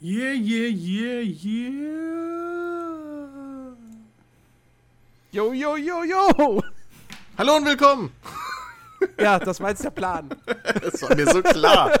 Yeah, yeah, yeah, yeah. Yo, yo, yo, yo. Hallo und willkommen. Ja, das war jetzt der Plan. Das war mir so klar.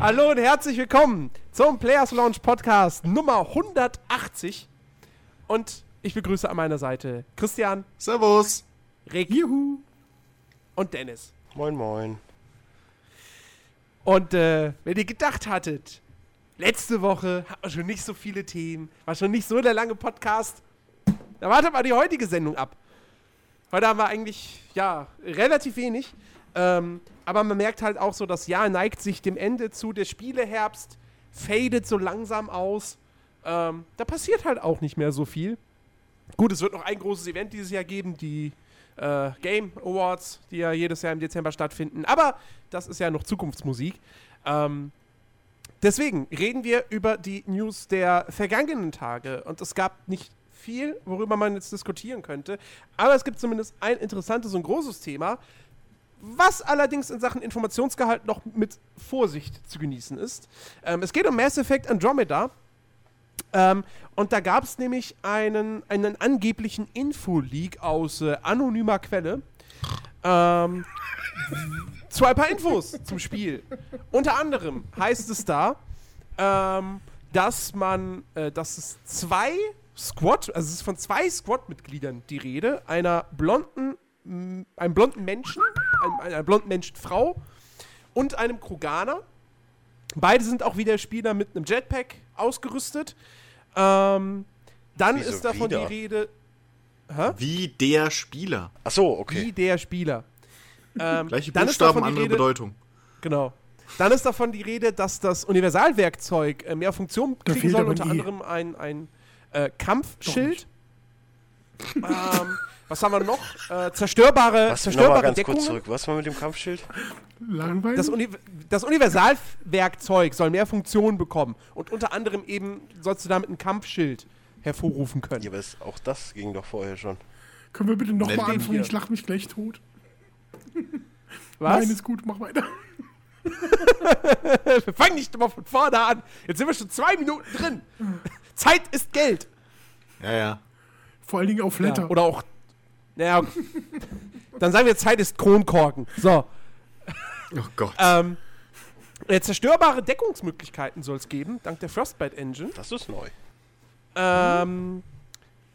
Hallo und herzlich willkommen zum Players Launch Podcast Nummer 180. Und ich begrüße an meiner Seite Christian, Servus. Rick Juhu. und Dennis. Moin, moin. Und äh, wenn ihr gedacht hattet, letzte Woche hat man schon nicht so viele Themen, war schon nicht so der lange Podcast, dann wartet mal die heutige Sendung ab. Heute haben wir eigentlich, ja, relativ wenig. Ähm, aber man merkt halt auch so, das Jahr neigt sich dem Ende zu. Der Spieleherbst fadet so langsam aus. Ähm, da passiert halt auch nicht mehr so viel. Gut, es wird noch ein großes Event dieses Jahr geben, die äh, Game Awards, die ja jedes Jahr im Dezember stattfinden. Aber das ist ja noch Zukunftsmusik. Ähm, deswegen reden wir über die News der vergangenen Tage. Und es gab nicht viel, worüber man jetzt diskutieren könnte. Aber es gibt zumindest ein interessantes und großes Thema, was allerdings in Sachen Informationsgehalt noch mit Vorsicht zu genießen ist. Ähm, es geht um Mass Effect Andromeda. Ähm, und da gab es nämlich einen, einen angeblichen Info-Leak aus äh, anonymer Quelle. Ähm, zu ein paar Infos zum Spiel. Unter anderem heißt es da, ähm, dass man, äh, dass es zwei Squad, also es ist von zwei Squad-Mitgliedern die Rede, einer blonden, einem blonden Menschen, einem, einer blonden Menschenfrau und einem Kroganer. Beide sind auch wieder Spieler mit einem Jetpack ausgerüstet. Ähm, dann Wieso ist davon wieder? die Rede. Hä? Wie der Spieler. Ach so, Wie okay. der Spieler. Ähm, Gleiche dann ist Buchstaben, andere Rede, Bedeutung. Genau. Dann ist davon die Rede, dass das Universalwerkzeug äh, mehr Funktionen Da kriegen soll, unter I. anderem ein, ein äh, Kampfschild. ähm, was haben wir noch? Äh, zerstörbare, Was, zerstörbare ganz Deckungen. kurz zurück. Was war mit dem Kampfschild? Langweilig. Das, Uni das Universalwerkzeug soll mehr Funktionen bekommen. Und unter anderem eben sollst du damit ein Kampfschild hervorrufen können. Ja, aber es, auch das ging doch vorher schon. Können wir bitte nochmal anfangen? hier. Ich lach mich gleich tot. Was? Nein, ist gut, mach weiter. Wir fangen nicht immer von vorne an. Jetzt sind wir schon zwei Minuten drin. Zeit ist Geld. Ja, ja. Vor allen Dingen auf Letter. Ja, oder auch. Naja, dann sagen wir, Zeit ist Kronkorken. So. Oh Gott. Ähm, äh, zerstörbare Deckungsmöglichkeiten soll es geben, dank der Frostbite Engine. Das ist neu. Ähm,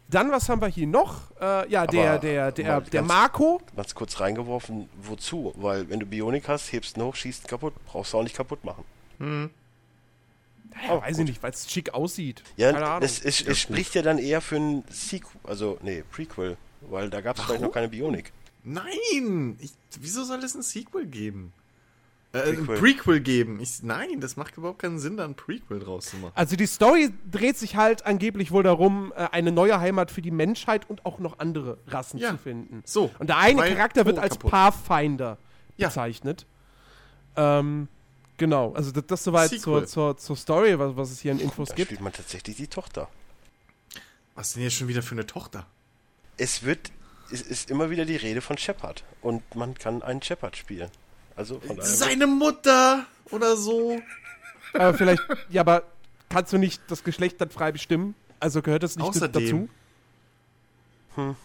dann, was haben wir hier noch? Äh, ja, der, der, der, mal der ganz- Marco. Ganz kurz reingeworfen, wozu? Weil wenn du Bionik hast, hebst ihn hoch, schießt ihn kaputt, brauchst du auch nicht kaputt machen. Ja, weiß ich nicht, weil es schick aussieht. Ja, Keine Ahnung. es, es, es spricht ja dann eher für ein Sequel, also nee, Prequel, weil da gab es vielleicht noch keine Bionik. Nein! Ich, wieso soll es ein Sequel geben? Äh, ein Prequel. Prequel geben. Ich, nein, das macht überhaupt keinen Sinn, da ein Prequel draus zu machen. Also die Story dreht sich halt angeblich wohl darum, äh, eine neue Heimat für die Menschheit und auch noch andere Rassen Ja. zu finden. So. Und der eine weil Charakter wird Tod als kaputt. Pathfinder Ja. bezeichnet. Ähm, genau, also das, das soweit zur, zur, zur Story, was, was es hier in Infos Da gibt. spielt man tatsächlich die Tochter. Was denn jetzt schon wieder für eine Tochter? Es wird, es ist immer wieder die Rede von Shepard und man kann einen Shepard spielen. Also. Seine Mutter oder so. Aber vielleicht, ja, aber kannst du nicht das Geschlecht dann frei bestimmen? Also gehört das nicht Außerdem. dazu?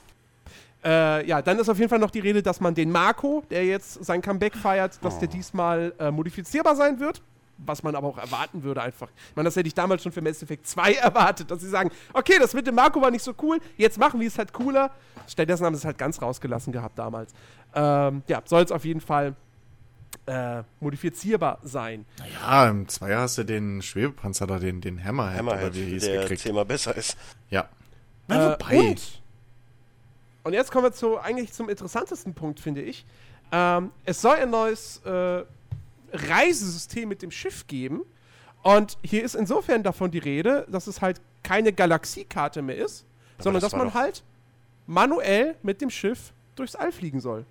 Äh, ja, dann ist auf jeden Fall noch die Rede, dass man den Marco, der jetzt sein Comeback feiert, dass der diesmal äh, modifizierbar sein wird. Was man aber auch erwarten würde einfach. Ich meine, das hätte ich damals schon für Mass Effect 2 erwartet, dass sie sagen, okay, das mit dem Marco war nicht so cool, jetzt machen wir es halt cooler. Stattdessen haben sie es halt ganz rausgelassen gehabt damals. Ähm, ja, soll es auf jeden Fall äh, modifizierbar sein. Ja, im Zweier hast du den Schwebepanzer da, den, den Hammerhead, Hammerhead, oder wie hieß, der gekriegt. zehnmal besser ist. Ja. Äh, Na, wobei. und, und jetzt kommen wir zu, eigentlich zum interessantesten Punkt, finde ich. Ähm, es soll ein neues äh, Reisesystem mit dem Schiff geben. Und hier ist insofern davon die Rede, dass es halt keine Galaxiekarte mehr ist, sondern das dass man halt manuell mit dem Schiff durchs All fliegen soll.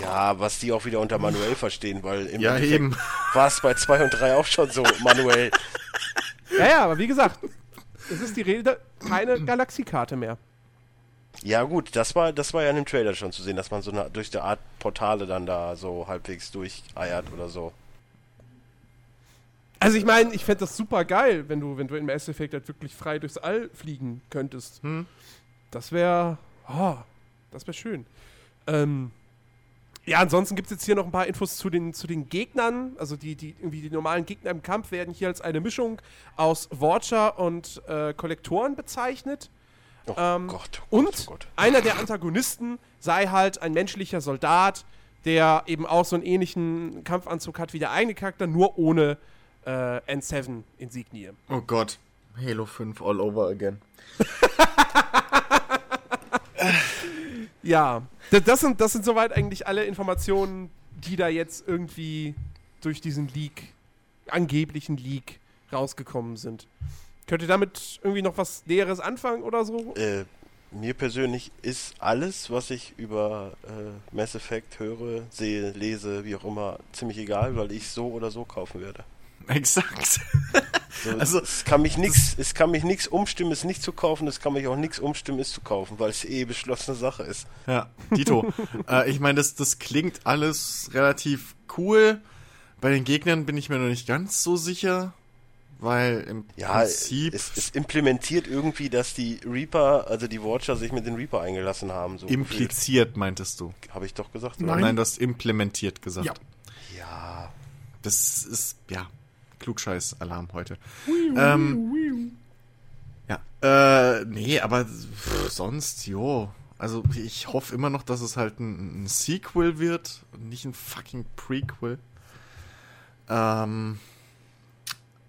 Ja, was die auch wieder unter manuell verstehen, weil im Ja, Endeffekt eben. war es bei 2 und 3 auch schon so manuell. Ja, ja, aber wie gesagt, es ist die Rede, keine Galaxiekarte mehr. Ja gut, das war, das war ja in dem Trailer schon zu sehen, dass man so eine, durch die Art Portale dann da so halbwegs durcheiert oder so. Also ich meine, ich fände das super geil, wenn du, wenn du in Mass Effect halt wirklich frei durchs All fliegen könntest. Hm. Das wäre, oh, das wäre schön. Ähm, ja, ansonsten gibt es jetzt hier noch ein paar Infos zu den, zu den Gegnern. Also die, die, irgendwie die normalen Gegner im Kampf werden hier als eine Mischung aus Watcher und äh, Kollektoren bezeichnet. Oh Ähm, Gott, oh Und Gott, oh Gott. einer der Antagonisten sei halt ein menschlicher Soldat, der eben auch so einen ähnlichen Kampfanzug hat wie der eigene Charakter, nur ohne äh, N7-Insignie. Oh Gott. Halo 5 all over again. Ja, das sind, das sind soweit eigentlich alle Informationen, die da jetzt irgendwie durch diesen Leak, angeblichen Leak, rausgekommen sind. Könnt ihr damit irgendwie noch was Näheres anfangen oder so? Äh, mir persönlich ist alles, was ich über äh, Mass Effect höre, sehe, lese, wie auch immer, ziemlich egal, weil ich so oder so kaufen werde. Exakt. So, Also, es kann mich nix, es kann mich nichts umstimmen, es nicht zu kaufen, es kann mich auch nichts umstimmen, es zu kaufen, weil es eh beschlossene Sache ist. Ja, Dito. äh, ich meine, das, das klingt alles relativ cool. Bei den Gegnern bin ich mir noch nicht ganz so sicher, weil im Ja, Prinzip. es, es implementiert irgendwie, dass die Reaper, also die Watcher, sich mit den Reaper eingelassen haben. So impliziert, meintest du. Habe ich doch gesagt. Nein. oder? Nein, du hast implementiert gesagt. Ja. Ja. Das ist, ja, Klugscheiß-Alarm heute. Ähm, ja, äh, nee, aber pff, sonst, jo. Also ich hoffe immer noch, dass es halt ein, ein Sequel wird und nicht ein fucking Prequel. Ähm,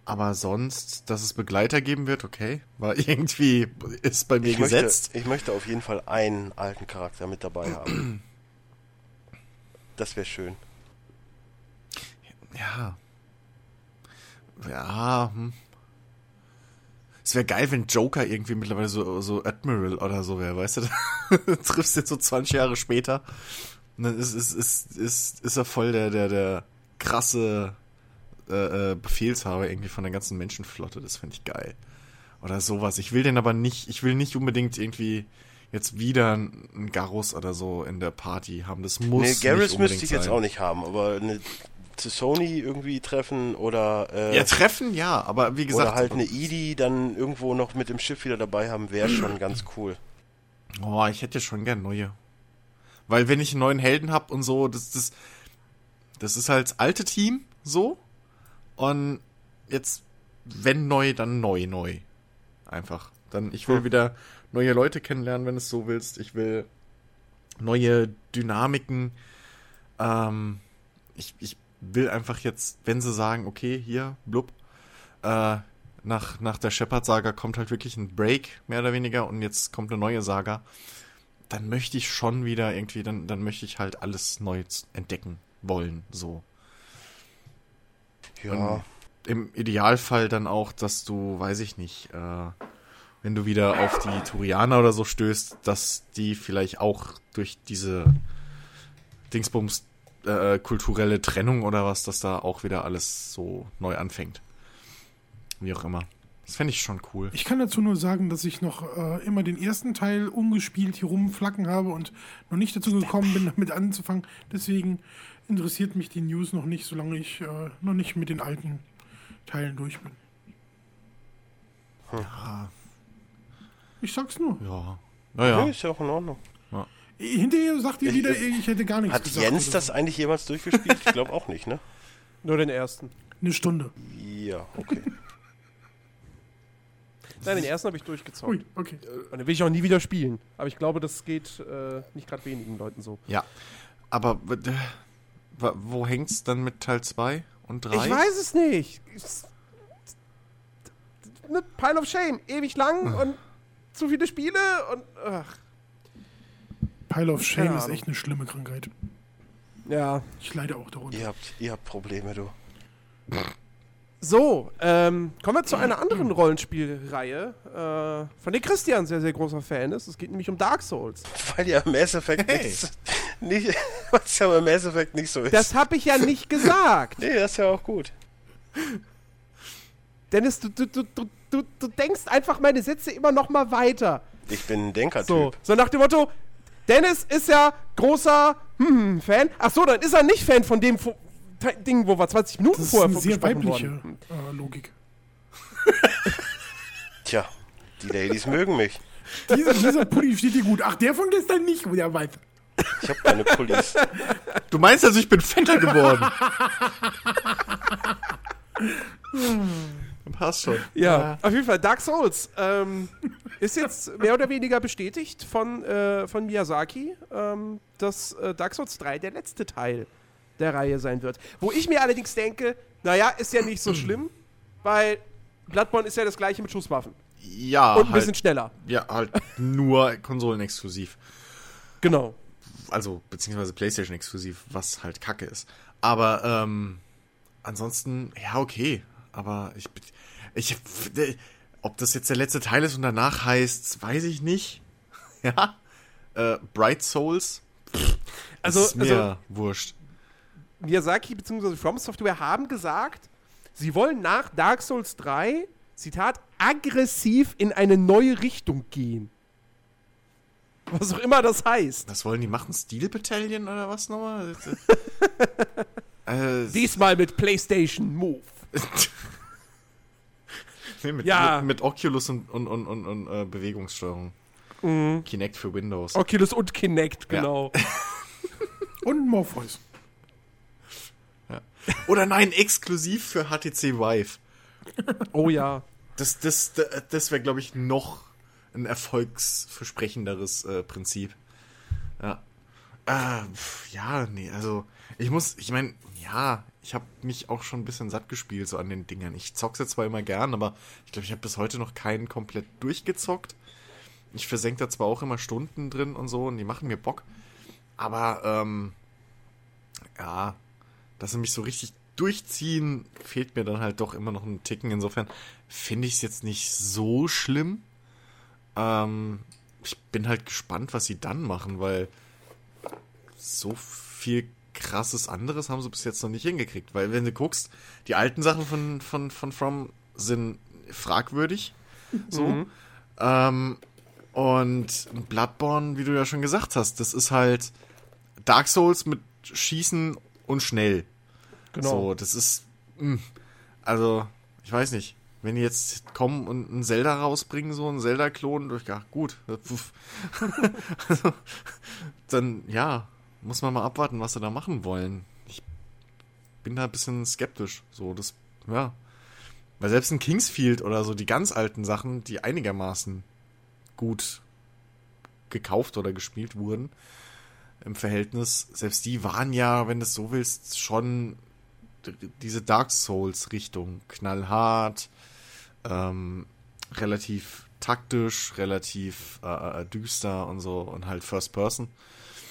aber sonst, dass es Begleiter geben wird, okay. War irgendwie, ist bei mir Ich möchte, gesetzt. ich möchte auf jeden Fall einen alten Charakter mit dabei haben. Das wäre schön. Ja. Ja, hm. Es wäre geil, wenn Joker irgendwie mittlerweile so, so Admiral oder so wäre, weißt du? Triffst du jetzt so 20 Jahre später. Und dann ist, ist, ist, ist, ist er voll der, der, der krasse äh, äh, Befehlshaber irgendwie von der ganzen Menschenflotte. Das finde ich geil. Oder sowas. Ich will den aber nicht, ich will nicht unbedingt irgendwie jetzt wieder einen Garrus oder so in der Party haben. Das muss Nee, nicht Garrus unbedingt müsste ich jetzt sein. auch nicht haben, aber eine zu Sony irgendwie treffen oder äh, Ja, treffen, ja, aber wie gesagt. oder halt eine Edie dann irgendwo noch mit dem Schiff wieder dabei haben, wäre schon ganz cool. Oh, ich hätte schon gern neue. Weil wenn ich einen neuen Helden hab und so, das, das, das ist halt das alte Team so. Und jetzt, wenn neu, dann neu, neu. Einfach. Dann, ich will Hm. wieder neue Leute kennenlernen, wenn du es so willst. Ich will neue Dynamiken. Ähm, ich, ich will einfach jetzt, wenn sie sagen, okay, hier, blub, äh, nach, nach der Shepard-Saga kommt halt wirklich ein Break, mehr oder weniger, und jetzt kommt eine neue Saga, dann möchte ich schon wieder irgendwie, dann, dann möchte ich halt alles neu entdecken wollen, so. Ja, Im Idealfall dann auch, dass du, weiß ich nicht, äh, wenn du wieder auf die Turianer oder so stößt, dass die vielleicht auch durch diese Dingsbums äh, kulturelle Trennung oder was, dass da auch wieder alles so neu anfängt. Wie auch immer. Das fände ich schon cool. Ich kann dazu nur sagen, dass ich noch äh, immer den ersten Teil ungespielt hier rumflacken habe und noch nicht dazu gekommen bin, damit anzufangen. Deswegen interessiert mich die News noch nicht, solange ich äh, noch nicht mit den alten Teilen durch bin. Ja, Ich sag's nur. ja. ja. Naja. ist ja auch in Ordnung. Hinterher sagt ihr Ich- wieder, ich hätte gar nichts Hat gesagt. Jens oder das so. eigentlich jemals durchgespielt? Ich glaube auch nicht, ne? Nur den ersten. Eine Stunde. Ja, okay. Nein, den ersten habe ich durchgezogen. Ui, okay. Und den will ich auch nie wieder spielen. Aber ich glaube, das geht äh, nicht gerade wenigen Leuten so. Ja. Aber wa- wo hängt's dann mit Teil 2 und 3? Ich weiß es nicht. Eine Pile of Shame. Ewig lang und zu viele Spiele und. Ach, Pile of Shame ist echt eine schlimme Krankheit. ja. Ich leide auch darunter. ihr, habt, ihr habt Probleme, du. So, ähm, kommen wir zu einer anderen Rollenspielreihe, äh, von der Christian sehr, sehr großer Fan ist. Es geht nämlich um Dark Souls. Weil ja Mass Effect Hey. nichts, nicht, Was ja bei Mass Effect nicht so ist. Das habe ich ja nicht gesagt. nee, das ist ja auch gut. Dennis, du, du, du, du, du, du denkst einfach meine Sätze immer noch mal weiter. Ich bin ein Denkertyp. So, so nach dem Motto, Dennis ist ja großer hm, hm, Fan. Ach so, dann ist er nicht Fan von dem Ding, wo wir 20 Minuten Das ist vorher eine sehr weibliche worden. äh, Logik. Tja, die Ladies mögen mich. Dieser, dieser Pulli steht dir gut. Ach, der von gestern nicht, wo der weiß. Ich habe keine Pullis. Du meinst also, ich bin fetter geworden? Passt schon. Ja, auf jeden Fall. Dark Souls ähm, ist jetzt mehr oder weniger bestätigt von, äh, von Miyazaki, ähm, dass äh, Dark Souls 3 der letzte Teil der Reihe sein wird. Wo ich mir allerdings denke, naja, ist ja nicht so schlimm, weil Bloodborne ist ja das gleiche mit Schusswaffen. Ja, Und ein bisschen halt, schneller. ja, halt nur konsolenexklusiv. Genau. Also, beziehungsweise Playstation exklusiv, was halt kacke ist. Aber, ähm, ansonsten, ja, okay. Aber ich, ich, ob das jetzt der letzte Teil ist und danach heißt, weiß ich nicht. Ja. Äh, Bright Souls. Pff, Also- ist mir also- wurscht. Miyazaki bzw. From Software haben gesagt, sie wollen nach Dark Souls 3, Zitat, aggressiv in eine neue Richtung gehen. Was auch immer das heißt. Was wollen die machen? Steel Battalion oder was nochmal? äh, Diesmal mit PlayStation Move. nee, mit, Ja. mit, mit Oculus und, und, und, und, und äh, Bewegungssteuerung. Mhm. Kinect für Windows. Oculus und Kinect, Ja. genau. Und Morpheus. Oder nein, exklusiv für HTC Vive. Oh ja. Das, das, das wäre, glaube ich, noch ein erfolgsversprechenderes äh, Prinzip. Ja. Äh, ja, nee, also ich muss, ich meine, ja, ich habe mich auch schon ein bisschen satt gespielt so an den Dingern. Ich zock's jetzt zwar immer gern, aber ich glaube, ich habe bis heute noch keinen komplett durchgezockt. Ich versenke da zwar auch immer Stunden drin und so und die machen mir Bock. Aber, ähm, ja, dass sie mich so richtig durchziehen, fehlt mir dann halt doch immer noch ein Ticken. Insofern finde ich es jetzt nicht so schlimm. Ähm, ich bin halt gespannt, was sie dann machen, weil so viel krasses anderes haben sie bis jetzt noch nicht hingekriegt. Weil wenn du guckst, die alten Sachen von, von, von From sind fragwürdig. So. Ähm, und Bloodborne, wie du ja schon gesagt hast, das ist halt Dark Souls mit Schießen und schnell. Genau. So, das ist. mh, Also, ich weiß nicht. Wenn die jetzt kommen und ein Zelda rausbringen, so ein Zelda-Klon, durch ja, gut. pf. also, dann, ja, muss man mal abwarten, was sie da machen wollen. Ich bin da ein bisschen skeptisch. So, das, ja. Weil selbst in Kingsfield oder so, die ganz alten Sachen, die einigermaßen gut gekauft oder gespielt wurden, im Verhältnis, selbst die waren ja, wenn du es so willst, schon diese Dark Souls-Richtung. Knallhart, ähm, relativ taktisch, relativ äh, äh, düster und so und halt First Person.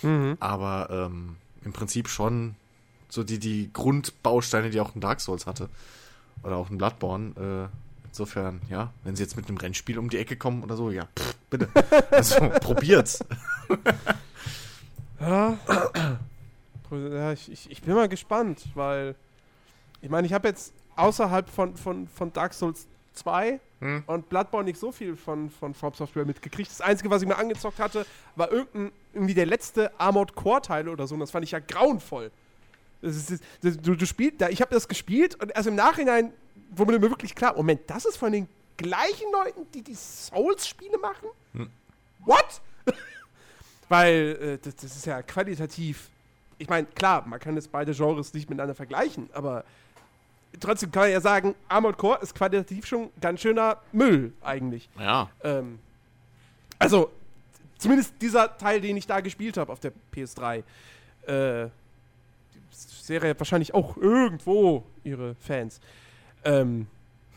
Mhm. Aber ähm, im Prinzip schon so die, die Grundbausteine, die auch ein Dark Souls hatte. Oder auch ein Bloodborne. Äh, insofern, ja, wenn sie jetzt mit einem Rennspiel um die Ecke kommen oder so, ja, pff, bitte. Also, probiert's. Ja. ja ich, ich, ich bin mal gespannt, weil ich meine, ich habe jetzt außerhalb von, von, von Dark Souls 2 Hm. und Bloodborne nicht so viel von, von From Software mitgekriegt. Das Einzige, was ich mir angezockt hatte, war irgendein, irgendwie der letzte Armored Core Teil oder so und das fand ich ja grauenvoll. Das ist, das, du, du spielst, ich habe das gespielt und erst im Nachhinein wurde mir wirklich klar, Moment, das ist von den gleichen Leuten, die die Souls-Spiele machen? What? Weil äh, das, das ist ja qualitativ. Ich meine, klar, man kann jetzt beide Genres nicht miteinander vergleichen, aber trotzdem kann man ja sagen, Armored Core ist qualitativ schon ganz schöner Müll eigentlich. Ja. Ähm, also, zumindest dieser Teil, den ich da gespielt habe auf der PS3. Äh, die Serie hat wahrscheinlich auch irgendwo ihre Fans. Ähm,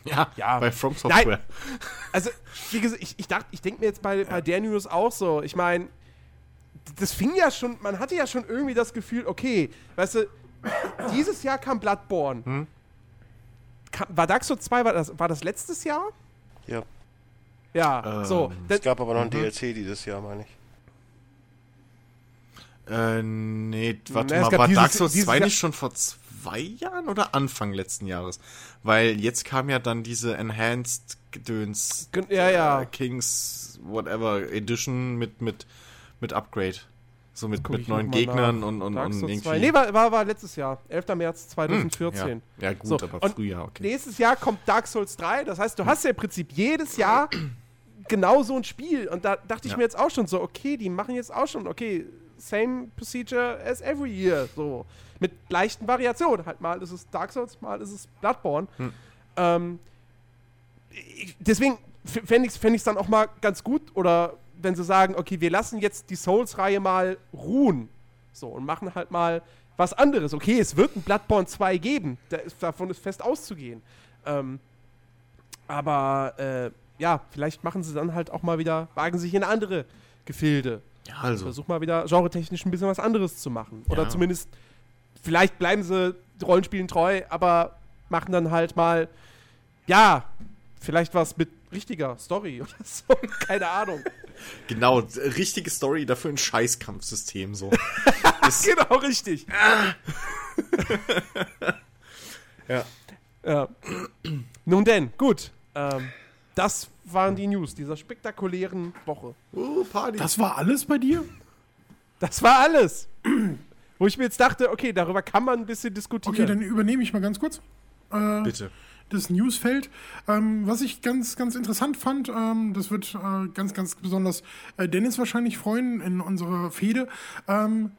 Ja, Ja. bei From Software. also, wie gesagt, ich, ich dachte, ich denke mir jetzt bei, bei der News auch so. Ich meine, das fing ja schon, man hatte ja schon irgendwie das Gefühl, okay, weißt du, dieses Jahr kam Bloodborne. Hm. Kam, war Dark Souls 2, war das, war das letztes Jahr? Ja. Ja, Ähm, so. Es Das, gab aber noch ein Mhm. DLC dieses Jahr, meine ich. Äh, nee, warte Na, mal, war dieses- Dark Souls dieses 2 Jahr- nicht schon vor zwei Jahren oder Anfang letzten Jahres? Weil jetzt kam ja dann diese Enhanced Gedöns ja, ja. äh, Kings Whatever Edition mit, mit, mit Upgrade. So mit, mit neuen Gegnern nach. und, und, und irgendwie. 2. Nee, war, war, war letztes Jahr. 11. März 2014. Hm, ja. ja, gut, So, aber und Frühjahr, okay. Nächstes Jahr kommt Dark Souls 3. Das heißt, du hast ja im Prinzip jedes Jahr genau so ein Spiel. Und da dachte ich Ja. mir jetzt auch schon so, okay, die machen jetzt auch schon, okay, same procedure as every year. So. Mit leichten Variationen. Halt mal ist es Dark Souls, mal ist es Bloodborne. Hm. Ähm, ich, deswegen fände ich es fänd dann auch mal ganz gut, oder wenn sie sagen, okay, wir lassen jetzt die Souls-Reihe mal ruhen. So, und machen halt mal was anderes. Okay, es wird ein Bloodborne 2 geben. Da ist, davon ist fest auszugehen. Ähm, aber äh, ja, vielleicht machen sie dann halt auch mal wieder, wagen sich in andere Gefilde. ja, also. Versuch mal wieder genretechnisch ein bisschen was anderes zu machen. Oder Ja. zumindest, vielleicht bleiben sie Rollenspielen treu, aber machen dann halt mal, ja, vielleicht was mit richtiger Story oder so. Keine Ahnung. Genau, richtige Story, dafür ein Scheißkampfsystem so. Genau, richtig. ja. Ja. Nun denn, gut. Ähm, das waren die News dieser spektakulären Woche. Uh, Party. Das war alles bei dir? Das war alles. Wo ich mir jetzt dachte, okay, darüber kann man ein bisschen diskutieren. Okay, dann übernehme ich mal ganz kurz. Äh, Bitte. Das Newsfeld. Ähm, was ich ganz, ganz interessant fand, ähm, das wird äh, ganz, ganz besonders äh, Dennis wahrscheinlich freuen in unserer Fehde. Ähm,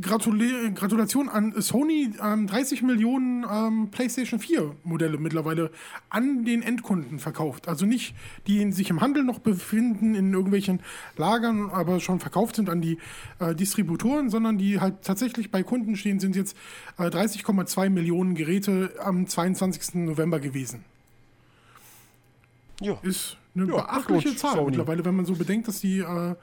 Gratuli Gratulation an Sony, ähm, 30 Millionen ähm, PlayStation 4 Modelle mittlerweile an den Endkunden verkauft. Also nicht die sich im Handel noch befinden, in irgendwelchen Lagern, aber schon verkauft sind an die äh, Distributoren, sondern die halt tatsächlich bei Kunden stehen, sind jetzt äh, 30,2 Millionen Geräte am 22. November gewesen. Ja. Ist eine Ja, beachtliche Zahl Sony. mittlerweile, wenn man so bedenkt, dass die äh,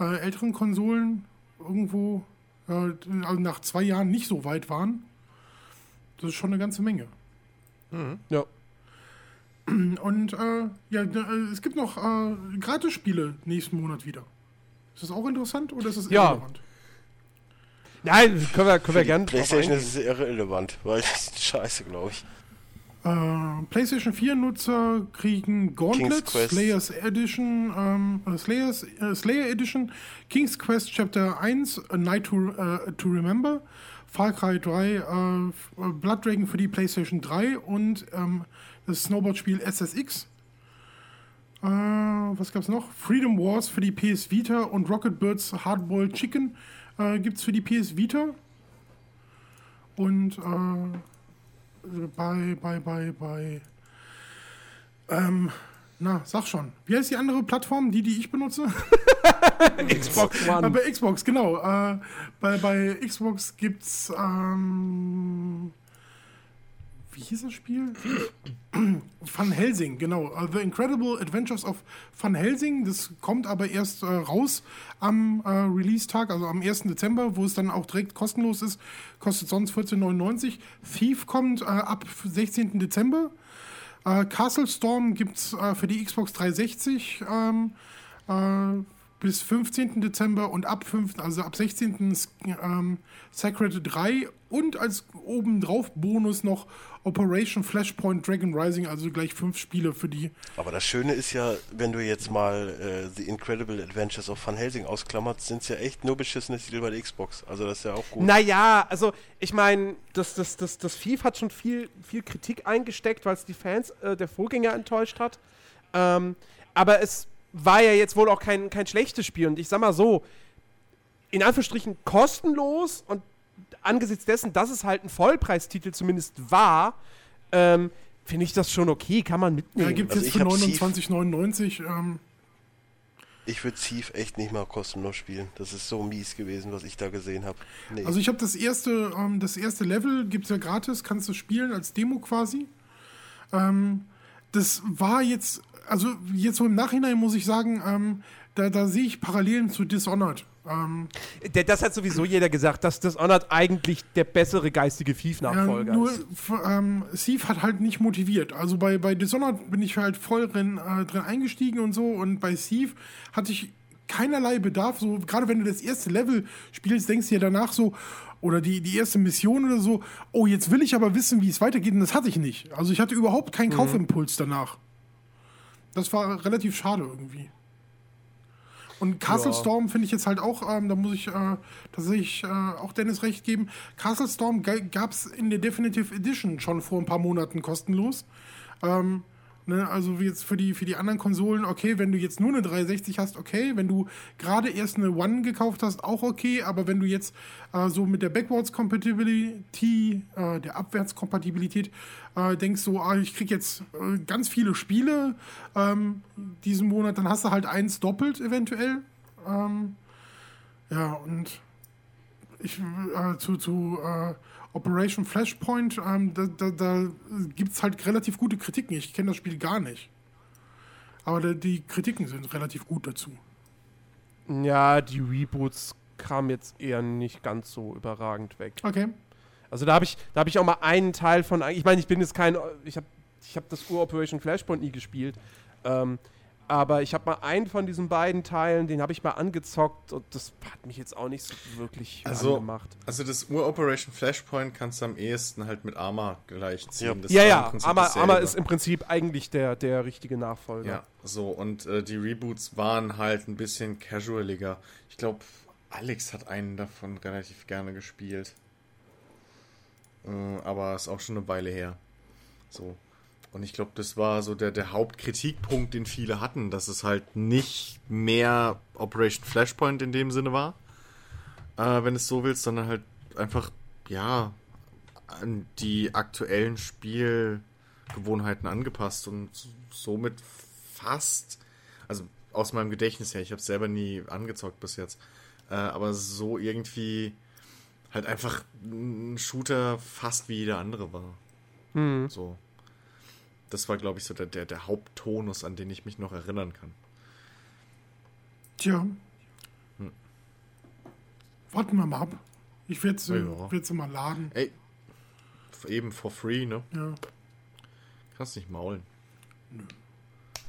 äh, älteren Konsolen irgendwo nach zwei Jahren nicht so weit waren. Das ist schon eine ganze Menge. ja. Und äh, ja, äh, es gibt noch äh, Gratis-Spiele nächsten Monat wieder. Ist das auch interessant oder ist das Ja. irrelevant? Nein, können wir, können wir Die gerne PlayStation ist es irrelevant, weil das ist scheiße, glaube ich. Äh, PlayStation 4-Nutzer kriegen Gauntlet. Slayers Edition, ähm, äh, Slayers, äh, Slayer Edition, King's Quest Chapter 1, A Night to, äh, to Remember, Far Cry 3, äh, äh, Blood Dragon für die PlayStation 3 und ähm, das Snowboard-Spiel SSX. Äh, was gab's noch? Freedom Wars für die PS Vita und Rocket Birds Hardboiled Chicken äh, gibt's für die PS Vita. Und äh, bei, bei, bei, bei, ähm, na, sag schon. Wie heißt die andere Plattform, die, die ich benutze? Xbox One. bei Xbox, genau. Äh, bei, bei Xbox gibt's, ähm, wie hieß das Spiel? Van Helsing, genau. Uh, The Incredible Adventures of Van Helsing. Das kommt aber erst äh, raus am äh, Release-Tag, also am 1. Dezember, wo es dann auch direkt kostenlos ist. Kostet sonst 14,99. Thief kommt äh, ab 16. Dezember. Äh, Castle Storm gibt es äh, für die Xbox 360 ähm, äh, bis 15. Dezember und ab 5., also ab 16. Ähm, Sacred 3 und als obendrauf Bonus noch Operation Flashpoint Dragon Rising, also gleich fünf Spiele für die. Aber das Schöne ist ja, wenn du jetzt mal äh, The Incredible Adventures of Van Helsing ausklammert, sind es ja echt nur beschissene Titel bei der Xbox. Also das ist ja auch gut. Naja, also ich meine, das, das, das, das FIFA hat schon viel, viel Kritik eingesteckt, weil es die Fans äh, der Vorgänger enttäuscht hat. Ähm, aber es war ja jetzt wohl auch kein, kein schlechtes Spiel. Und ich sag mal so, in Anführungsstrichen kostenlos und angesichts dessen, dass es halt ein Vollpreistitel zumindest war, ähm, finde ich das schon okay, kann man Da mitnehmen. gibt es Also jetzt für hab Thief- 29,99. Ähm, Ich würde Thief echt nicht mal kostenlos spielen. Das ist so mies gewesen, was ich da gesehen habe. Nee. also ich habe das erste, ähm, das erste Level, gibt es ja gratis, kannst du spielen als Demo quasi. Ähm, das war jetzt, also jetzt so im Nachhinein muss ich sagen, ähm, da, da sehe ich Parallelen zu Dishonored. Ähm, Das hat sowieso jeder gesagt, dass Dishonored eigentlich der bessere geistige Thief-Nachfolger nur ist. ähm, Steve hat halt nicht motiviert. Also bei, bei Dishonored bin ich halt voll drin, äh, drin eingestiegen und so. Und bei Steve hatte ich keinerlei Bedarf. So, gerade wenn du das erste Level spielst, denkst du ja danach so, oder die, die erste Mission oder so, oh, jetzt will ich aber wissen, wie es weitergeht. Und das hatte ich nicht. Also ich hatte überhaupt keinen Kaufimpuls danach. Das war relativ schade irgendwie. Und Castle Ja. Storm finde ich jetzt halt auch, ähm, da muss ich äh, tatsächlich äh, auch Dennis recht geben. Castle Storm gab es in der Definitive Edition schon vor ein paar Monaten kostenlos. Ähm, ne, also jetzt für die, für die anderen Konsolen, okay, wenn du jetzt nur eine 360 hast, okay. Wenn du gerade erst eine One gekauft hast, auch okay. Aber wenn du jetzt äh, so mit der Backwards Compatibility, äh, der Abwärtskompatibilität, äh, denkst so, ah, ich krieg jetzt äh, ganz viele Spiele ähm, diesen Monat, dann hast du halt eins doppelt eventuell. Ähm, ja, und ich, äh, zu, zu äh, Operation Flashpoint, ähm, da, da, da gibt es halt relativ gute Kritiken. Ich kenne das Spiel gar nicht. Aber da, die Kritiken sind relativ gut dazu. Ja, die Reboots kamen jetzt eher nicht ganz so überragend weg. Okay. Also da habe ich, da habe ich auch mal einen Teil von. Ich meine, ich bin jetzt kein. Ich habe ich hab das Ur-Operation Flashpoint nie gespielt. Ähm, aber ich habe mal einen von diesen beiden Teilen, den habe ich mal angezockt und das hat mich jetzt auch nicht so wirklich Also, angemacht. also das Ur-Operation Flashpoint kannst du am ehesten halt mit Arma gleichziehen. Ja. Das Ja, ja, dasselbe. aber ist im Prinzip eigentlich der, der richtige Nachfolger. Ja, so, und äh, die Reboots waren halt ein bisschen casualiger. Ich glaube, Alex hat einen davon relativ gerne gespielt. Äh, aber ist auch schon eine Weile her. So. Und ich glaube, das war so der, der Hauptkritikpunkt, den viele hatten, dass es halt nicht mehr Operation Flashpoint in dem Sinne war, äh, wenn es so willst, sondern halt einfach, ja, an die aktuellen Spielgewohnheiten angepasst und somit fast, also aus meinem Gedächtnis her, ich habe es selber nie angezockt bis jetzt, äh, aber so irgendwie halt einfach ein Shooter fast wie jeder andere war. Hm. So. Das war, glaube ich, so der, der, der Haupttonus, an den ich mich noch erinnern kann. Tja. Warten wir mal ab. Ich werde sie, Ja. werd sie mal laden. Ey, eben for free, ne? Ja. Kannst nicht maulen.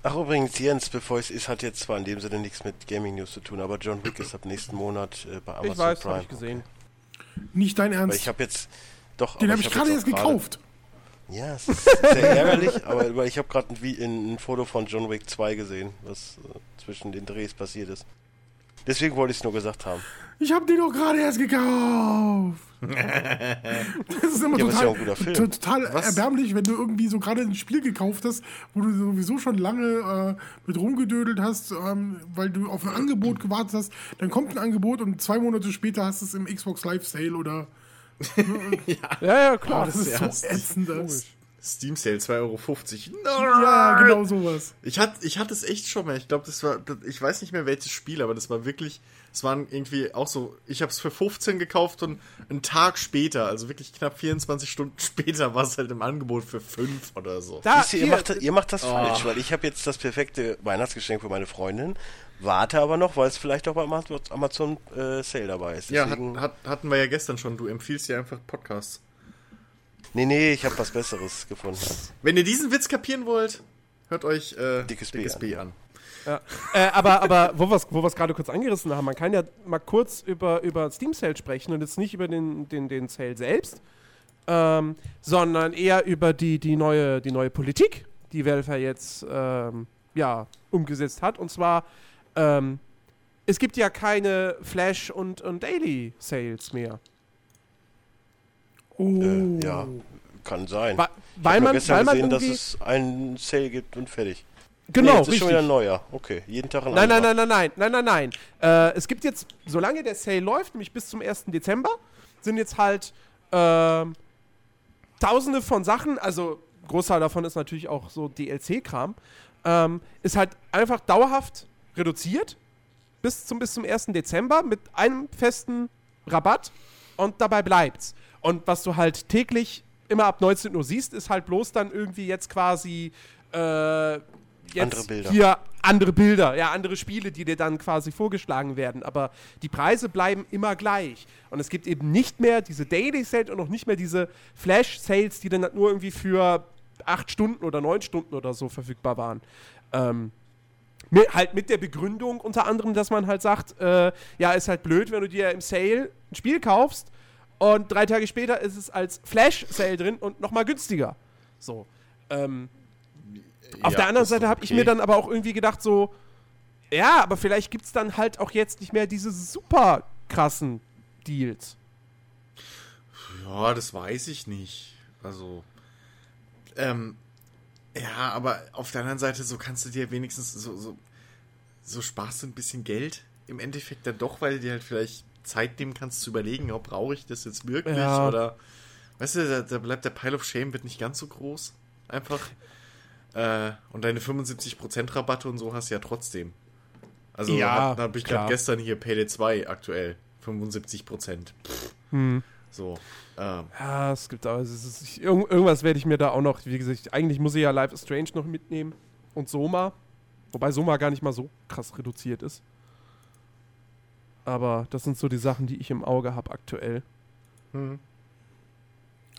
Ach übrigens, Jens, bevor es ist, hat jetzt zwar in dem Sinne nichts mit Gaming News zu tun, aber John Wick ist ab nächsten Monat äh, bei Amazon Ich weiß, Prime. habe ich gesehen. Nicht dein Weil Ernst. ich habe jetzt doch. Den habe ich hab gerade jetzt erst gekauft. Ja, es ist sehr ärgerlich, aber ich habe gerade ein, ein, ein Foto von John Wick 2 gesehen, was äh, zwischen den Drehs passiert ist. Deswegen wollte ich es nur gesagt haben. Ich habe den doch gerade erst gekauft. das ist immer Ja, aber ist ja total, total erbärmlich, wenn du irgendwie so gerade ein Spiel gekauft hast, wo du sowieso schon lange äh, mit rumgedödelt hast, ähm, weil du auf ein Angebot gewartet hast. Dann kommt ein Angebot und zwei Monate später hast du es im Xbox Live Sale oder. Ja, ja, klar. Das ist ja, so ätzend. Das. Steam Sale 2,50 Euro. Ja, genau sowas. Ich hatte, ich hatte es echt schon mal. Ich glaube, das war, das- ich weiß nicht mehr welches Spiel, aber das war wirklich, es waren irgendwie auch so, ich habe es für 15 gekauft und einen Tag später, also wirklich knapp 24 Stunden später, war es halt im Angebot für 5 oder so. Da, ihr, ihr, macht, ihr macht das falsch, weil ich habe jetzt das perfekte Weihnachtsgeschenk für meine Freundin, warte aber noch, weil es vielleicht auch bei Amazon, Amazon äh, Sale dabei ist. Ja, hat, Deswegen, hat, hatten wir ja gestern schon. Du empfiehlst ja einfach Podcasts. nee, nee, ich habe was Besseres gefunden. Wenn ihr diesen Witz kapieren wollt, hört euch äh, Dickes B B an. Ja. Äh, aber, aber wo wir es wo wir's gerade kurz angerissen haben, man kann ja mal kurz über, über Steam Sale sprechen und jetzt nicht über den, den, den Sale selbst, ähm, sondern eher über die, die, neue, die neue Politik, die Valve ja jetzt ähm, ja, umgesetzt hat. Und zwar, ähm, es gibt ja keine Flash- und, und Daily-Sales mehr. Oh. Äh, ja, kann sein. Wa- ich weil habe man, gestern weil man gesehen, dass irgendwie- es einen Sale gibt und fertig. Genau, nee, jetzt ist richtig. schon wieder ein neuer. Okay, jeden Tag ein Nein, nein, anderer. nein, nein, nein, nein, nein. Äh, es gibt jetzt, solange der Sale läuft, nämlich bis zum 1. Dezember, sind jetzt halt ähm, tausende von Sachen, also Großteil davon ist natürlich auch so DLC-Kram, ähm, ist halt einfach dauerhaft reduziert bis zum, bis zum 1. Dezember mit einem festen Rabatt und dabei bleibt's. Und was du halt täglich immer ab 19 Uhr siehst, ist halt bloß dann irgendwie jetzt quasi äh, jetzt Andere Bilder. hier andere Bilder, ja, andere Spiele, die dir dann quasi vorgeschlagen werden. Aber die Preise bleiben immer gleich. Und es gibt eben nicht mehr diese Daily Sales und auch nicht mehr diese Flash Sales, die dann nur irgendwie für acht Stunden oder neun Stunden oder so verfügbar waren. Ähm, Mit, halt mit der Begründung unter anderem, dass man halt sagt, äh, ja, ist halt blöd, wenn du dir im Sale ein Spiel kaufst und drei Tage später ist es als Flash-Sale drin und nochmal günstiger. So. Ähm, auf Ja, der anderen Seite habe ich okay. mir dann aber auch irgendwie gedacht, so, ja, aber vielleicht gibt es dann halt auch jetzt nicht mehr diese super krassen Deals. Ja, das weiß ich nicht. Also, ähm, ja, aber auf der anderen Seite, so kannst du dir wenigstens so, so, so sparst du ein bisschen Geld im Endeffekt dann doch, weil du dir halt vielleicht Zeit nehmen kannst zu überlegen, ob brauche ich das jetzt wirklich Ja. oder, weißt du, da, da bleibt der Pile of Shame wird nicht ganz so groß. Einfach. Äh, und deine 75% Rabatte und so hast du ja trotzdem. Also, Ja, da habe ich klar. gerade gestern hier Payday 2 aktuell. 75%. Pff, Hm. So. Ähm, Ja, es gibt aber, es ist, ich, irgend, irgendwas werde ich mir da auch noch, wie gesagt, eigentlich muss ich ja Life is Strange noch mitnehmen und Soma. Wobei Soma gar nicht mal so krass reduziert ist. Aber das sind so die Sachen, die ich im Auge habe aktuell.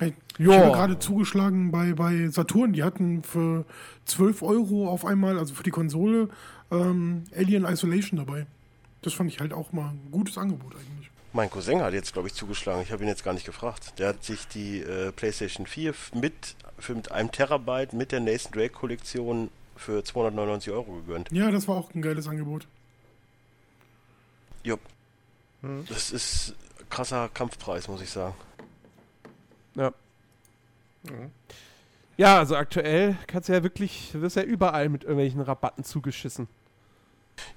Ich Ja. habe gerade zugeschlagen bei, bei Saturn. Die hatten für 12 Euro auf einmal, also für die Konsole, ähm, Alien Isolation dabei. Das fand ich halt auch mal ein gutes Angebot eigentlich. Mein Cousin hat jetzt, glaube ich, zugeschlagen. Ich habe ihn jetzt gar nicht gefragt. Der hat sich die äh, PlayStation 4 f- mit, für mit einem Terabyte mit der Nathan Drake Kollektion für 299 Euro gegönnt. Ja, das war auch ein geiles Angebot. Jupp. Das ist krasser Kampfpreis, muss ich sagen. Ja. Ja, also aktuell kannst du ja wirklich, du wirst ja überall mit irgendwelchen Rabatten zugeschissen.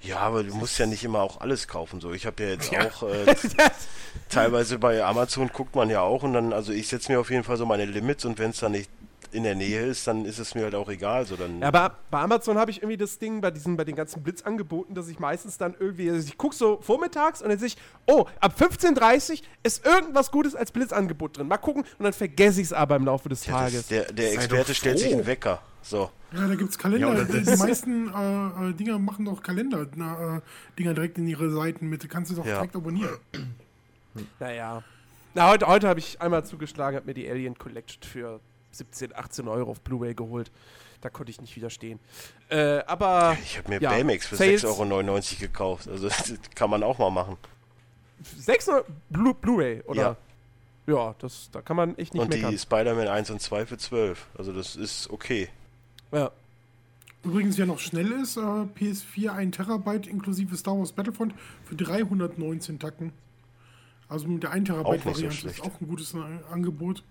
Ja, aber du musst ja nicht immer auch alles kaufen. So, ich habe ja jetzt auch äh, teilweise bei Amazon guckt man ja auch und dann, also ich setze mir auf jeden Fall so meine Limits und wenn es dann nicht in der Nähe ist, dann ist es mir halt auch egal. So dann. Ja, aber bei Amazon habe ich irgendwie das Ding bei diesen, bei den ganzen Blitzangeboten, dass ich meistens dann irgendwie, also ich gucke so vormittags und dann sehe ich, oh, ab 15.30 Uhr ist irgendwas Gutes als Blitzangebot drin. Mal gucken und dann vergesse ich es aber im Laufe des ja, das, Tages. der der Experte stellt sich einen Wecker. So. Ja, da gibt es Kalender. Ja, die, meisten äh, äh, Dinger machen doch Kalender-Dinger direkt in ihre Seiten mit. Kannst du doch Ja. direkt abonnieren. Naja. Na, heute, heute habe ich einmal zugeschlagen, habe mir die Alien Collection für 17, 18 Euro auf Blu-ray geholt. Da konnte ich nicht widerstehen. Äh, aber Ich habe mir Ja, Baymax für Sales- 6,99 Euro gekauft. Also das kann man auch mal machen. 6 Euro Blu- Blu-ray, oder? Ja. Ja, das, da kann man echt nicht Und meckern. die Spider-Man 1 und 2 für 12. Also das ist okay. Ja. Übrigens, wer noch schnell ist, äh, PS4 1 Terabyte inklusive Star Wars Battlefront für 319 Tacken. Also mit der 1 Auch nicht Terabyte so Variante schlecht. ist auch ein gutes Angebot.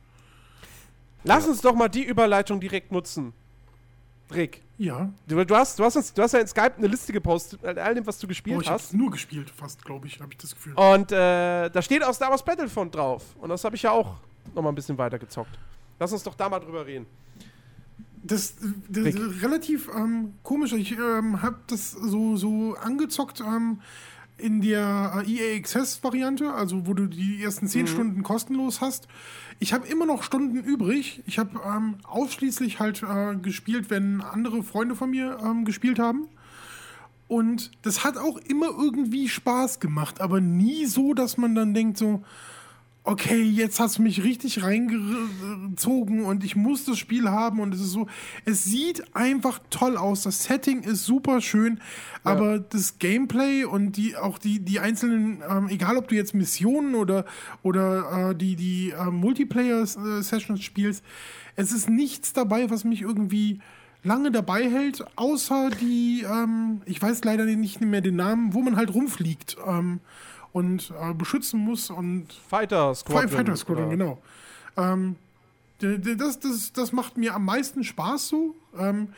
Lass uns doch mal die Überleitung direkt nutzen. Rick, Ja. du, du, hast, du, hast uns, du hast ja in Skype eine Liste gepostet mit all dem, was du gespielt Oh, ich hast. nur gespielt, fast, glaube ich, habe ich das Gefühl. Und äh, da steht auch Star Wars Battlefront drauf. Und das habe ich ja auch noch mal ein bisschen weiter gezockt. Lass uns doch da mal drüber reden. Das, das relativ ähm, komisch. Ich ähm, habe das so, so angezockt ähm, in der EA Access Variante, also wo du die ersten 10 Stunden kostenlos hast. Ich habe immer noch Stunden übrig. Ich habe ähm, ausschließlich halt äh, gespielt, wenn andere Freunde von mir ähm, gespielt haben. Und das hat auch immer irgendwie Spaß gemacht, aber nie so, dass man dann denkt so, okay, jetzt hast du mich richtig reingezogen und ich muss das Spiel haben und es ist so, es sieht einfach toll aus, das Setting ist super schön, aber das Gameplay und die auch die die einzelnen, ähm, egal ob du jetzt Missionen oder oder äh, die die äh, Multiplayer Sessions spielst, es ist nichts dabei, was mich irgendwie lange dabei hält, außer die, ähm, ich weiß leider nicht mehr den Namen, wo man halt rumfliegt ähm, und äh, beschützen muss und Fighter Squadron. Fighter Squadron, oder- genau. Ähm, das, das, das macht mir am meisten Spaß so. Ähm,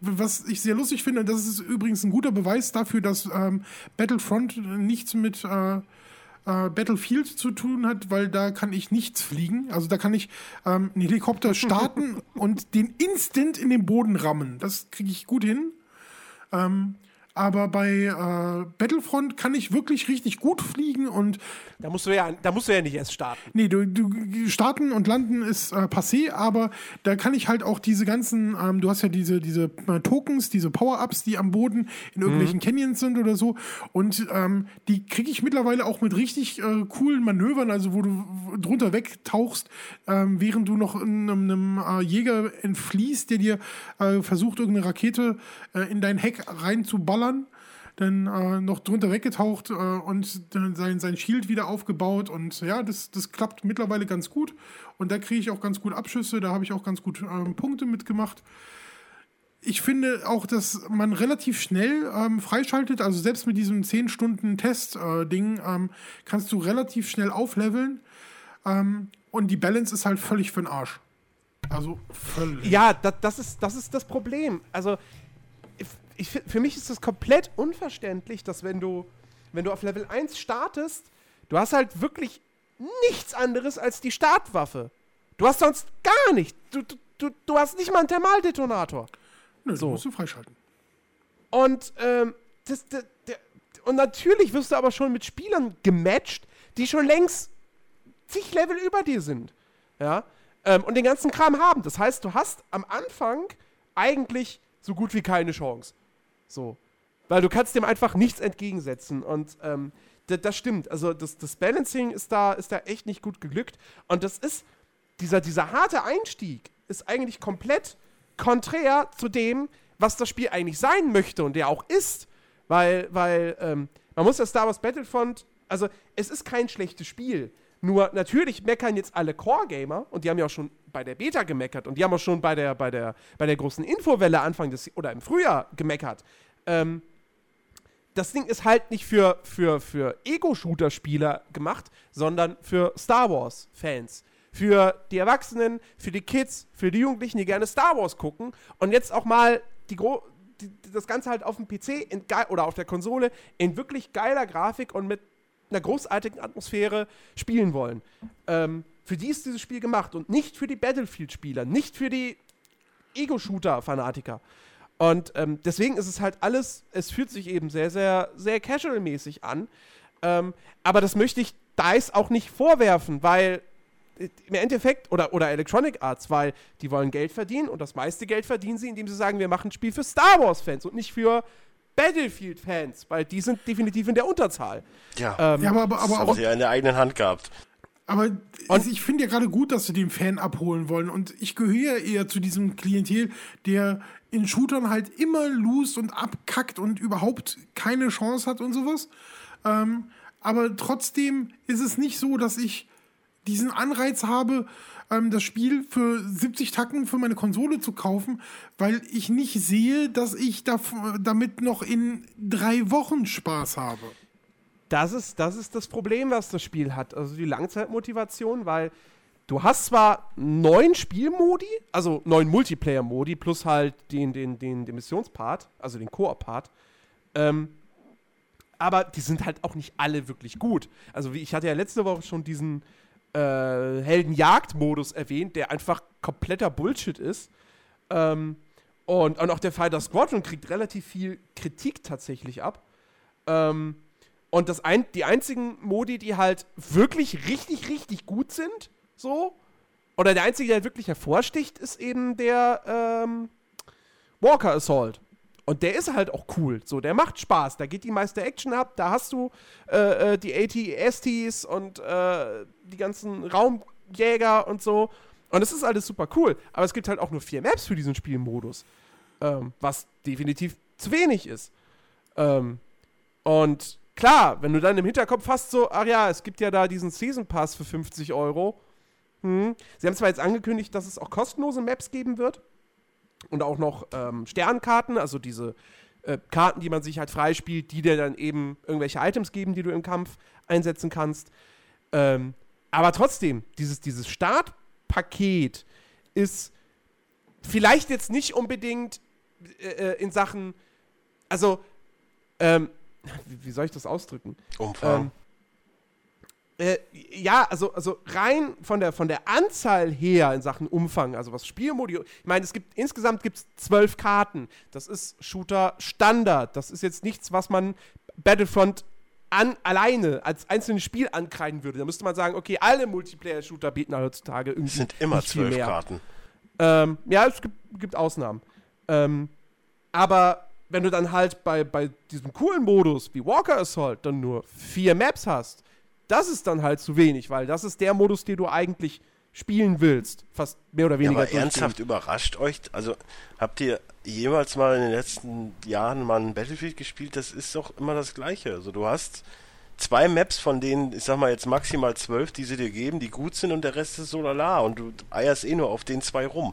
was ich sehr lustig finde, das ist übrigens ein guter Beweis dafür, dass ähm, Battlefront nichts mit äh, äh, Battlefield zu tun hat, weil da kann ich nichts fliegen. Also da kann ich ähm, einen Helikopter starten und den instant in den Boden rammen. Das kriege ich gut hin. Ähm, aber bei äh, Battlefront kann ich wirklich richtig gut fliegen und Da musst du ja, da musst du ja nicht erst starten. Nee, du, du starten und landen ist äh, passé, aber da kann ich halt auch diese ganzen, ähm, du hast ja diese, diese äh, Tokens, diese Power-Ups, die am Boden in irgendwelchen Canyons sind oder so. Und ähm, die kriege ich mittlerweile auch mit richtig äh, coolen Manövern, also wo du drunter wegtauchst, ähm, während du noch in einem, äh, Jäger entfliehst, der dir äh, versucht, irgendeine Rakete in dein Heck reinzuballern wegballern. Dann äh, noch drunter weggetaucht äh, und dann sein, sein Shield wieder aufgebaut. Und ja, das, das klappt mittlerweile ganz gut. Und da kriege ich auch ganz gut Abschüsse, da habe ich auch ganz gut ähm, Punkte mitgemacht ich finde auch, dass man relativ schnell ähm, freischaltet. Also selbst mit diesem 10 Stunden Test-Ding äh, ähm, kannst du relativ schnell aufleveln. Ähm, und die Balance ist halt völlig für den Arsch. Also völlig. Ja, das, das, ist, das ist das Problem. Also ich, für mich ist das komplett unverständlich, dass wenn du, wenn du auf Level 1 startest, du hast halt wirklich nichts anderes als die Startwaffe. Du hast sonst gar nichts. Du, du, du hast nicht mal einen Thermaldetonator. Nö, so. musst du freischalten. Und, ähm, das, das, das, und natürlich wirst du aber schon mit Spielern gematcht, die schon längst zig Level über dir sind. Ja. Ähm, und den ganzen Kram haben. Das heißt, du hast am Anfang eigentlich so gut wie keine Chance. So. Weil du kannst dem einfach nichts entgegensetzen. Und ähm, das stimmt. Also das, das Balancing ist da, ist da echt nicht gut geglückt. Und das ist, dieser, dieser harte Einstieg ist eigentlich komplett konträr zu dem, was das Spiel eigentlich sein möchte und der auch ist. Weil, weil ähm, man muss ja Star Wars Battlefront, also es ist kein schlechtes Spiel. Nur natürlich meckern jetzt alle Core-Gamer und die haben ja auch schon bei der Beta gemeckert und die haben auch schon bei der, bei der, bei der großen Infowelle Anfang des oder im Frühjahr gemeckert. Ähm, das Ding ist halt nicht für, für, für Ego-Shooter-Spieler gemacht, sondern für Star Wars-Fans für die Erwachsenen, für die Kids, für die Jugendlichen, die gerne Star Wars gucken und jetzt auch mal die, die das Ganze halt auf dem PC oder auf der Konsole in wirklich geiler Grafik und mit einer großartigen Atmosphäre spielen wollen. Ähm, für die ist dieses Spiel gemacht und nicht für die Battlefield-Spieler, nicht für die Ego-Shooter-Fanatiker. Und ähm, deswegen ist es halt alles, es fühlt sich eben sehr, sehr, sehr casual-mäßig an. Ähm, aber das möchte ich DICE auch nicht vorwerfen, weil im Endeffekt, oder, oder Electronic Arts, weil die wollen Geld verdienen und das meiste Geld verdienen sie, indem sie sagen, wir machen ein Spiel für Star Wars-Fans und nicht für Battlefield-Fans, weil die sind definitiv in der Unterzahl. Ja, ähm, ja aber, aber, aber das haben sie ja in der eigenen Hand gehabt. Aber also ich finde ja gerade gut, dass sie den Fan abholen wollen. Und ich gehöre eher zu diesem Klientel, der in Shootern halt immer lost und abkackt und überhaupt keine Chance hat und sowas. Ähm, aber trotzdem ist es nicht so, dass ich diesen Anreiz habe, ähm, das Spiel für 70 Tacken für meine Konsole zu kaufen, weil ich nicht sehe, dass ich da, damit noch in drei Wochen Spaß habe. Das ist, das ist das Problem, was das Spiel hat. Also die Langzeitmotivation, weil du hast zwar neun Spielmodi, also neun Multiplayer-Modi, plus halt den, den, den, den Missionspart, also den Koop-Part. Ähm, aber die sind halt auch nicht alle wirklich gut. Also wie ich hatte ja letzte Woche schon diesen, äh, Heldenjagd-Modus erwähnt, der einfach kompletter Bullshit ist. Ähm, und, und auch der Fighter Squadron kriegt relativ viel Kritik tatsächlich ab. Ähm, und das ein, die einzigen Modi, die halt wirklich richtig, richtig gut sind, so, oder der einzige, der wirklich hervorsticht, ist eben der ähm, Walker Assault. Und der ist halt auch cool. So, der macht Spaß. Da geht die meiste Action ab. Da hast du äh, äh die AT-STs und äh, die ganzen Raumjäger und so. Und es ist alles super cool. Aber es gibt halt auch nur vier Maps für diesen Spielmodus. Ähm, was definitiv zu wenig ist. Ähm, und klar, wenn du dann im Hinterkopf hast, so, ach ja, es gibt ja da diesen Season Pass für 50 Euro. Hm. Sie haben zwar jetzt angekündigt, dass es auch kostenlose Maps geben wird und auch noch ähm, Sternkarten, also diese äh, Karten, die man sich halt freispielt, die dir dann eben irgendwelche Items geben, die du im Kampf einsetzen kannst. Ähm, aber trotzdem, dieses, dieses Startpaket ist vielleicht jetzt nicht unbedingt äh, äh in Sachen, also, ähm, wie, wie, soll ich das ausdrücken? Umfang. Ähm, äh, ja, also, also rein von der, von der Anzahl her in Sachen Umfang, also was Spielmodi. Ich meine, es gibt insgesamt gibt zwölf Karten. Das ist Shooter Standard. Das ist jetzt nichts, was man Battlefront an, alleine als einzelnes Spiel ankreiden würde. Da müsste man sagen, okay, alle Multiplayer-Shooter bieten heutzutage irgendwie. Es sind immer zwölf Karten. Ähm, ja, es gibt, gibt Ausnahmen. Ähm, aber wenn du dann halt bei, bei diesem coolen Modus wie Walker Assault dann nur vier Maps hast, das ist dann halt zu wenig, weil das ist der Modus, den du eigentlich spielen willst. Fast mehr oder weniger. Ja, aber ernsthaft überrascht euch, also habt ihr jemals mal in den letzten Jahren mal ein Battlefield gespielt? Das ist doch immer das Gleiche. Also du hast zwei Maps, von denen, ich sag mal jetzt maximal zwölf, die sie dir geben, die gut sind und der Rest ist so lala und du eierst eh nur auf den zwei rum.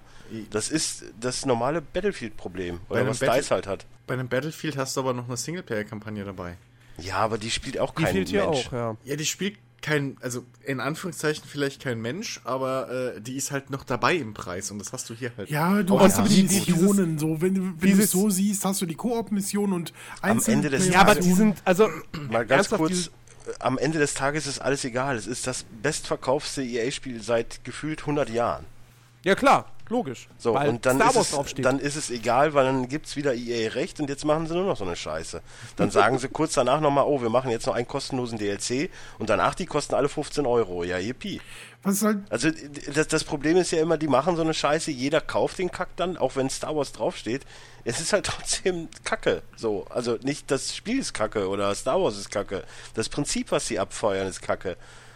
Das ist das normale Battlefield-Problem, oder was Battle- DICE halt hat. Bei einem Battlefield hast du aber noch eine Singleplayer-Kampagne dabei. Ja, aber die spielt auch Die kein fehlt hier Mensch. auch, ja. Ja, die spielt kein, also in Anführungszeichen vielleicht kein Mensch, aber äh, die ist halt noch dabei im Preis und das hast du hier halt. Ja, du hast ja, aber die Missionen, so, wenn, du- wenn du es so siehst, hast du die Koop-Mission und Ende des Ja, aber die sind, also, Mal ganz kurz, äh, am Ende des Tages ist alles egal. Es ist das bestverkaufste EA-Spiel seit gefühlt 100 Jahren. Ja, klar, logisch. So, weil und dann Star ist, Wars es, draufsteht. dann ist es egal, weil dann gibt's wieder EA recht und jetzt machen sie nur noch so eine Scheiße. Dann sagen sie kurz danach nochmal, oh, wir machen jetzt noch einen kostenlosen DLC und danach die kosten alle 15 Euro. Ja, yippie. Was ist halt, Also das, das Problem ist ja immer, die machen so eine Scheiße, jeder kauft den Kack dann, auch wenn Star Wars draufsteht. Es ist halt trotzdem Kacke. So, also nicht das Spiel ist Kacke oder Star Wars ist Kacke. Das Prinzip, was sie abfeuern, ist Kacke.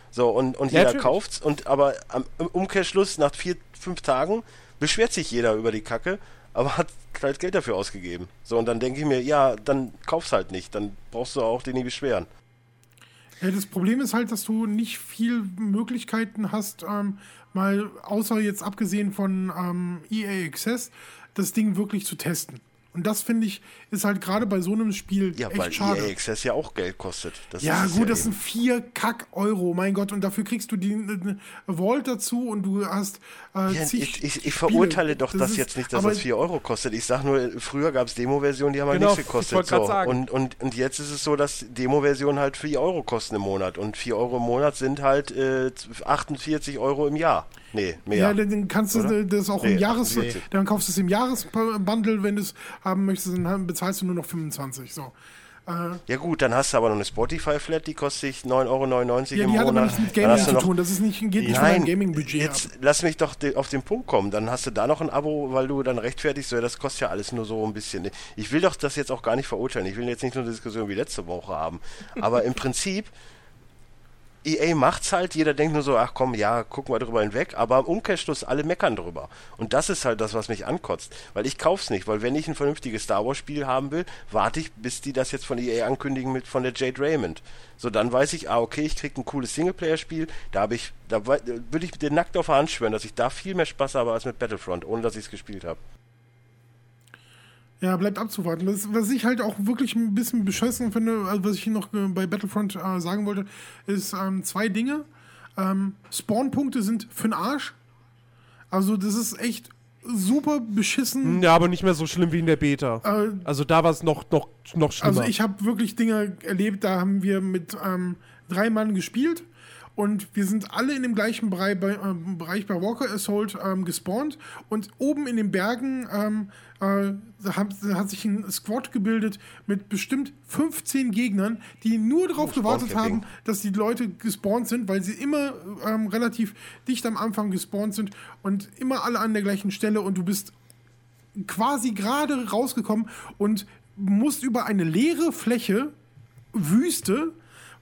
So, und, und Ja, jeder natürlich. kauft's und aber am, im Umkehrschluss nach vier, fünf Tagen beschwert sich jeder über die Kacke, aber hat halt Geld dafür ausgegeben. So, und dann denke ich mir, ja, dann kauf's halt nicht, dann brauchst du auch den nicht beschweren. ja, das Problem ist halt, dass du nicht viel Möglichkeiten hast, ähm, mal, außer jetzt abgesehen von ähm, EA Access, das Ding wirklich zu testen. Und das finde ich, ist halt gerade bei so einem Spiel Ja, echt weil schade. EA Access ja auch Geld kostet. Das Ja, gut, das eben. sind vier Kack-Euro, mein Gott, und dafür kriegst du die äh, Vault dazu und du hast äh, Ja, ich, ich, ich Spiele. verurteile doch das, ist- jetzt nicht, dass das 4 Euro kostet. Ich sag nur, früher gab es Demo-Versionen, die haben halt Genau, nichts ich gekostet. So. sagen. Und, und, und jetzt ist es so, dass Demo-Versionen halt 4 Euro kosten im Monat. Und 4 Euro im Monat sind halt äh, 48 Euro im Jahr. Nee, mehr. Ja, dann- kannst du Oder? das auch Nee, im Jahres... 48. Dann kaufst du es im Jahresbundle, wenn du es haben möchtest, dann bezahlst du nur noch 25. So. Äh, Ja gut, dann hast du aber noch eine Spotify-Flat, die kostet sich 9,99 Euro ja, im die hat aber Monat. nichts mit Gaming zu noch- tun. Das ist nicht, geht nicht von Nein, deinem Gaming-Budget ab. jetzt lass mich doch de- auf den Punkt kommen. Dann hast du da noch ein Abo, weil du dann rechtfertigst, so, ja, das kostet ja alles nur so ein bisschen. Ich will doch das jetzt auch gar nicht verurteilen. Ich will jetzt nicht nur eine Diskussion wie letzte Woche haben. Aber im Prinzip, EA macht's halt, jeder denkt nur so, ach komm, ja, gucken wir drüber hinweg, aber im Umkehrschluss alle meckern drüber. Und das ist halt das, was mich ankotzt. Weil ich kauf's nicht, weil wenn ich ein vernünftiges Star Wars Spiel haben will, warte ich, bis die das jetzt von EA ankündigen mit von der Jade Raymond. So, dann weiß ich, ah, okay, ich krieg ein cooles Singleplayer-Spiel, da habe ich, da würde ich dir nackt auf der Hand schwören, dass ich da viel mehr Spaß habe als mit Battlefront, ohne dass ich es gespielt habe. Ja, bleibt abzuwarten. Das, was ich halt auch wirklich ein bisschen beschissen finde, also was ich noch äh, bei Battlefront äh, sagen wollte, ist ähm, zwei Dinge. Ähm, Spawnpunkte sind für'n Arsch. Also das ist echt super beschissen. Ja, aber nicht mehr so schlimm wie in der Beta. Äh, Also da war es noch, noch, noch schlimmer. Also ich habe wirklich Dinge erlebt, da haben wir mit ähm, drei Mann gespielt und wir sind alle in dem gleichen Bereich bei, ähm, Bereich bei Walker Assault ähm, gespawnt. Und oben in den Bergen ähm, äh, hat, hat sich ein Squad gebildet mit bestimmt 15 Gegnern, die nur darauf Oh, gewartet haben, dass die Leute gespawnt sind, weil sie immer ähm, relativ dicht am Anfang gespawnt sind und immer alle an der gleichen Stelle. Und du bist quasi gerade rausgekommen und musst über eine leere Fläche, Wüste,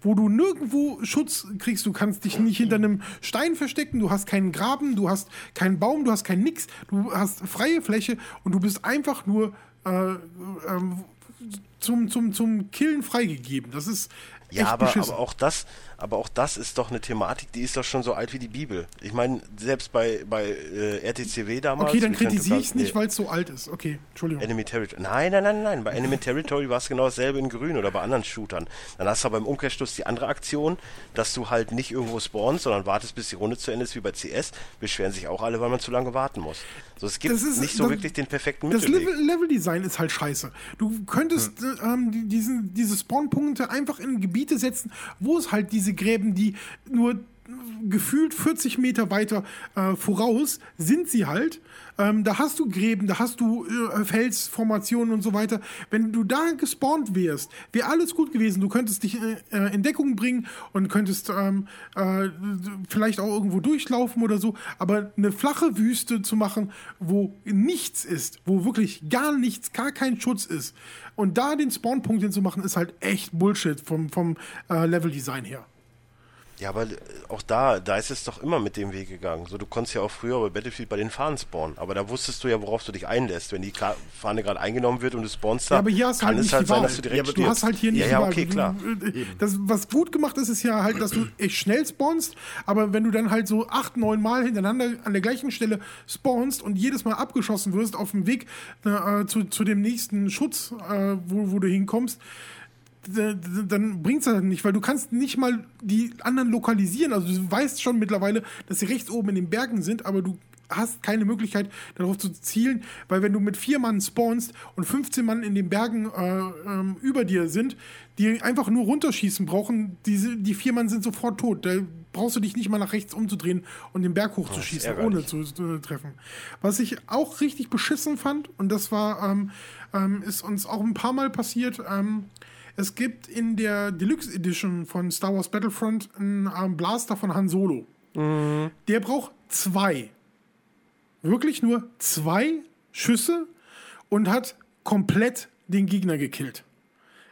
wo du nirgendwo Schutz kriegst. Du kannst dich nicht hinter einem Stein verstecken, du hast keinen Graben, du hast keinen Baum, du hast kein Nix, du hast freie Fläche und du bist einfach nur äh, ähm, zum, zum, zum Killen freigegeben. Das ist Ja, aber, aber auch das, aber auch das ist doch eine Thematik, die ist doch schon so alt wie die Bibel. Ich meine, selbst bei, bei äh, RTCW damals. okay, dann kritisiere ich es nicht, weil es so alt ist. Okay, Entschuldigung. Enemy Territory. Nein, nein, nein, nein. Bei Enemy Territory war es genau dasselbe in Grün oder bei anderen Shootern. Dann hast du aber im Umkehrschluss die andere Aktion, dass du halt nicht irgendwo spawnst, sondern wartest, bis die Runde zu Ende ist, wie bei CS. Beschweren sich auch alle, weil man zu lange warten muss. So, es gibt Das ist- nicht so das- wirklich den perfekten Das Mittelweg. Level- Level-Design ist halt scheiße. Du könntest äh, ähm, die, diesen, diese Spawnpunkte einfach in Gebiete setzen, wo es halt diese Gräben, die nur gefühlt 40 Meter weiter äh, voraus sind sie halt. Ähm, da hast du Gräben, da hast du äh, Felsformationen und so weiter. Wenn du da gespawnt wärst, wäre alles gut gewesen. Du könntest dich äh, äh, in Deckung bringen und könntest ähm, äh, vielleicht auch irgendwo durchlaufen oder so. Aber eine flache Wüste zu machen, wo nichts ist, wo wirklich gar nichts, gar kein Schutz ist und da den Spawnpunkt hinzumachen, ist halt echt Bullshit vom, vom äh, Level-Design her. Ja, aber äh, auch da, da ist es doch immer mit dem Weg gegangen. So, du konntest ja auch früher bei Battlefield bei den Fahnen spawnen, aber da wusstest du ja, worauf du dich einlässt. Wenn die Fahne gerade eingenommen wird und du spawnst da, Ja, aber hier hast du kann halt es halt sein, Wahl. dass du direkt ja, aber du stirbst. hast halt hier nicht Ja, ja, okay, Du- klar. Das, was gut gemacht ist, ist ja halt, dass du echt schnell spawnst, aber wenn du dann halt so acht, neun Mal hintereinander an der gleichen Stelle spawnst und jedes Mal abgeschossen wirst auf dem Weg äh, zu, zu dem nächsten Schutz, äh, wo, wo du hinkommst, dann bringt es halt nicht, weil du kannst nicht mal die anderen lokalisieren. Also du weißt schon mittlerweile, dass sie rechts oben in den Bergen sind, aber du hast keine Möglichkeit darauf zu zielen, weil wenn du mit vier Mann spawnst und 15 Mann in den Bergen äh, ähm, über dir sind, die einfach nur runterschießen brauchen, diese, die vier Mann sind sofort tot. Da brauchst du dich nicht mal nach rechts umzudrehen und den Berg hochzuschießen, ohne zu, zu treffen. Was ich auch richtig beschissen fand, und das war, ähm, ähm, ist uns auch ein paar Mal passiert, ähm, es gibt in der Deluxe Edition von Star Wars Battlefront einen ähm, Blaster von Han Solo. Der braucht zwei. Wirklich nur zwei Schüsse und hat komplett den Gegner gekillt.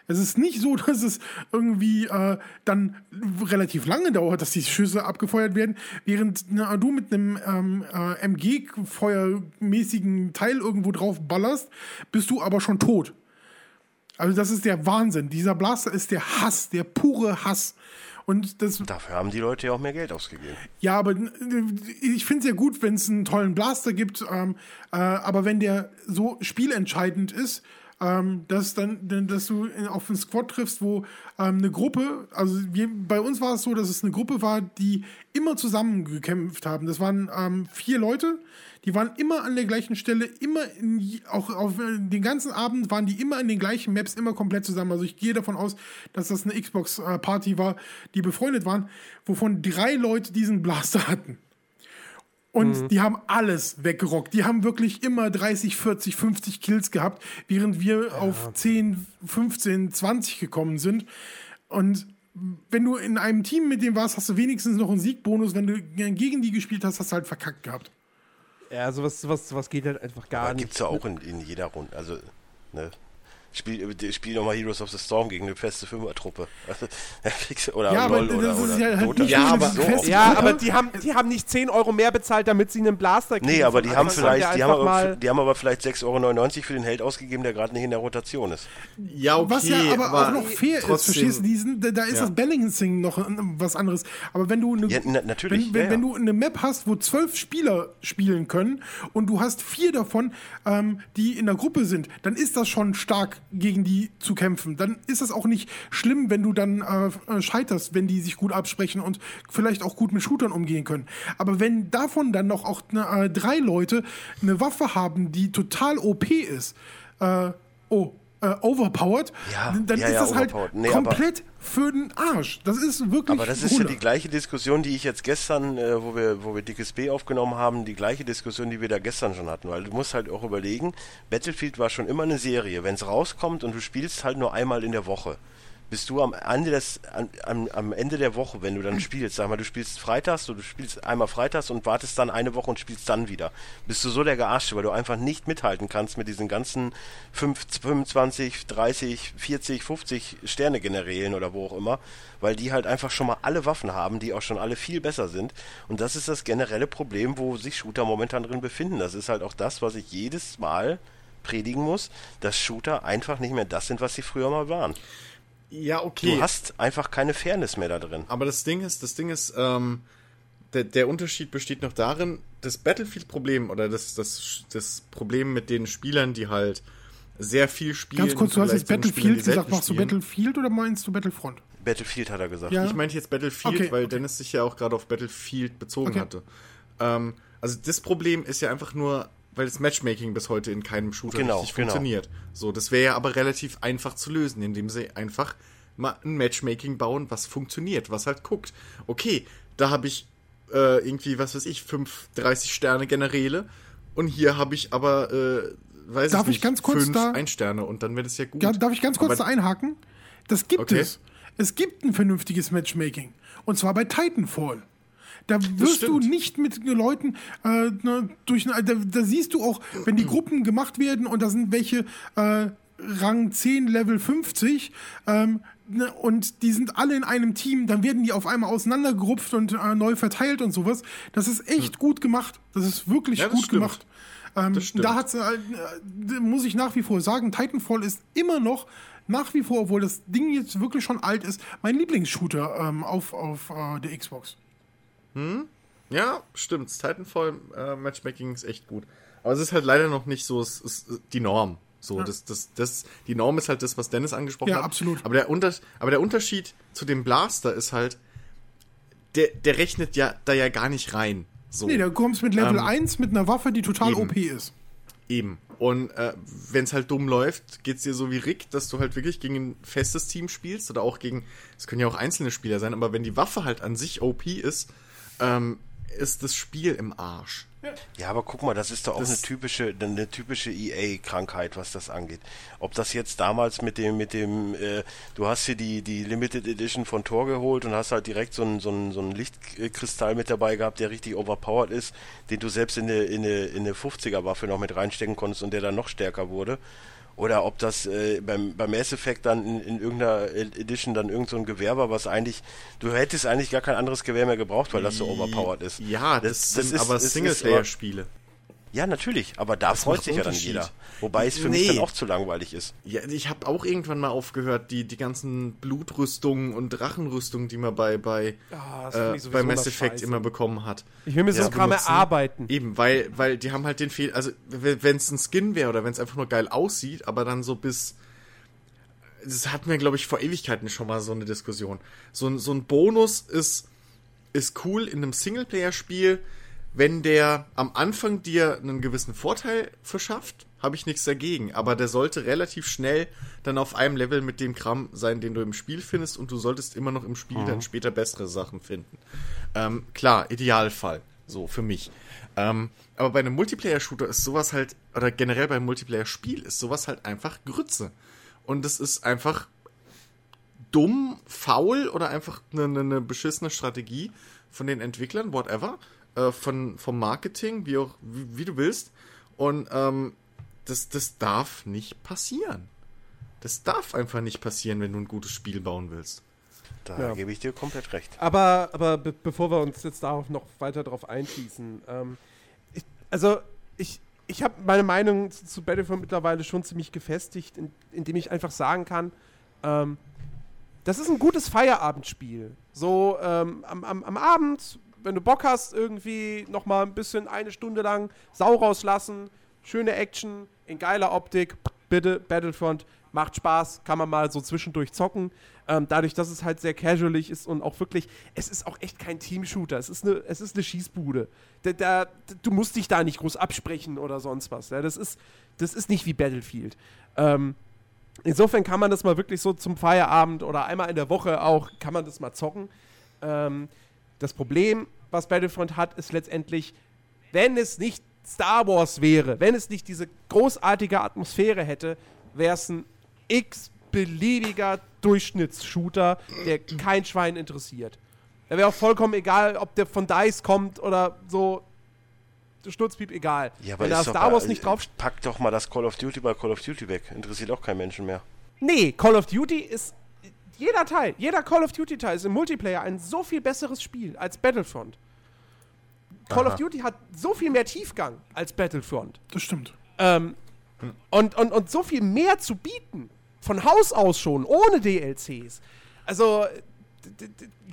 Es ist nicht so, dass es irgendwie äh, dann relativ lange dauert, dass die Schüsse abgefeuert werden, während na, du mit einem ähm, äh, MG-feuermäßigen Teil irgendwo drauf ballerst, bist du aber schon tot. Also das ist der Wahnsinn. Dieser Blaster ist der Hass, der pure Hass. Und das Dafür haben die Leute ja auch mehr Geld ausgegeben. ja, aber äh, ich finde es ja gut, wenn es einen tollen Blaster gibt, ähm, äh, aber wenn der so spielentscheidend ist, ähm, dass dann, dass du auf einen Squad triffst, wo ähm, eine Gruppe, also wir, bei uns war es so, dass es eine Gruppe war, die immer zusammen gekämpft haben. Das waren ähm, vier Leute, die waren immer an der gleichen Stelle, immer in, auch auf äh, den ganzen Abend waren die immer in den gleichen Maps, immer komplett zusammen. Also ich gehe davon aus, dass das eine Xbox-Party war, die befreundet waren, wovon drei Leute diesen Blaster hatten. Und die haben alles weggerockt. Die haben wirklich immer 30, 40, 50 Kills gehabt, während wir auf 10, 15, 20 gekommen sind. Und wenn du in einem Team mit dem warst, hast du wenigstens noch einen Siegbonus. Wenn du gegen die gespielt hast, hast du halt verkackt gehabt. Ja, sowas, sowas, sowas geht halt einfach gar Aber nicht. gibt es ja auch in, in jeder Runde. Also, ne? Spiel, äh, spiel nochmal Heroes of the Storm gegen eine feste Fünfertruppe. Also, oder Ja, aber oder, das ist oder ja halt Dota. Ja, aber- so Ja, aber die haben, die haben nicht 10 Euro mehr bezahlt, damit sie einen Blaster kriegen. Nee, aber die haben vielleicht, die haben, aber, die haben aber vielleicht 6,99 Euro für den Held ausgegeben, der gerade nicht in der Rotation ist. Ja, okay, Was ja aber, auch noch fair ist, trotzdem- verstehst du, diesen, da, da ist Ja. das Balancing noch was anderes. Aber wenn du eine, Ja, na- natürlich, wenn, wenn, wenn du eine Map hast, wo zwölf Spieler spielen können und du hast vier davon, ähm, die in der Gruppe sind, dann ist das schon stark, gegen die zu kämpfen. Dann ist das auch nicht schlimm, wenn du dann äh, äh, scheiterst, wenn die sich gut absprechen und vielleicht auch gut mit Shootern umgehen können. Aber wenn davon dann noch auch ne, äh, drei Leute eine Waffe haben, die total OP ist, äh, oh, äh, overpowered, Ja, dann ja, ist ja, das halt. Nee, komplett für den Arsch. Das ist wirklich. Aber das ist ja die gleiche Diskussion, die ich jetzt gestern, äh, wo wir, wo wir Dickes B aufgenommen haben, die gleiche Diskussion, die wir da gestern schon hatten. Weil du musst halt auch überlegen, Battlefield war schon immer eine Serie. Wenn es rauskommt und du spielst halt nur einmal in der Woche, bist du am Ende des, am, am Ende der Woche, wenn du dann spielst, sag mal, du spielst freitags, so, du spielst einmal freitags und wartest dann eine Woche und spielst dann wieder, bist du so der Gearschte, weil du einfach nicht mithalten kannst mit diesen ganzen 5, 25, 30, 40, 50 Sterne Generälen oder wo auch immer, weil die halt einfach schon mal alle Waffen haben, die auch schon alle viel besser sind. Und das ist das generelle Problem, wo sich Shooter momentan drin befinden. Das ist halt auch das, was ich jedes Mal predigen muss, dass Shooter einfach nicht mehr das sind, was sie früher mal waren. Ja, okay. Du hast einfach keine Fairness mehr da drin. Aber das Ding ist, das Ding ist, ähm, der, der Unterschied besteht noch darin, das Battlefield-Problem oder das, das, das Problem mit den Spielern, die halt sehr viel spielen. Ganz kurz, du hast jetzt Battlefield gesagt. Machst du. Battlefield oder meinst du Battlefront? Battlefield hat er gesagt. Ja. Ich meinte jetzt Battlefield, Okay, weil okay. Dennis sich ja auch gerade auf Battlefield bezogen Okay. hatte. Ähm, also das Problem ist ja einfach nur, weil das Matchmaking bis heute in keinem Shooter Genau, richtig genau. funktioniert. So, das wäre ja aber relativ einfach zu lösen, indem sie einfach mal ein Matchmaking bauen, was funktioniert, was halt guckt. Okay, da habe ich äh, irgendwie, was weiß ich, fünf 30 Sterne Generäle und hier habe ich aber, äh, weiß Darf ich nicht, ich ganz kurz fünf da- Ein-Sterne und dann wäre das ja gut. Ja, darf ich ganz kurz Aber- da einhaken? Das gibt Okay. es. Es gibt ein vernünftiges Matchmaking. Und zwar bei Titanfall. Da wirst du nicht mit Leuten äh, ne, durch. Da, da siehst du auch, wenn die Gruppen gemacht werden und da sind welche äh, Rang 10, Level 50, ähm, ne, und die sind alle in einem Team, dann werden die auf einmal auseinandergerupft und äh, neu verteilt und sowas. Das ist echt gut gemacht. Das ist wirklich Ja, das gut stimmt. gemacht. Ähm, da hat's, äh, äh, muss ich nach wie vor sagen, Titanfall ist immer noch nach wie vor, obwohl das Ding jetzt wirklich schon alt ist, mein Lieblingsshooter ähm, auf, auf äh, der Xbox. Ja, stimmt. Titanfall äh, Matchmaking ist echt gut. Aber es ist halt leider noch nicht so es ist die Norm. So, das, das, das, die Norm ist halt das, was Dennis angesprochen Ja, hat. absolut. Aber der, Unter, aber der Unterschied zu dem Blaster ist halt, der, der rechnet ja da ja gar nicht rein. So. Nee, da kommst mit Level Ähm, 1 mit einer Waffe, die total eben. OP ist. Eben. Und äh, wenn es halt dumm läuft, geht's dir so wie Rick, dass du halt wirklich gegen ein festes Team spielst oder auch gegen, es können ja auch einzelne Spieler sein, aber wenn die Waffe halt an sich OP ist, ähm, ist das Spiel im Arsch. Ja, aber guck mal, das ist doch auch Das- eine typische, eine typische EA-Krankheit, was das angeht. Ob das jetzt damals mit dem, mit dem, äh, du hast hier die, die Limited Edition von Tor geholt und hast halt direkt so einen, so einen, so einen Lichtkristall mit dabei gehabt, der richtig overpowered ist, den du selbst in eine, in eine, in eine 50er-Waffe noch mit reinstecken konntest und der dann noch stärker wurde. Oder ob das äh, beim, beim Mass Effect dann in, in irgendeiner Edition dann irgend so ein Gewehr war, was eigentlich, du hättest eigentlich gar kein anderes Gewehr mehr gebraucht, weil das so overpowered ist. Ja, das, Das- das sind ist- aber Singleplayer-Spiele. Ja, natürlich, aber da freut macht sich ja dann jeder. Wobei es für mich Nee. dann auch zu langweilig ist. Ja, ich habe auch irgendwann mal aufgehört, die, die ganzen Blutrüstungen und Drachenrüstungen, die man bei, bei, das find äh, bei Mass immer Effect scheiße. immer bekommen hat. Ich will mir so Ja, einen Kram erarbeiten. Eben, weil, weil die haben halt den Fehler, also wenn es ein Skin wäre oder wenn es einfach nur geil aussieht, aber dann so bis. Das hatten wir, glaube ich, vor Ewigkeiten schon mal so eine Diskussion. So ein, so ein Bonus ist, ist cool in einem Singleplayer-Spiel, wenn der am Anfang dir einen gewissen Vorteil verschafft, habe ich nichts dagegen. Aber der sollte relativ schnell dann auf einem Level mit dem Kram sein, den du im Spiel findest, und du solltest immer noch im Spiel dann später bessere Sachen finden. Ähm, klar, Idealfall. So, für mich. Ähm, aber bei einem Multiplayer-Shooter ist sowas halt, oder generell beim Multiplayer-Spiel ist sowas halt einfach Grütze. Und das ist einfach dumm, faul oder einfach eine, eine beschissene Strategie von den Entwicklern, whatever, äh, von, vom Marketing, wie auch, wie, wie du willst. Und ähm, das, das darf nicht passieren. Das darf einfach nicht passieren, wenn du ein gutes Spiel bauen willst. Da Ja. gebe ich dir komplett recht. Aber, aber be bevor wir uns jetzt darauf noch weiter drauf einschießen, ähm, ich, also ich, ich habe meine Meinung zu, zu Battlefield mittlerweile schon ziemlich gefestigt, in, indem ich einfach sagen kann, ähm, das ist ein gutes Feierabendspiel. So ähm, am, am, am Abend, wenn du Bock hast, irgendwie noch mal ein bisschen eine Stunde lang Sau rauslassen, schöne Action, in geiler Optik, bitte Battlefront, macht Spaß, kann man mal so zwischendurch zocken. Ähm, dadurch, dass es halt sehr casualig ist und auch wirklich, es ist auch echt kein Team-Shooter, es ist eine, es ist eine Schießbude. Da, da, du musst dich da nicht groß absprechen oder sonst was. Ja? Das, ist, das ist nicht wie Battlefield. Ähm, Insofern kann man das mal wirklich so zum Feierabend oder einmal in der Woche auch, kann man das mal zocken. Ähm, das Problem, was Battlefront hat, ist letztendlich, wenn es nicht Star Wars wäre, wenn es nicht diese großartige Atmosphäre hätte, wäre es ein x-beliebiger Durchschnittsshooter, der kein Schwein interessiert. Da wäre auch vollkommen egal, ob der von DICE kommt oder so. Sturzpiep egal. Ja, aber wenn da Star Wars nicht drauf Pack doch mal das Call of Duty bei Call of Duty weg. Interessiert auch kein Menschen mehr. Nee, Call of Duty ist. Jeder Teil, jeder Call of Duty Teil ist im Multiplayer ein so viel besseres Spiel als Battlefront. Call of Duty hat so viel mehr Tiefgang als Battlefront. Das stimmt. Ähm, und, und, und so viel mehr zu bieten. Von Haus aus schon, ohne DLCs. Also,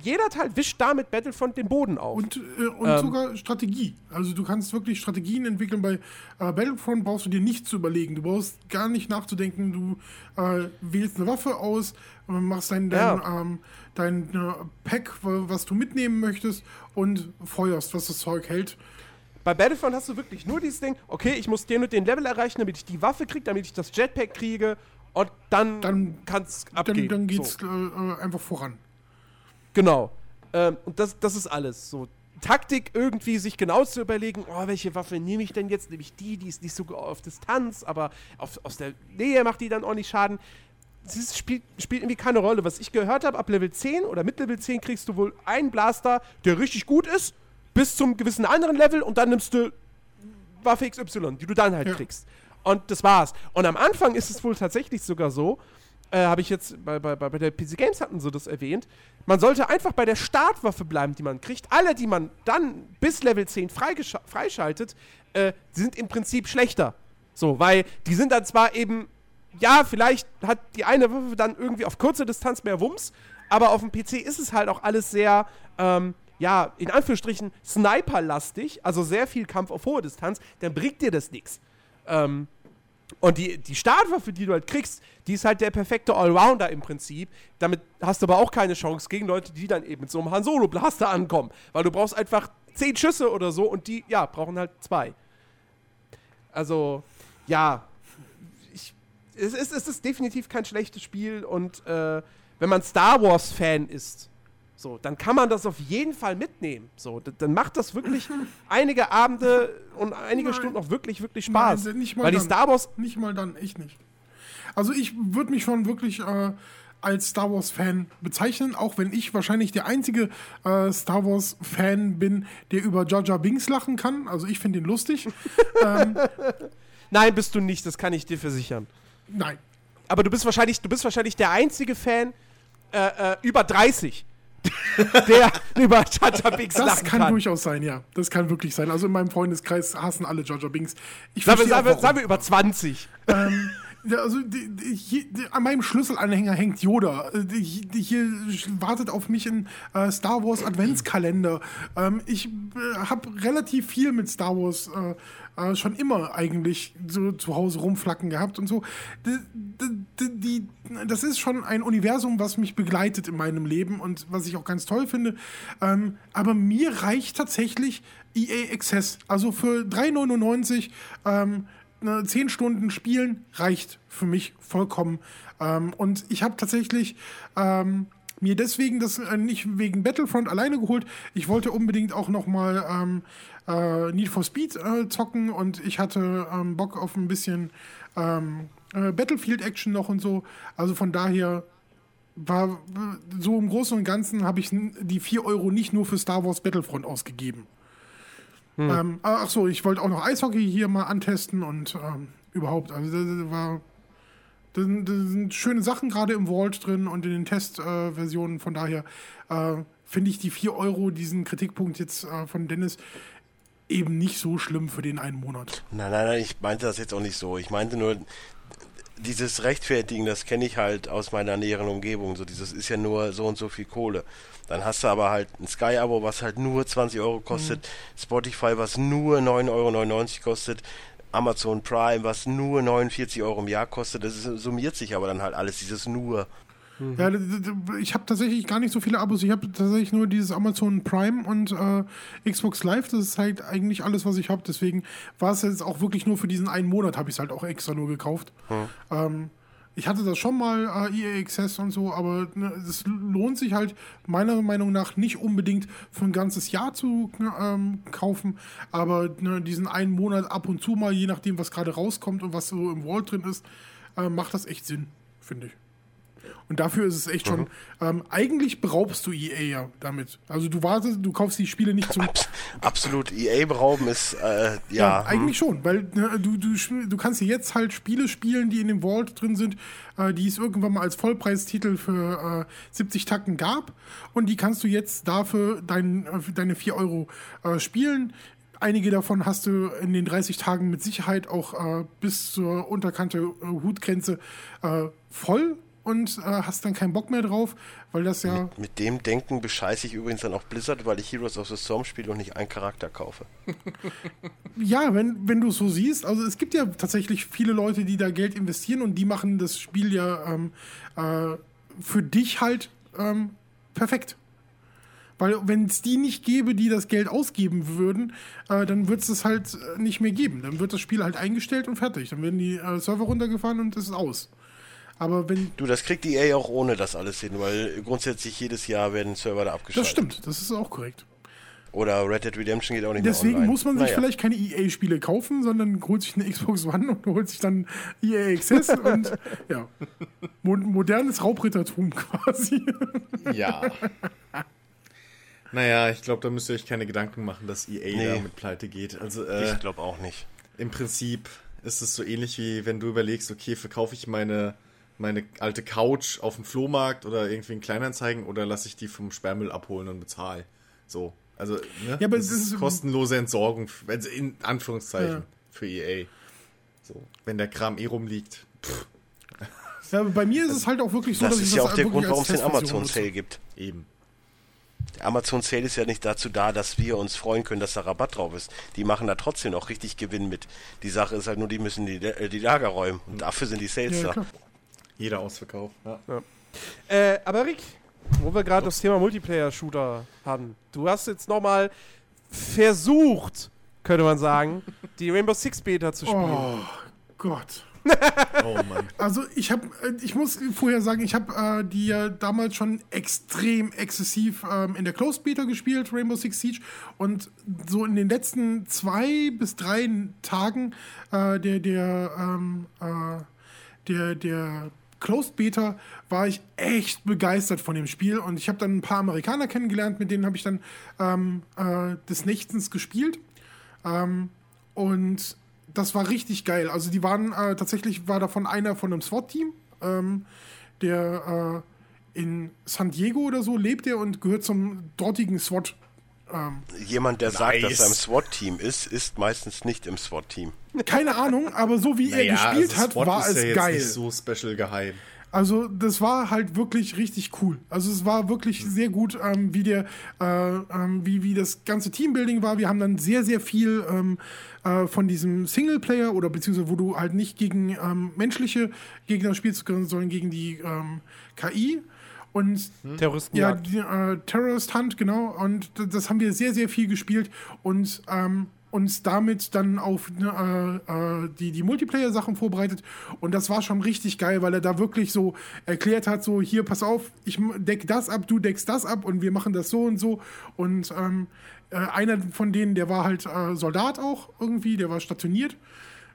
jeder Teil wischt damit Battlefront den Boden auf. Und, äh, und Ähm. sogar Strategie. Also du kannst wirklich Strategien entwickeln. Bei äh, Battlefront brauchst du dir nichts zu überlegen. Du brauchst gar nicht nachzudenken. Du äh, wählst eine Waffe aus, äh, machst dein, dein, Ja. ähm, dein äh, Pack, wa- was du mitnehmen möchtest und feuerst, was das Zeug hält. Bei Battlefront hast du wirklich nur dieses Ding, okay, ich muss den und den Level erreichen, damit ich die Waffe kriege, damit ich das Jetpack kriege und dann, Dann- kann es abgehen. Dann, dann So. geht's äh, äh, einfach voran. Genau. Ähm, und das, das ist alles. So Taktik irgendwie sich genau zu überlegen, oh, welche Waffe nehme ich denn jetzt? Nehme ich die, die ist nicht so auf Distanz, aber auf, aus der Nähe macht die dann ordentlich Schaden. Das spielt, spielt irgendwie keine Rolle. Was ich gehört habe, ab Level 10 oder mit Level 10 kriegst du wohl einen Blaster, der richtig gut ist, bis zum gewissen anderen Level und dann nimmst du Waffe XY, die du dann halt Ja. kriegst. Und das war's. Und am Anfang ist es wohl tatsächlich sogar so, äh, habe ich jetzt bei, bei, bei der PC Games hatten sie das erwähnt. Man sollte einfach bei der Startwaffe bleiben, die man kriegt. Alle, die man dann bis Level 10 freischaltet, äh, sind im Prinzip schlechter. So, weil die sind dann zwar eben, ja, vielleicht hat die eine Waffe dann irgendwie auf kurze Distanz mehr Wumms, aber auf dem PC ist es halt auch alles sehr, ähm, ja, in Anführungsstrichen Sniper-lastig, also sehr viel Kampf auf hohe Distanz, dann bringt dir das nichts. Ähm, und die, die Startwaffe, die du halt kriegst, die ist halt der perfekte Allrounder im Prinzip. Damit hast du aber auch keine Chance gegen Leute, die dann eben mit so einem Han Solo Blaster ankommen. Weil du brauchst einfach zehn Schüsse oder so und die, ja, brauchen halt zwei. Also, ja. Ich, es, ist, es ist definitiv kein schlechtes Spiel und äh, wenn man Star Wars-Fan ist, so, dann kann man das auf jeden Fall mitnehmen. So, dann macht das wirklich einige Abende und einige Nein. Stunden auch wirklich, wirklich Spaß. Nein, nicht mal weil dann. die Star Wars. Nicht mal dann, ich nicht. Also ich würde mich schon wirklich äh, als Star Wars-Fan bezeichnen, auch wenn ich wahrscheinlich der einzige äh, Star Wars-Fan bin, der über Jar Jar Binks lachen kann. Also ich finde ihn lustig. ähm, Nein, bist du nicht, das kann ich dir versichern. Nein. Aber du bist wahrscheinlich, du bist wahrscheinlich der einzige Fan äh, äh über 30, der über Jaja Binks das lachen kann. kann. durchaus sein, ja. Das kann wirklich sein. Also in meinem Freundeskreis hassen alle Jaja Binks. Ich sagen, wir, sagen, sagen wir über 20. Ähm, also die, die, hier, an meinem Schlüsselanhänger hängt Yoda. Äh, hier wartet auf mich ein äh, Star Wars Adventskalender. Ähm, ich äh, habe relativ viel mit Star Wars äh, äh, schon immer eigentlich so zu Hause rumflacken gehabt und so. Die, die, das ist schon ein Universum, was mich begleitet in meinem Leben und was ich auch ganz toll finde. Ähm, aber mir reicht tatsächlich EA Access. Also für 3,99 ähm, 10 Stunden spielen reicht für mich vollkommen. Ähm, und ich habe tatsächlich ähm, mir deswegen das äh, nicht wegen Battlefront alleine geholt. Ich wollte unbedingt auch noch mal ähm, äh, Need for Speed äh, zocken und ich hatte ähm, Bock auf ein bisschen ähm, äh, Battlefield-Action noch und so. Also von daher war so im Großen und Ganzen habe ich die 4 Euro nicht nur für Star Wars Battlefront ausgegeben. Hm. Ähm, ach so, ich wollte auch noch Eishockey hier mal antesten und ähm, überhaupt. Also das, das war. Da sind schöne Sachen gerade im Vault drin und in den Testversionen. Äh, von daher äh, finde ich die 4 Euro, diesen Kritikpunkt jetzt äh, von Dennis, eben nicht so schlimm für den einen Monat. Nein, nein, nein, ich meinte das jetzt auch nicht so. Ich meinte nur, dieses Rechtfertigen, das kenne ich halt aus meiner näheren Umgebung. So, dieses ist ja nur so und so viel Kohle. Dann hast du aber halt ein Sky-Abo, was halt nur 20 Euro kostet, mhm. Spotify, was nur 9,99 Euro kostet, Amazon Prime, was nur 49 Euro im Jahr kostet. Das summiert sich aber dann halt alles, dieses nur. Mhm. Ja, ich habe tatsächlich gar nicht so viele Abos. Ich habe tatsächlich nur dieses Amazon Prime und äh, Xbox Live. Das ist halt eigentlich alles, was ich habe. Deswegen war es jetzt auch wirklich nur für diesen einen Monat, habe ich es halt auch extra nur gekauft. Mhm. Ähm, ich hatte das schon mal, äh, EA Access und so, aber es ne, lohnt sich halt meiner Meinung nach nicht unbedingt für ein ganzes Jahr zu ähm, kaufen, aber ne, diesen einen Monat ab und zu mal, je nachdem, was gerade rauskommt und was so im Vault drin ist, äh, macht das echt Sinn, finde ich. Und dafür ist es echt mhm. schon. Ähm, eigentlich beraubst du EA ja damit. Also du wartest, du kaufst die Spiele nicht zum. Abs absolut, EA berauben ist äh, ja. ja eigentlich hm. schon, weil ne, du, du, du kannst dir jetzt halt Spiele spielen, die in dem Vault drin sind, äh, die es irgendwann mal als Vollpreistitel für äh, 70 Tacken gab. Und die kannst du jetzt dafür dein, äh, deine 4 Euro äh, spielen. Einige davon hast du in den 30 Tagen mit Sicherheit auch äh, bis zur Unterkante Hutgrenze voll und äh, hast dann keinen Bock mehr drauf, weil das ja. Mit, mit, dem Denken bescheiße ich übrigens dann auch Blizzard, weil ich Heroes of the Storm spiele und nicht einen Charakter kaufe. ja, wenn, wenn du es so siehst, also es gibt ja tatsächlich viele Leute, die da Geld investieren und die machen das Spiel ja ähm, äh, für dich halt ähm, perfekt. Weil wenn es die nicht gäbe, die das Geld ausgeben würden, äh, dann wird es das halt äh, nicht mehr geben. Dann wird das Spiel halt eingestellt und fertig. Dann werden die äh, Server runtergefahren und es ist aus. Aber wenn. Du, das kriegt EA auch ohne das alles hin, weil grundsätzlich jedes Jahr werden Server da abgeschaltet. Das stimmt, das ist auch korrekt. Oder Red Dead Redemption geht auch nicht Deswegen muss man sich naja. vielleicht keine EA-Spiele kaufen, sondern holt sich eine Xbox One und holt sich dann EA Access und ja. Mo modernes Raubrittertum quasi. Ja. naja, ich glaube, da müsst ihr euch keine Gedanken machen, dass EA nee. da mit pleite geht. Also, äh, ich glaube auch nicht. Im Prinzip ist es so ähnlich wie wenn du überlegst, okay, verkaufe ich meine meine alte Couch auf dem Flohmarkt oder irgendwie in Kleinanzeigen oder lasse ich die vom Sperrmüll abholen und bezahle. So. Also, ne? Ja, aber das es ist ist- kostenlose Entsorgung, also in Anführungszeichen, Ja. für EA. So. Wenn der Kram eh rumliegt. Pff, Ja, aber bei mir ist es halt auch wirklich so, Das dass ist ich ja das auch der Grund, warum es den Amazon. Sale gibt. eben. Der Amazon Sale ist ja nicht dazu da, dass wir uns freuen können, dass da Rabatt drauf ist. Die machen da trotzdem noch richtig Gewinn mit. Die Sache ist halt nur, die müssen die, äh, die Lager räumen. Und dafür sind die Sales Ja, da. klar. Jeder Ausverkauf. Ja. Äh, aber Rick, wo wir gerade das Thema Multiplayer-Shooter hatten, du hast jetzt nochmal versucht, könnte man sagen, die Rainbow Six Beta zu spielen. Oh Gott. Oh Mann. Also ich habe, ich muss vorher sagen, ich habe äh, die ja damals schon extrem exzessiv ähm, in der Closed Beta gespielt, Rainbow Six Siege, und so in den letzten zwei bis drei Tagen äh, der der ähm, äh, der der Closed Beta war ich echt begeistert von dem Spiel und ich habe dann ein paar Amerikaner kennengelernt, mit denen habe ich dann ähm, äh, des Nächtens gespielt. Ähm, und das war richtig geil. Also die waren äh, tatsächlich war davon einer von einem SWAT-Team, ähm, der äh, in San Diego oder so lebt er und gehört zum dortigen SWAT. Ähm, Jemand, der sagt, dass Nice. er im SWAT-Team ist, ist meistens nicht im SWAT-Team. keine Ahnung, aber so wie er gespielt hat, SWAT war also ist es ja jetzt geil. nicht so special geheim. Also das war halt wirklich richtig cool. Also es war wirklich sehr gut, ähm, wie der, äh, ähm, wie, wie das ganze Teambuilding war. Wir haben dann sehr, sehr viel ähm, äh, von diesem Singleplayer oder beziehungsweise wo du halt nicht gegen ähm, menschliche Gegner spielst, sondern gegen die ähm, KI. Und Terroristen. ja, die, äh, Terrorist Hunt, genau. Und das haben wir sehr, sehr viel gespielt und ähm, uns damit dann auf ne, äh, äh, die, die Multiplayer-Sachen vorbereitet. Und das war schon richtig geil, weil er da wirklich so erklärt hat: so, hier, pass auf, ich deck das ab, du deckst das ab und wir machen das so und so. Und ähm, äh, einer von denen, der war halt äh, Soldat auch irgendwie, der war stationiert.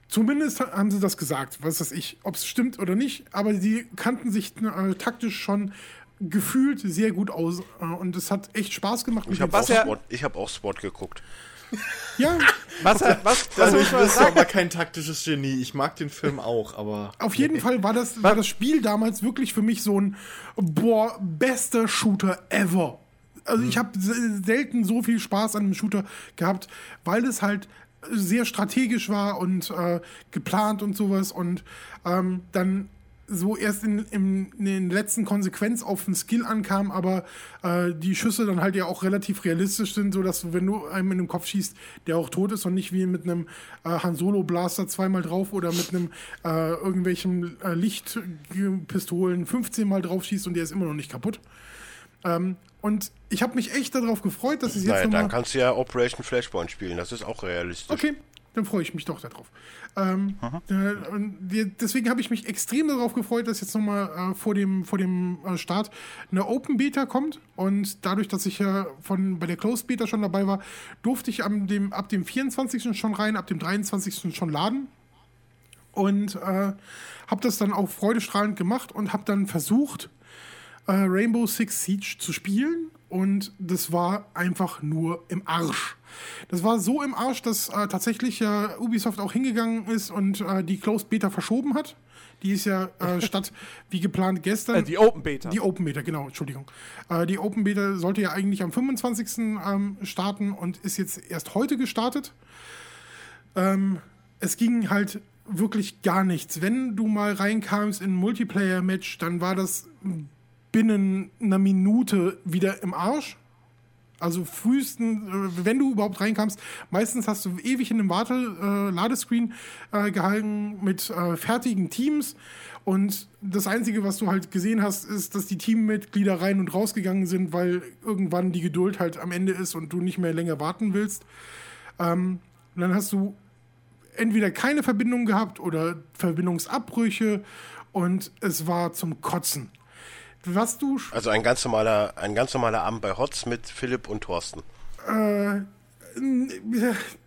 Zumindest ha- haben sie das gesagt, was weiß ich, ob es stimmt oder nicht, aber sie kannten sich äh, taktisch schon gefühlt sehr gut aus äh, und es hat echt Spaß gemacht. Ich habe auch, ja- Sport- ich hab auch Sport geguckt. ja, Was, was, was, Also muss ich aber kein taktisches Genie. Ich mag den Film auch, aber auf jeden Fall war das, war das Spiel damals wirklich für mich so ein, boah, bester Shooter ever. Also ich habe selten so viel Spaß an einem Shooter gehabt, weil es halt sehr strategisch war und äh, geplant und sowas und ähm, dann so erst in, in, in den letzten Konsequenz auf den Skill ankam, aber äh, die Schüsse dann halt ja auch relativ realistisch sind, so dass du, wenn du einem in den Kopf schießt, der auch tot ist und nicht wie mit einem äh, Han Solo Blaster zweimal drauf oder mit einem äh, irgendwelchen äh, Lichtpistolen 15 mal drauf schießt und der ist immer noch nicht kaputt. Ähm, und ich habe mich echt darauf gefreut, dass es jetzt Naja, dann kannst du ja Operation Flashpoint spielen. Das ist auch realistisch. Okay, dann freue ich mich doch darauf. Ähm, äh, deswegen habe ich mich extrem darauf gefreut, dass jetzt nochmal äh, vor dem, vor dem äh, Start eine Open Beta kommt. Und dadurch, dass ich ja von, bei der Closed Beta schon dabei war, durfte ich am dem, ab dem 24. schon rein, ab dem 23. schon laden. Und äh, habe das dann auch freudestrahlend gemacht und habe dann versucht, äh, Rainbow Six Siege zu spielen und das war einfach nur im Arsch. Das war so im Arsch, dass äh, tatsächlich ja Ubisoft auch hingegangen ist und äh, die Closed Beta verschoben hat. Die ist ja äh, statt wie geplant gestern. Äh, die Open Beta. Die Open Beta, genau, Entschuldigung. Äh, die Open Beta sollte ja eigentlich am 25. Ähm, starten und ist jetzt erst heute gestartet. Ähm, es ging halt wirklich gar nichts. Wenn du mal reinkamst in ein Multiplayer-Match, dann war das binnen einer Minute wieder im Arsch. Also frühesten, äh, wenn du überhaupt reinkamst, meistens hast du ewig in einem Warte-Ladescreen äh, gehalten mit äh, fertigen Teams. Und das Einzige, was du halt gesehen hast, ist, dass die Teammitglieder rein und rausgegangen sind, weil irgendwann die Geduld halt am Ende ist und du nicht mehr länger warten willst. Ähm, dann hast du entweder keine Verbindung gehabt oder Verbindungsabbrüche und es war zum Kotzen. Was du Also ein ganz normaler, ein ganz normaler Abend bei Hotz mit Philipp und Thorsten.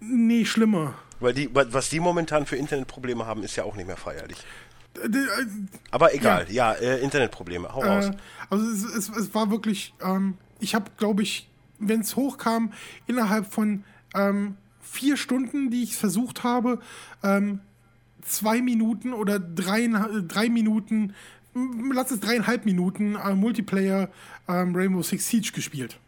Nee, schlimmer. Weil die, was die momentan für Internetprobleme haben, ist ja auch nicht mehr feierlich. Äh, äh, Aber egal, ja, äh, Internetprobleme, hau raus. Äh, also es, es, es war wirklich, ähm, ich habe, glaube ich, wenn es hochkam, innerhalb von ähm, vier Stunden, die ich versucht habe, ähm, zwei Minuten oder drei, drei Minuten lass es dreieinhalb Minuten äh, Multiplayer ähm, Rainbow Six Siege gespielt.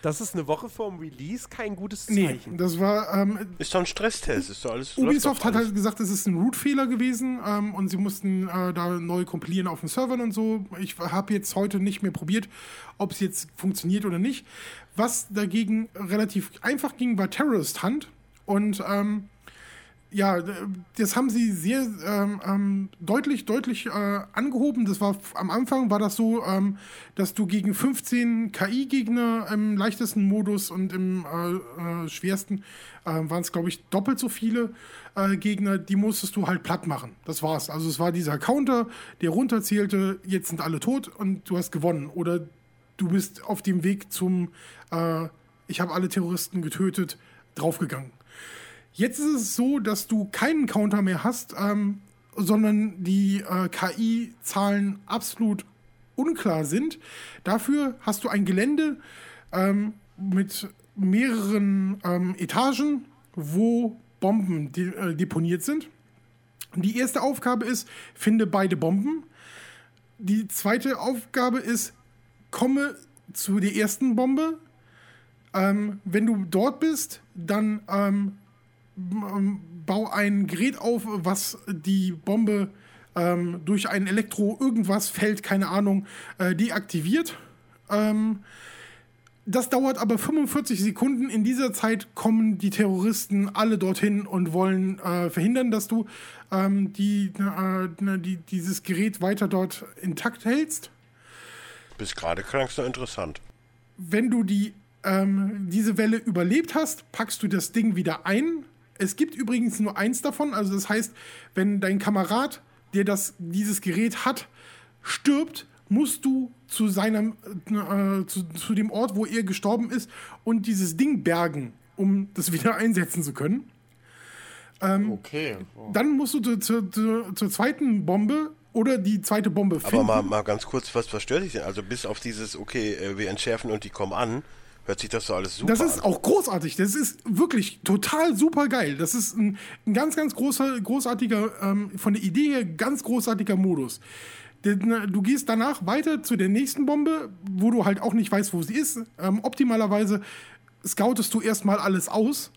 Das ist eine Woche vorm Release kein gutes Nee, Zeichen. das war ähm, Ist doch ein Stresstest, ist doch alles. Ubisoft hat halt gesagt, es ist ein Root-Fehler gewesen ähm, und sie mussten äh, da neu kompilieren auf den Servern und so. Ich habe jetzt heute nicht mehr probiert, ob es jetzt funktioniert oder nicht. Was dagegen relativ einfach ging, war Terrorist Hunt und ähm, ja, d- das haben sie sehr ähm, ähm, deutlich, deutlich äh, angehoben. Das war am Anfang war das so, ähm, dass du gegen 15 KI-Gegner im leichtesten Modus und im äh, äh, schwersten äh, waren es, glaube ich, doppelt so viele äh, Gegner, die musstest du halt platt machen. Das war's. Also es war dieser Counter, der runterzählte, jetzt sind alle tot und du hast gewonnen. Oder du bist auf dem Weg zum äh, Ich habe alle Terroristen getötet, draufgegangen. Jetzt ist es so, dass du keinen Counter mehr hast, ähm, sondern die äh, KI-Zahlen absolut unklar sind. Dafür hast du ein Gelände ähm, mit mehreren ähm, Etagen, wo Bomben de äh, deponiert sind. Die erste Aufgabe ist, finde beide Bomben. Die zweite Aufgabe ist, komme zu der ersten Bombe. Ähm, wenn du dort bist, dann ähm, bau ein Gerät auf, was die Bombe ähm, durch ein Elektro irgendwas Feld, keine Ahnung, äh, deaktiviert. Ähm, das dauert aber 45 Sekunden. In dieser Zeit kommen die Terroristen alle dorthin und wollen äh, verhindern, dass du ähm, die, äh, die, dieses Gerät weiter dort intakt hältst. Bis gerade klang es noch interessant. wenn du die, ähm, diese Welle überlebt hast, packst du das Ding wieder ein. Es gibt übrigens nur eins davon. Also das heißt, wenn dein Kamerad, der das, dieses Gerät hat, stirbt, musst du zu seinem, äh, zu, zu dem Ort, wo er gestorben ist, und dieses Ding bergen, um das wieder einsetzen zu können. Okay. Dann musst du zu, zu, zu, zur zweiten Bombe oder die zweite Bombe finden. Aber mal, mal ganz kurz, was, was stört dich denn? Also bis auf dieses, okay, äh, wir entschärfen und die kommen an, hört sich das so alles super Das ist an. auch großartig. Das ist wirklich total super geil. Das ist ein, ein ganz, ganz großer, großartiger, ähm, von der Idee her ganz großartiger Modus. Denn, Du gehst danach weiter zu der nächsten Bombe, wo du halt auch nicht weißt, wo sie ist. Ähm, optimalerweise scoutest du erstmal alles aus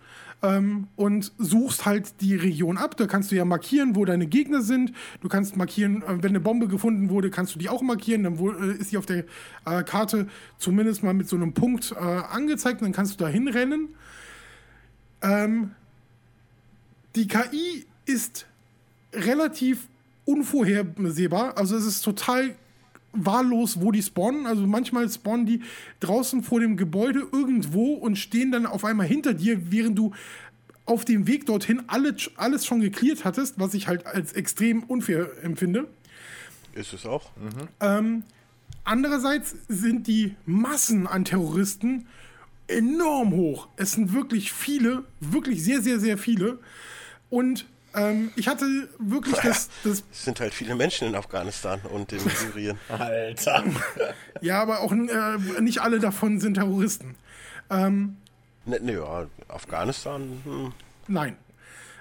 ähm, und suchst halt die Region ab. Da kannst du ja markieren, wo deine Gegner sind. Du kannst markieren, äh, wenn eine Bombe gefunden wurde, kannst du die auch markieren. Dann äh, ist die auf der äh, Karte zumindest mal mit so einem Punkt äh, angezeigt. Dann kannst du da hinrennen. Ähm, die KI ist relativ unvorhersehbar. Also es ist total wahllos, wo die spawnen. Also manchmal spawnen die draußen vor dem Gebäude irgendwo und stehen dann auf einmal hinter dir, während du auf dem Weg dorthin alle, alles schon geklärt hattest, was ich halt als extrem unfair empfinde. Ist es auch? Andererseits sind die Massen an Terroristen enorm hoch. Es sind wirklich viele, wirklich sehr, sehr, sehr viele. Und ähm, ich hatte wirklich das, das, Es sind halt viele Menschen in Afghanistan und in Syrien. Alter. ja, aber auch äh, nicht alle davon sind Terroristen. ne, ne, ja, Afghanistan, hm. Nein,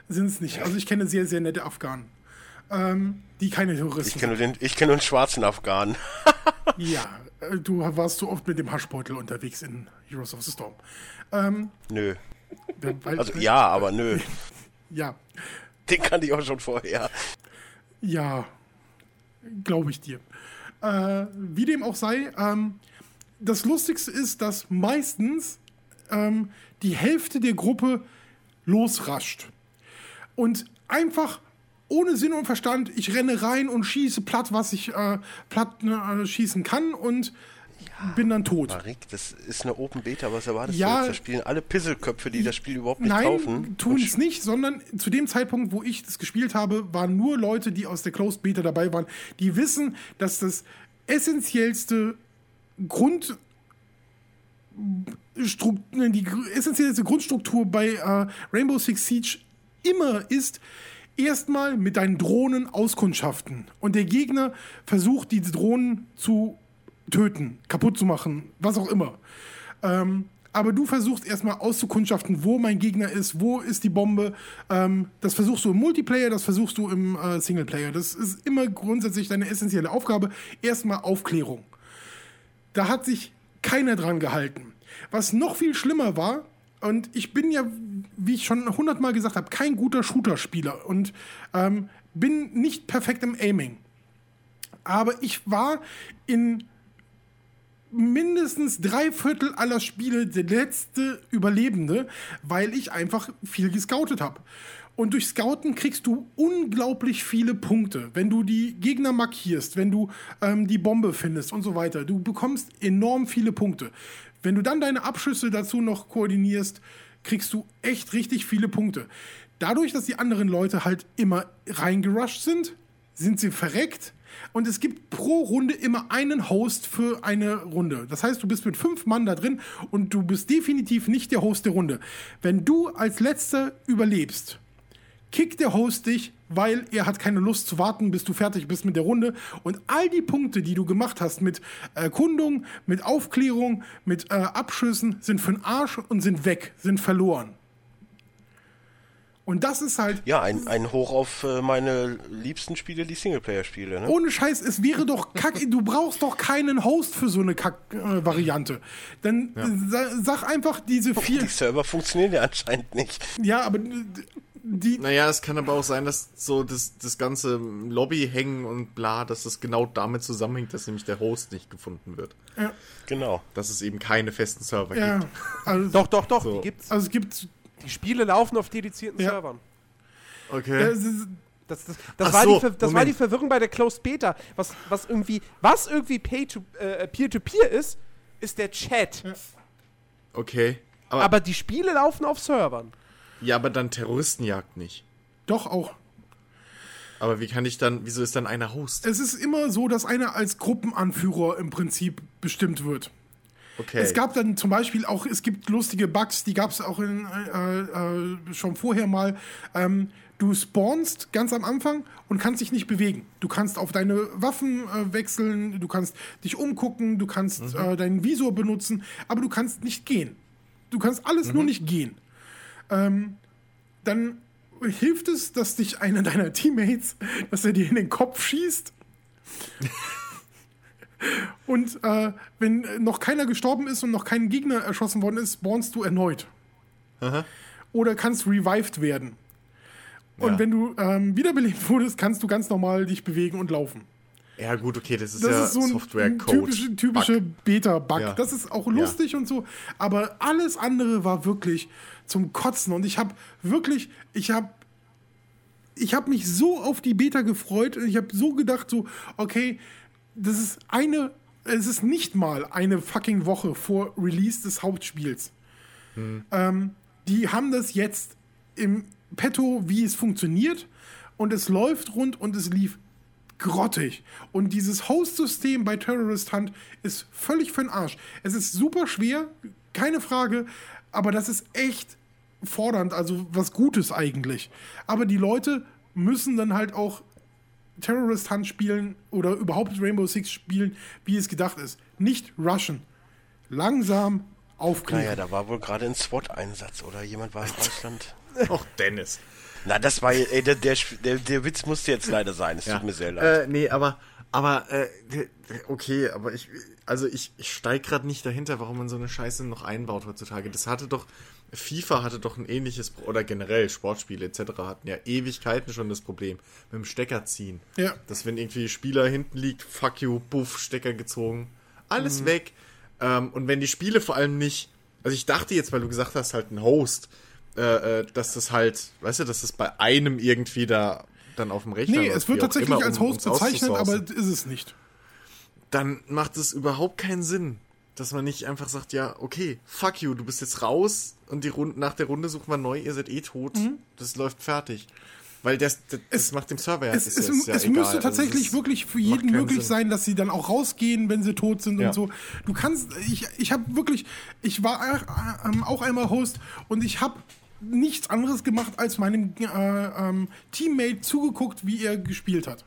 sind es nicht. Also ich kenne sehr, sehr nette Afghanen, ähm, die keine Terroristen ich kenne nur den, ich kenne nur einen schwarzen Afghanen. Ja, äh, du warst so oft mit dem Haschbeutel unterwegs in Heroes of the Storm. Nö. Weil, Also ja, aber nö. ja, Den kannte ich auch schon vorher. ja, glaube ich dir. Äh, wie dem auch sei, ähm, das Lustigste ist, dass meistens ähm, die Hälfte der Gruppe losrascht. Und einfach ohne Sinn und Verstand, ich renne rein und schieße platt, was ich äh, platt äh, schießen kann und bin dann tot. Marik, das ist eine Open Beta, was erwartest Ja. du jetzt? Da spielen alle Pisselköpfe, die das Spiel überhaupt nicht Nein, kaufen. tun Und es nicht, sondern zu dem Zeitpunkt, wo ich das gespielt habe, waren nur Leute, die aus der Closed Beta dabei waren, die wissen, dass das essentiellste Grund ne, die essentiellste Grundstruktur bei äh, Rainbow Six Siege immer ist, erstmal mit deinen Drohnen auskundschaften. Und der Gegner versucht, die Drohnen zu töten, kaputt zu machen, was auch immer. Ähm, aber du versuchst erstmal auszukundschaften, wo mein Gegner ist, wo ist die Bombe. Ähm, das versuchst du im Multiplayer, das versuchst du im äh, Singleplayer. Das ist immer grundsätzlich deine essentielle Aufgabe. Erstmal Aufklärung. Da hat sich keiner dran gehalten. Was noch viel schlimmer war, und ich bin ja, wie ich schon hundertmal gesagt habe, kein guter Shooter-Spieler und ähm, bin nicht perfekt im Aiming. Aber ich war in mindestens drei Viertel aller Spiele der letzte Überlebende, weil ich einfach viel gescoutet habe. Und durch Scouten kriegst du unglaublich viele Punkte. Wenn du die Gegner markierst, wenn du ähm, die Bombe findest und so weiter. Du bekommst enorm viele Punkte. Wenn du dann deine Abschüsse dazu noch koordinierst, kriegst du echt richtig viele Punkte. Dadurch, dass die anderen Leute halt immer reingerusht sind, sind sie verreckt und es gibt pro Runde immer einen Host für eine Runde. Das heißt, du bist mit fünf Mann da drin und du bist definitiv nicht der Host der Runde. Wenn du als Letzter überlebst, kickt der Host dich, weil er hat keine Lust zu warten, bis du fertig bist mit der Runde. Und all die Punkte, die du gemacht hast mit Erkundung, mit Aufklärung, mit äh, Abschüssen, sind für den Arsch und sind weg, sind verloren. Und das ist halt. Ja, ein, ein Hoch auf äh, meine liebsten Spiele, die Singleplayer-Spiele. Ne? Ohne Scheiß, es wäre doch kacke. du brauchst doch keinen Host für so eine Kack-Variante. Äh, Dann ja. sag einfach diese vier. Die Server funktionieren ja anscheinend nicht. Ja, aber die. Naja, es kann aber auch sein, dass so das, das ganze Lobby hängen und bla, dass das genau damit zusammenhängt, dass nämlich der Host nicht gefunden wird. Ja. Genau. Dass es eben keine festen Server ja. gibt. Also, doch, doch, doch, so. die gibt's. Also es gibt die Spiele laufen auf dedizierten ja. Servern. Okay. Das, das, das, war, so, die, das war, die, Verwirrung bei der Closed Beta. Was, was irgendwie, was irgendwie Pay to, äh, Peer-to-Peer ist, ist der Chat. Ja. Okay. Aber, aber, die Spiele laufen auf Servern. Ja, aber dann Terroristenjagd nicht. Doch auch. Aber wie kann ich dann, wieso ist dann einer Host? Es ist immer so, dass einer als Gruppenanführer im Prinzip bestimmt wird. Okay. Es gab dann zum Beispiel auch, es gibt lustige Bugs, die gab es auch in, äh, äh, schon vorher mal. Ähm, du spawnst ganz am Anfang und kannst dich nicht bewegen. Du kannst auf deine Waffen äh, wechseln, du kannst dich umgucken, du kannst mhm. äh, deinen Visor benutzen, aber du kannst nicht gehen. Du kannst alles mhm. nur nicht gehen. Ähm, dann hilft es, dass dich einer deiner Teammates, dass er dir in den Kopf schießt. Und äh, wenn noch keiner gestorben ist und noch kein Gegner erschossen worden ist, spawnst du erneut. Aha. Oder kannst revived werden. Und Ja. wenn du ähm, wiederbelebt wurdest, kannst du ganz normal dich bewegen und laufen. Ja, gut, okay, das ist Das ja ist so ein, ein Software-Code. typische, typische Beta-Bug. Ja. Das ist auch lustig und so. Aber alles andere war wirklich zum Kotzen. Und ich habe wirklich, ich habe ich habe mich so auf die Beta gefreut. Ich habe so gedacht, so, okay, das ist eine, es ist nicht mal eine fucking Woche vor Release des Hauptspiels. Ähm, die haben das jetzt im Petto, wie es funktioniert und es läuft rund und es lief grottig. Und dieses Host-System bei Terrorist Hunt ist völlig für den Arsch. Es ist super schwer, keine Frage, aber das ist echt fordernd, also was Gutes eigentlich. Aber die Leute müssen dann halt auch Terrorist Hunt spielen oder überhaupt Rainbow Six spielen, wie es gedacht ist. Nicht rushen. Langsam aufklären. Naja, da war wohl gerade ein SWAT-Einsatz oder jemand war im Ausland. Och, Dennis. Na, das war, ey, der, der, der, der Witz musste jetzt leider sein. Es tut mir sehr leid. Äh, nee, aber, aber, äh, okay, aber ich, also ich, ich steig gerade nicht dahinter, warum man so eine Scheiße noch einbaut heutzutage. Das hatte doch, FIFA hatte doch ein ähnliches, oder generell Sportspiele etc. hatten ja Ewigkeiten schon das Problem mit dem Stecker ziehen. Ja. Dass wenn irgendwie Spieler hinten liegt, fuck you, buff, Stecker gezogen, alles weg. Ähm, und wenn die Spiele vor allem nicht, also ich dachte jetzt, weil du gesagt hast, halt ein Host, äh, äh, dass das halt, weißt du, dass das bei einem irgendwie da dann auf dem Rechner Nee, läuft, es wird tatsächlich immer, als um- Host um's bezeichnet, aber ist es nicht. dann macht es überhaupt keinen Sinn, dass man nicht einfach sagt, ja, okay, fuck you, du bist jetzt raus und die Runde, nach der Runde suchen wir neu, ihr seid eh tot, das läuft fertig. Weil das, das, das macht dem Server ja, Es, es, ja es egal. müsste Also tatsächlich es ist- wirklich für jeden möglich Sinn. sein, dass sie dann auch rausgehen, wenn sie tot sind Ja. und so. Du kannst, ich, ich habe wirklich, ich war äh, ähm, auch einmal Host und ich habe nichts anderes gemacht, als meinem äh, ähm, Teammate zugeguckt, wie er gespielt hat.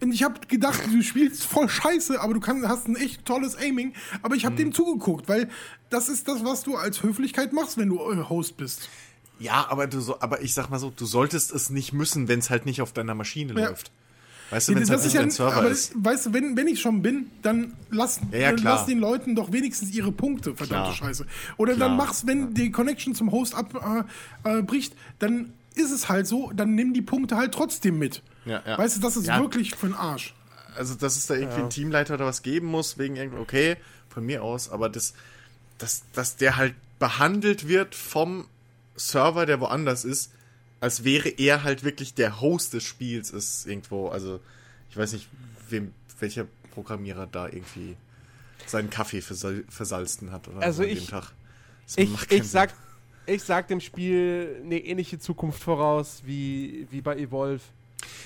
Und ich habe gedacht, du spielst voll scheiße, aber du kannst, hast ein echt tolles Aiming. Aber ich habe Mhm. dem zugeguckt, weil das ist das, was du als Höflichkeit machst, wenn du äh, Host bist. Ja, aber du so, aber ich sag mal so, du solltest es nicht müssen, wenn es halt nicht auf deiner Maschine Ja. läuft. Weißt du, wenn es halt nicht ja, dein Server aber ist. weißt du, wenn, wenn ich schon bin, dann lass, Ja, ja, dann klar. lass den Leuten doch wenigstens ihre Punkte, verdammte Klar. Scheiße. Oder Klar. dann mach's, wenn die Connection zum Host abbricht, äh, äh, dann ist es halt so, dann nimm die Punkte halt trotzdem mit. Ja, ja. Weißt du, das ist Ja. wirklich für den Arsch. Also, dass es da irgendwie einen Teamleiter oder was geben muss, wegen irgendwie, okay, von mir aus, aber das, dass, dass der halt behandelt wird vom Server, der woanders ist, als wäre er halt wirklich der Host des Spiels, ist irgendwo, also, ich weiß nicht, wem, welcher Programmierer da irgendwie seinen Kaffee versal versalzen hat oder Also so an ich- dem Tag. Das Ich, ich, sag, ich sag dem Spiel eine ähnliche Zukunft voraus wie, wie bei Evolve.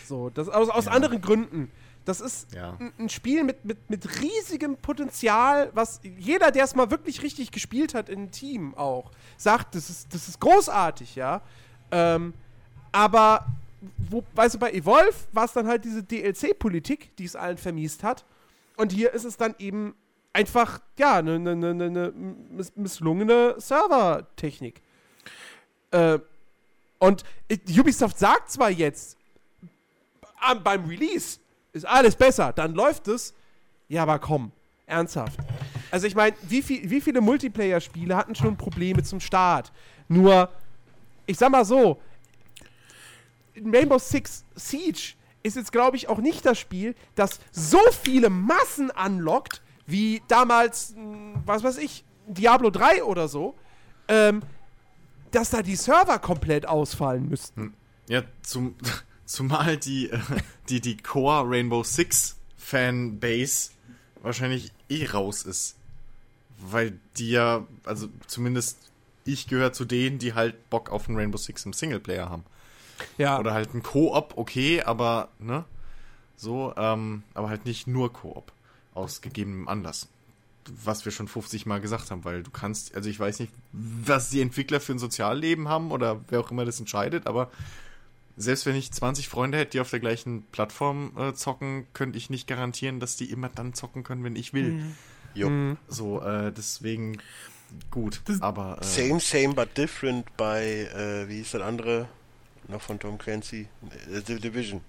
So, das aus, aus anderen Gründen. Das ist Ja. ein, ein Spiel mit, mit, mit riesigem Potenzial, was jeder, der es mal wirklich richtig gespielt hat im Team auch, sagt, das ist, das ist großartig, ja. Ähm, aber, wo, weißt du, bei Evolve war es dann halt diese DLC-Politik, die es allen vermiest hat. Und hier ist es dann eben einfach, ja, eine ne, ne, ne, ne miss misslungene Servertechnik. Äh, und Ubisoft sagt zwar jetzt, beim Release ist alles besser, dann läuft es. Ja, aber komm, ernsthaft. Also ich meine, wie, viel, wie viele Multiplayer-Spiele hatten schon Probleme zum Start? Nur, ich sag mal so, Rainbow Six Siege ist jetzt, glaube ich, auch nicht das Spiel, das so viele Massen anlockt, wie damals, mh, was weiß ich, Diablo 3 oder so, ähm, dass da die Server komplett ausfallen müssten. Ja, zum, zumal die, äh, die, die Core Rainbow Six Fanbase wahrscheinlich eh raus ist. Weil die ja, also zumindest ich gehöre zu denen, die halt Bock auf einen Rainbow Six im Singleplayer haben. Ja. Oder halt ein Koop, okay, aber, ne? So, ähm, aber halt nicht nur Koop. Aus gegebenem Anlass. Was wir schon 50 Mal gesagt haben, weil du kannst, also ich weiß nicht, was die Entwickler für ein Sozialleben haben oder wer auch immer das entscheidet, aber selbst wenn ich 20 Freunde hätte, die auf der gleichen Plattform äh, zocken, könnte ich nicht garantieren, dass die immer dann zocken können, wenn ich will. Jo. So, äh, deswegen gut. Das- aber äh, Same, same, but different bei, äh, wie hieß das andere? Noch von Tom Clancy? Äh, The Division.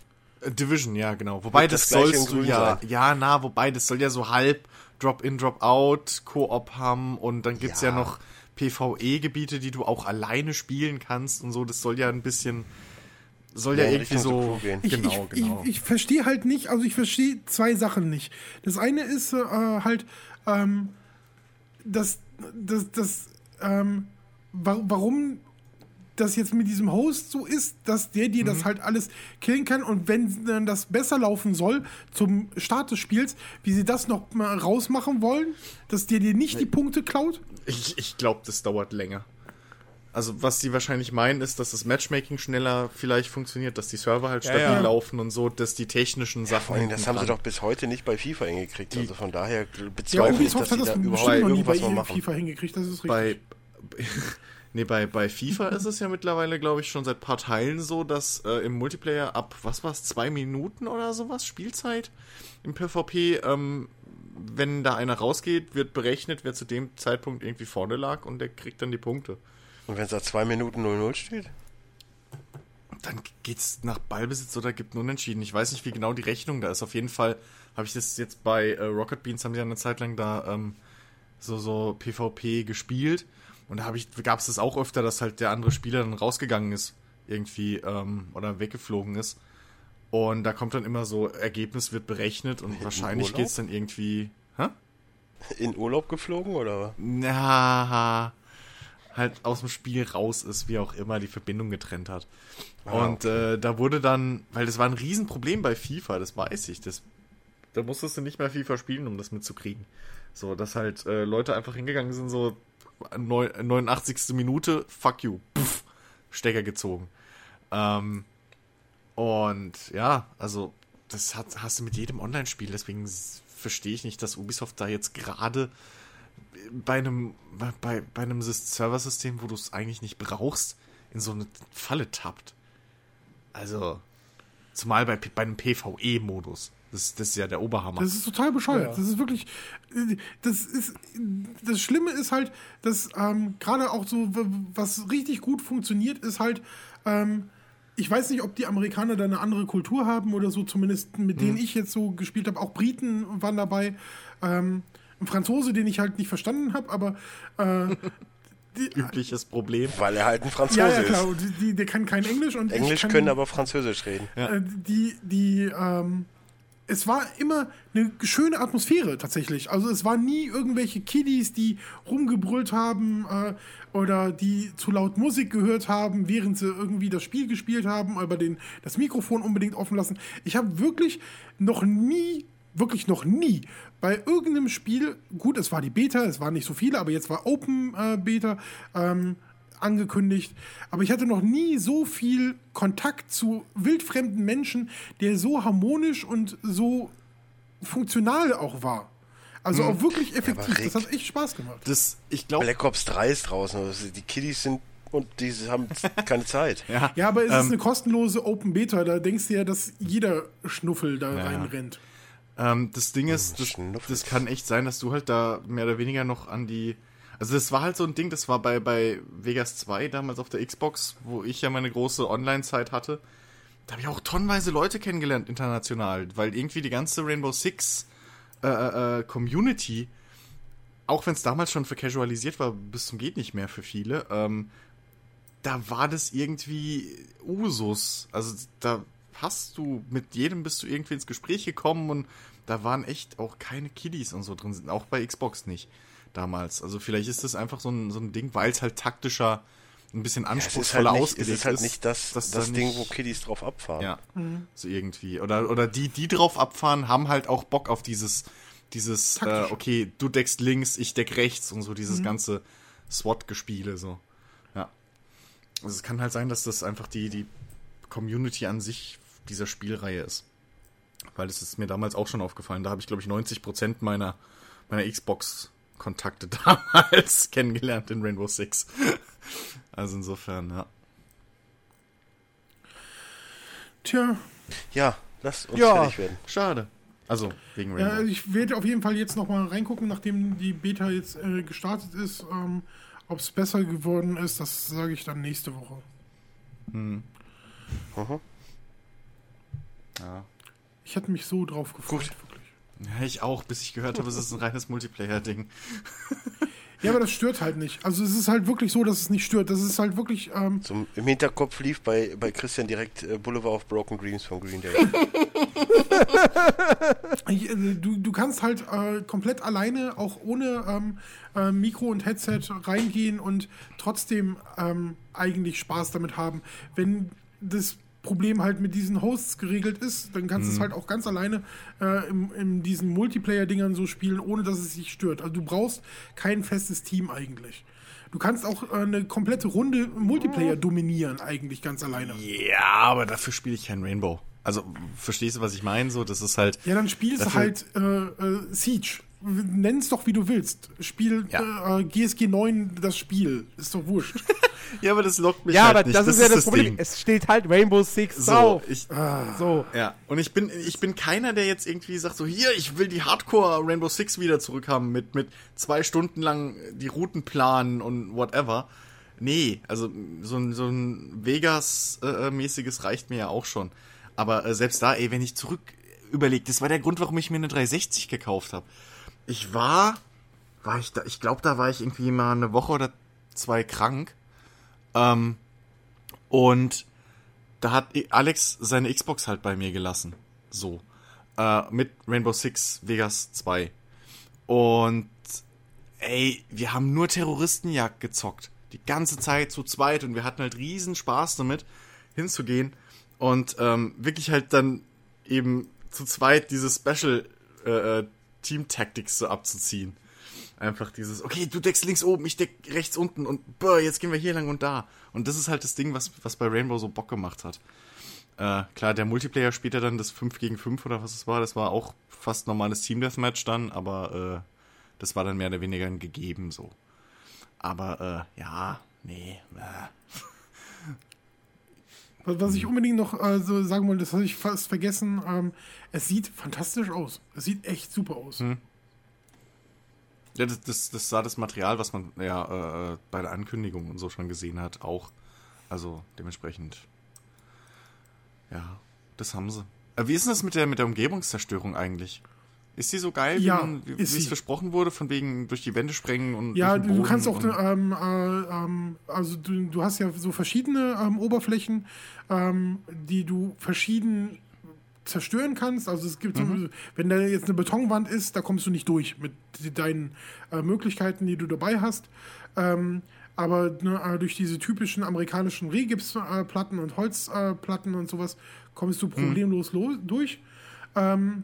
Äh, Division, ja, genau. Wobei Wird das, das sollst du ja, sein. ja, na, wobei das soll ja so halb Drop-in, Drop-out, Koop haben und dann gibt's ja, Ja. noch PvE-Gebiete, die du auch alleine spielen kannst und so. Das soll ja ein bisschen, soll ja, Ja, irgendwie so, gehen. Ich, genau, ich, genau. ich, ich verstehe halt nicht, also ich verstehe zwei Sachen nicht. Das eine ist äh, halt, ähm, dass, dass, dass ähm, wa warum das jetzt mit diesem Host so ist, dass der dir Mhm. das halt alles killen kann und wenn dann das besser laufen soll zum Start des Spiels, wie sie das noch mal rausmachen wollen, dass der dir nicht die Punkte klaut. Ich, ich glaube, das dauert länger. Also, was sie wahrscheinlich meinen, ist, dass das Matchmaking schneller vielleicht funktioniert, dass die Server halt stabil ja. laufen und so, dass die technischen Sachen. Vor allem, das haben sie dran- doch bis heute nicht bei FIFA hingekriegt. Also von daher Ja, bezweifle ich, Ubisoft dass hat sie das da überhaupt irgendwas mal machen. FIFA hingekriegt, das ist richtig. bei nee, bei, bei FIFA ist es ja mittlerweile, glaube ich, schon seit paar Teilen so, dass äh, im Multiplayer ab, was war's, zwei Minuten oder sowas, Spielzeit im PvP, ähm, wenn da einer rausgeht, wird berechnet, wer zu dem Zeitpunkt irgendwie vorne lag und der kriegt dann die Punkte. Und wenn es da 2 Minuten 0-0 steht? Dann geht's nach Ballbesitz oder gibt einen Unentschieden. Ich weiß nicht, wie genau die Rechnung da ist. Auf jeden Fall habe ich das jetzt bei äh, Rocket Beans, haben sie ja eine Zeit lang da ähm, so, so PvP gespielt. Und da gab es das auch öfter, dass halt der andere Spieler dann rausgegangen ist, irgendwie, ähm, oder weggeflogen ist. Und da kommt dann immer so, Ergebnis wird berechnet und wahrscheinlich Urlaub? geht's dann irgendwie. Hä? In Urlaub geflogen oder? Na, halt aus dem Spiel raus ist, wie auch immer, die Verbindung getrennt hat. Ah, und äh, da wurde dann, weil das war ein Riesenproblem bei FIFA, das weiß ich, das, da musstest du nicht mehr FIFA spielen, um das mitzukriegen. So, dass halt äh, Leute einfach hingegangen sind, so neun- 89. Minute, fuck you, puff, Stecker gezogen. Ähm, und ja, also das hat, hast du mit jedem Online-Spiel, deswegen verstehe ich nicht, dass Ubisoft da jetzt gerade bei einem, bei, bei einem Sys- Serversystem, wo du es eigentlich nicht brauchst, in so eine Falle tappt. Also, zumal bei, bei einem PvE-Modus. Das, das ist ja der Oberhammer. Das ist total bescheuert. Ja. Das ist wirklich. Das ist. Das Schlimme ist halt, dass ähm, gerade auch so, was richtig gut funktioniert, ist halt. Ähm, ich weiß nicht, ob die Amerikaner da eine andere Kultur haben oder so, zumindest mit denen ich jetzt so gespielt habe. Auch Briten waren dabei. Ähm, ein Franzose, den ich halt nicht verstanden habe, aber. Äh, Übliches Problem. Weil er halt ein Franzose ja, ja, klar. ist. Und die, der kann kein Englisch und ich Englisch kann, können aber Französisch reden. äh, die, die, ähm, es war immer eine schöne Atmosphäre tatsächlich. Also es waren nie irgendwelche Kiddies, die rumgebrüllt haben äh, oder die zu laut Musik gehört haben, während sie irgendwie das Spiel gespielt haben, aber den, das Mikrofon unbedingt offen lassen. Ich habe wirklich noch nie, wirklich noch nie bei irgendeinem Spiel, gut, es war die Beta, es waren nicht so viele, aber jetzt war Open äh, Beta, ähm, angekündigt. Aber ich hatte noch nie so viel Kontakt zu wildfremden Menschen, der so harmonisch und so funktional auch war. Also auch wirklich effektiv. Rick- das hat echt Spaß gemacht. Das, ich glaube, Black Ops 3 ist draußen. Also die Kiddies sind und die haben keine Zeit. ja, Ja, aber es ist ähm, eine kostenlose Open Beta. Da denkst du ja, dass jeder Schnuffel da reinrennt. Ähm, das Ding ist, das, das kann echt sein, dass du halt da mehr oder weniger noch an die. Also das war halt so ein Ding, das war bei, bei Vegas 2 damals auf der Xbox, wo ich ja meine große Online-Zeit hatte. Da habe ich auch tonnenweise Leute kennengelernt international, weil irgendwie die ganze Rainbow Six äh, äh, Community, auch wenn es damals schon vercasualisiert war, bis zum geht nicht mehr für viele, ähm, da war das irgendwie Usus. Also da hast du mit jedem bist du irgendwie ins Gespräch gekommen und da waren echt auch keine Kiddies und so drin, auch bei Xbox nicht damals. Also vielleicht ist das einfach so ein, so ein Ding, weil es halt taktischer ein bisschen Es ist anspruchsvoller halt nicht, ausgelegt ist halt nicht das, das da Ding, nicht- wo Kiddies drauf abfahren. ja, so irgendwie. Oder, oder die, die drauf abfahren, haben halt auch Bock auf dieses, dieses, äh, okay, du deckst links, ich deck rechts und so dieses ganze SWAT-Gespiele, so. Ja. Also es kann halt sein, dass das einfach die, die Community an sich dieser Spielreihe ist. Weil das ist mir damals auch schon aufgefallen. Da habe ich, glaube ich, 90% meiner, meiner Xbox-Kontakte damals kennengelernt in Rainbow Six. Also insofern, ja. Tja, Ja, lass uns Ja. fertig werden. Schade. Also, wegen ja, Rainbow. ich werde auf jeden Fall jetzt nochmal reingucken, nachdem die Beta jetzt äh, gestartet ist. Ähm, Ob es besser geworden ist, das sage ich dann nächste Woche. Mhm. Ja. Ich hätte mich so drauf gefreut. Gut. Wirklich. ja, ich auch, bis ich gehört habe, es ist ein reines Multiplayer-Ding. Ja, aber das stört halt nicht. Also es ist halt wirklich so, dass es nicht stört. Das ist halt wirklich. Ähm, Zum, Im Hinterkopf lief bei, bei Christian direkt äh, Boulevard of Broken Dreams von Green Day. ich, äh, du, du kannst halt äh, komplett alleine, auch ohne ähm, äh, Mikro und Headset reingehen und trotzdem ähm, eigentlich Spaß damit haben. Wenn das Problem halt mit diesen Hosts geregelt ist, dann kannst du es halt auch ganz alleine äh, in, in diesen Multiplayer-Dingern so spielen, ohne dass es sich stört. Also du brauchst kein festes Team eigentlich. Du kannst auch äh, eine komplette Runde Multiplayer dominieren, eigentlich ganz alleine. Ja, aber dafür spiele ich kein Rainbow. Also, verstehst du, was ich meine? So, das ist halt. Ja, dann spielst du halt äh, äh, Siege. Nenn's doch, wie du willst. Spiel Ja. äh, GSG 9 das Spiel. Ist doch wurscht. Ja, aber das lockt mich Ja, halt aber nicht. das, ist ja das, Problem. Ding. Es steht halt Rainbow Six So, drauf. ich, So. ja. Und ich bin, ich bin keiner, der jetzt irgendwie sagt, so, hier, ich will die Hardcore Rainbow Six wieder zurückhaben mit, mit zwei Stunden lang die Routen planen und whatever. Nee, also so ein, so ein Vegas-mäßiges reicht mir ja auch schon. Aber äh, selbst da, ey, wenn ich zurück überlege, das war der Grund, warum ich mir eine 360 gekauft habe. Ich war, war ich da, ich glaube, da war ich irgendwie mal eine Woche oder zwei krank. Ähm, und da hat Alex seine Xbox halt bei mir gelassen. So. Äh, mit Rainbow Six Vegas 2. Und ey, wir haben nur Terroristenjagd gezockt. Die ganze Zeit zu zweit und wir hatten halt riesen Spaß damit, hinzugehen und ähm, wirklich halt dann eben zu zweit diese Special äh, äh, Team Tactics so abzuziehen. Einfach dieses, okay, du deckst links oben, ich deck rechts unten und boah, jetzt gehen wir hier lang und da. Und das ist halt das Ding, was, was bei Rainbow so Bock gemacht hat. Äh, klar, der Multiplayer später dann das 5 gegen 5 oder was es war, das war auch fast normales Team Deathmatch dann, aber äh, das war dann mehr oder weniger ein gegeben so. Aber äh, ja, nee. Äh. Was, ich unbedingt noch äh, so sagen wollte, das habe ich fast vergessen. Ähm, es sieht fantastisch aus. Es sieht echt super aus. Hm. Ja, das, das, das sah das Material, was man ja äh, bei der Ankündigung und so schon gesehen hat, auch. Also dementsprechend. Ja, das haben sie. Äh, wie ist denn das mit der, mit der Umgebungszerstörung eigentlich? Ist die so geil, Ja, wie, wie, es sie. versprochen wurde, von wegen durch die Wände sprengen und Ja, du kannst auch, ähm, äh, ähm, also du, du hast ja so verschiedene ähm, Oberflächen, ähm, die du verschieden zerstören kannst. Also es gibt, Mhm. wenn da jetzt eine Betonwand ist, da kommst du nicht durch mit deinen äh, Möglichkeiten, die du dabei hast. Ähm, aber ne, äh, durch diese typischen amerikanischen Rehgipsplatten und Holzplatten und sowas kommst du Mhm. problemlos lo- durch. Ähm,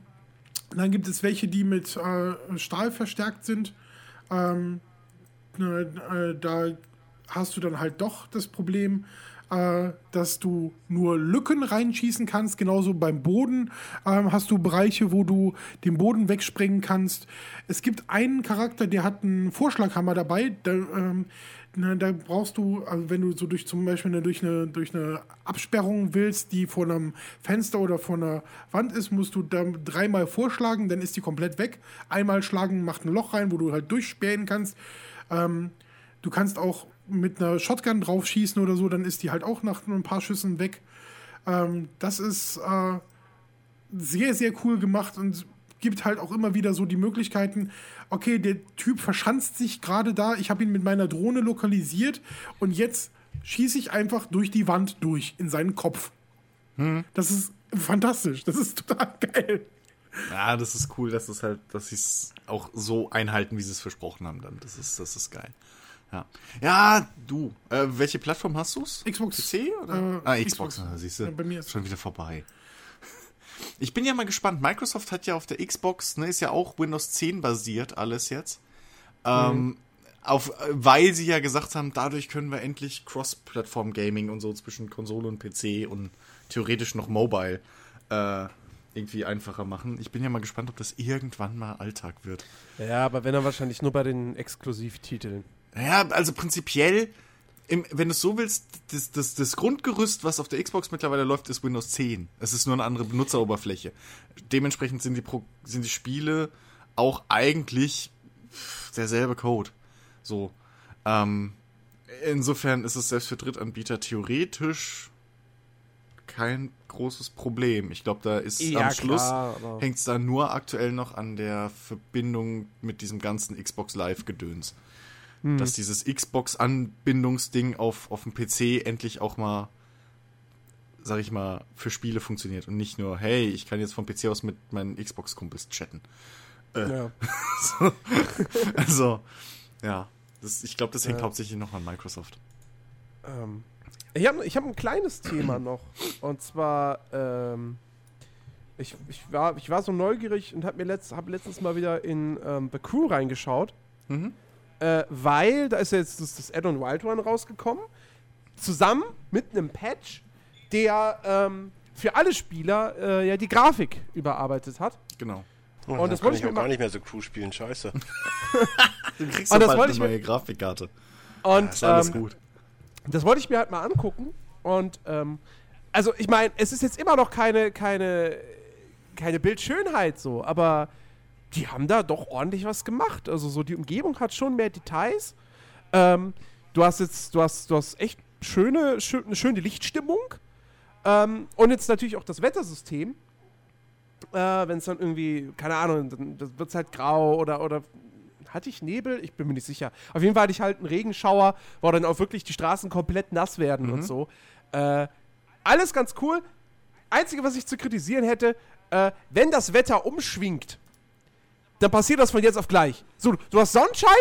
dann gibt es welche, die mit äh, Stahl verstärkt sind. Ähm, ne, äh, da hast du dann halt doch das Problem, äh, dass du nur Lücken reinschießen kannst. Genauso beim Boden ähm, hast du Bereiche, wo du den Boden wegsprengen kannst. Es gibt einen Charakter, der hat einen Vorschlaghammer dabei. Da, ähm, ne, da brauchst du, also wenn du so durch zum Beispiel eine, durch, eine, durch eine Absperrung willst, die vor einem Fenster oder vor einer Wand ist, musst du da dreimal vorschlagen, dann ist die komplett weg. Einmal schlagen macht ein Loch rein, wo du halt durchspähen kannst. Ähm, du kannst auch mit einer Shotgun drauf schießen oder so, dann ist die halt auch nach ein paar Schüssen weg. Ähm, das ist äh, sehr, sehr cool gemacht und gibt halt auch immer wieder so die Möglichkeiten, okay, der Typ verschanzt sich gerade da, ich habe ihn mit meiner Drohne lokalisiert und jetzt schieße ich einfach durch die Wand durch in seinen Kopf. Das ist fantastisch, das ist total geil. Ja, das ist cool, dass es halt, dass sie es auch so einhalten, wie sie es versprochen haben. Dann, das ist, das ist geil. Ja, ja du, äh, welche Plattform hast du's? Xbox. PC oder? Äh, ah, Xbox, Xbox. ah, siehst du. Ja, bei mir ist- schon wieder vorbei. Ich bin ja mal gespannt. Microsoft hat ja auf der Xbox, ne, ist ja auch Windows 10 basiert alles jetzt. Ähm, auf, äh, weil sie ja gesagt haben, dadurch können wir endlich Cross-Plattform-Gaming und so zwischen Konsole und PC und theoretisch noch Mobile äh, irgendwie einfacher machen. Ich bin ja mal gespannt, ob das irgendwann mal Alltag wird. Ja, aber wenn er wahrscheinlich nur bei den Exklusivtiteln. Naja, also prinzipiell, im, wenn du es so willst, das, das, das Grundgerüst, was auf der Xbox mittlerweile läuft, ist Windows 10. Es ist nur eine andere Benutzeroberfläche. Dementsprechend sind die, Pro, sind die Spiele auch eigentlich derselbe Code. So. Ähm, insofern ist es selbst für Drittanbieter theoretisch kein großes Problem. Ich glaube, da ist Ja, am Schluss hängt es da nur aktuell noch an der Verbindung mit diesem ganzen Xbox Live-Gedöns. Hm. Dass dieses Xbox-Anbindungsding auf, auf dem PC endlich auch mal, sag ich mal, für Spiele funktioniert und nicht nur, hey, ich kann jetzt vom PC aus mit meinen Xbox-Kumpels chatten. Ja. Also, ja. Das, ich glaube, das hängt Ja. hauptsächlich noch an Microsoft. Ähm, ich habe ich hab ein kleines Thema noch. Und zwar, ähm, ich, ich, war, ich war so neugierig und habe mir letzt, hab letztens mal wieder in ähm, The Crew reingeschaut. Mhm. Äh, weil da ist ja jetzt das, das Add-on Wild Run rausgekommen. Zusammen mit einem Patch, der ähm, für alle Spieler äh, ja die Grafik überarbeitet hat. Genau. Oh, Und das wollte ich mir gar mal- nicht mehr so Crew spielen, scheiße. Du kriegst Und das bald wollte eine ich mir- neue Grafikkarte. Und Ist alles ähm, gut. Das wollte ich mir halt mal angucken. Und ähm, also ich meine, es ist jetzt immer noch keine, keine, keine Bildschönheit so, aber die haben da doch ordentlich was gemacht. Also so die Umgebung hat schon mehr Details. Ähm, du hast jetzt, du hast, du hast echt schöne, schö eine schöne Lichtstimmung. Ähm, und jetzt natürlich auch das Wettersystem. Äh, Wenn es dann irgendwie, keine Ahnung, dann wird es halt grau oder, oder hatte ich Nebel? Ich bin mir nicht sicher. Auf jeden Fall hatte ich halt einen Regenschauer, wo dann auch wirklich die Straßen komplett nass werden und so. Äh, alles ganz cool. Einzige, was ich zu kritisieren hätte, äh, wenn das Wetter umschwingt, dann passiert das von jetzt auf gleich. So, du hast Sonnenschein,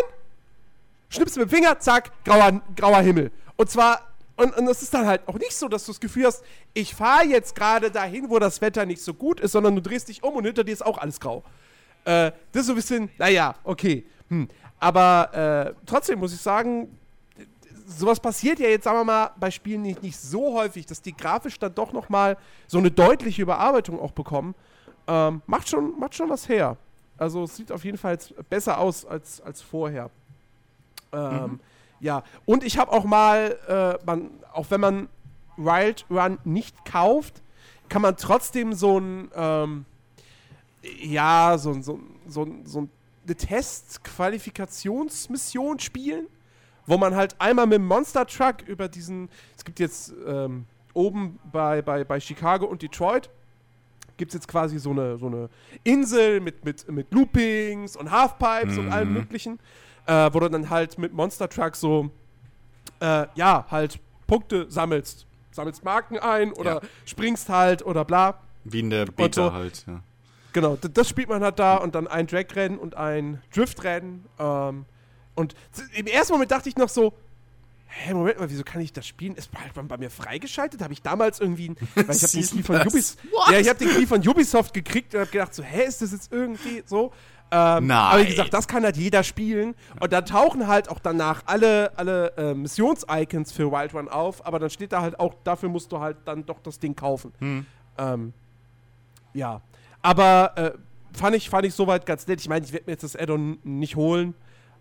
schnippst mit dem Finger, zack, grauer, grauer Himmel. Und zwar, und, und es ist dann halt auch nicht so, dass du das Gefühl hast, ich fahre jetzt gerade dahin, wo das Wetter nicht so gut ist, sondern du drehst dich um und hinter dir ist auch alles grau. Äh, das ist so ein bisschen, naja, okay. Hm. Aber äh, trotzdem muss ich sagen, sowas passiert ja jetzt, sagen wir mal, bei Spielen nicht, nicht so häufig, dass die grafisch dann doch noch mal so eine deutliche Überarbeitung auch bekommen. Ähm, macht, schon, macht schon was her. Also es sieht auf jeden Fall besser aus als, als vorher. Ähm, Ja, und ich habe auch mal, äh, man, auch wenn man Wild Run nicht kauft, kann man trotzdem so ein, ähm, ja, so, so, so, so eine Test-Qualifikationsmission spielen, wo man halt einmal mit dem Monster Truck über diesen, es gibt jetzt ähm, oben bei, bei, bei Chicago und Detroit, gibt es jetzt quasi so eine, so eine Insel mit, mit, mit Loopings und Halfpipes Mhm. und allem möglichen, äh, wo du dann halt mit Monster Truck so, äh, ja, halt Punkte sammelst. Sammelst Marken ein oder Ja. springst halt oder bla. Wie in der Beta so- halt, ja. Genau, das spielt man halt da und dann ein Drag-Rennen und ein Drift-Rennen. Ähm, und im ersten Moment dachte ich noch so, hä, Moment mal, wieso kann ich das spielen? Ist halt bei, bei mir freigeschaltet? Habe ich damals irgendwie, ein- weil ich habe den Key von. Ubisoft, ja, ich habe den Key von Ubisoft gekriegt und habe gedacht so, hä, ist das jetzt irgendwie so? Ähm, Nein. Aber wie gesagt, das kann halt jeder spielen. Und dann tauchen halt auch danach alle, alle äh, Missions-Icons für Wild Run auf, aber dann steht da halt auch, dafür musst du halt dann doch das Ding kaufen. Ähm, ja. Aber äh, fand, ich, fand ich soweit ganz nett. Ich meine, ich werde mir jetzt das Add-on nicht holen,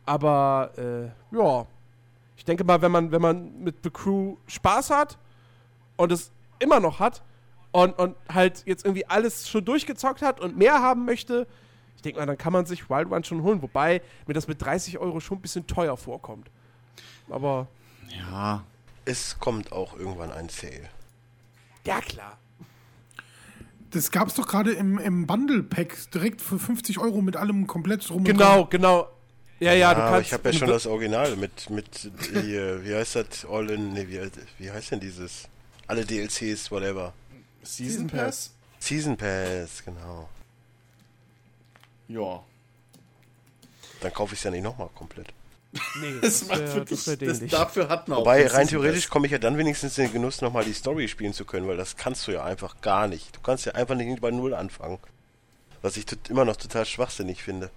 aber äh, ja. Ich denke mal, wenn man, wenn man mit The Crew Spaß hat und es immer noch hat und, und halt jetzt irgendwie alles schon durchgezockt hat und mehr haben möchte, ich denke mal, dann kann man sich Wild Run schon holen. Wobei mir das mit 30 Euro schon ein bisschen teuer vorkommt. Aber Ja. Es kommt auch irgendwann ein Sale. ja, klar. Das gab es doch gerade im, im Bundle-Pack direkt für 50 Euro mit allem komplett rum. Genau, genau. Ja, ja, du aber kannst. ich habe ja schon das Original mit, mit hier, wie heißt das? All in, nee, wie, wie heißt denn dieses? Alle DLCs, whatever. Season Pass? Season Pass, genau. Ja. Dann kaufe ich es ja nicht nochmal komplett. Nee, Das, das macht wär, wirklich, das wär das, dafür hat man auch Wobei, rein theoretisch komme ich ja dann wenigstens in den Genuss, nochmal die Story spielen zu können, weil das kannst du ja einfach gar nicht. Du kannst ja einfach nicht bei Null anfangen. Was ich immer noch total schwachsinnig finde.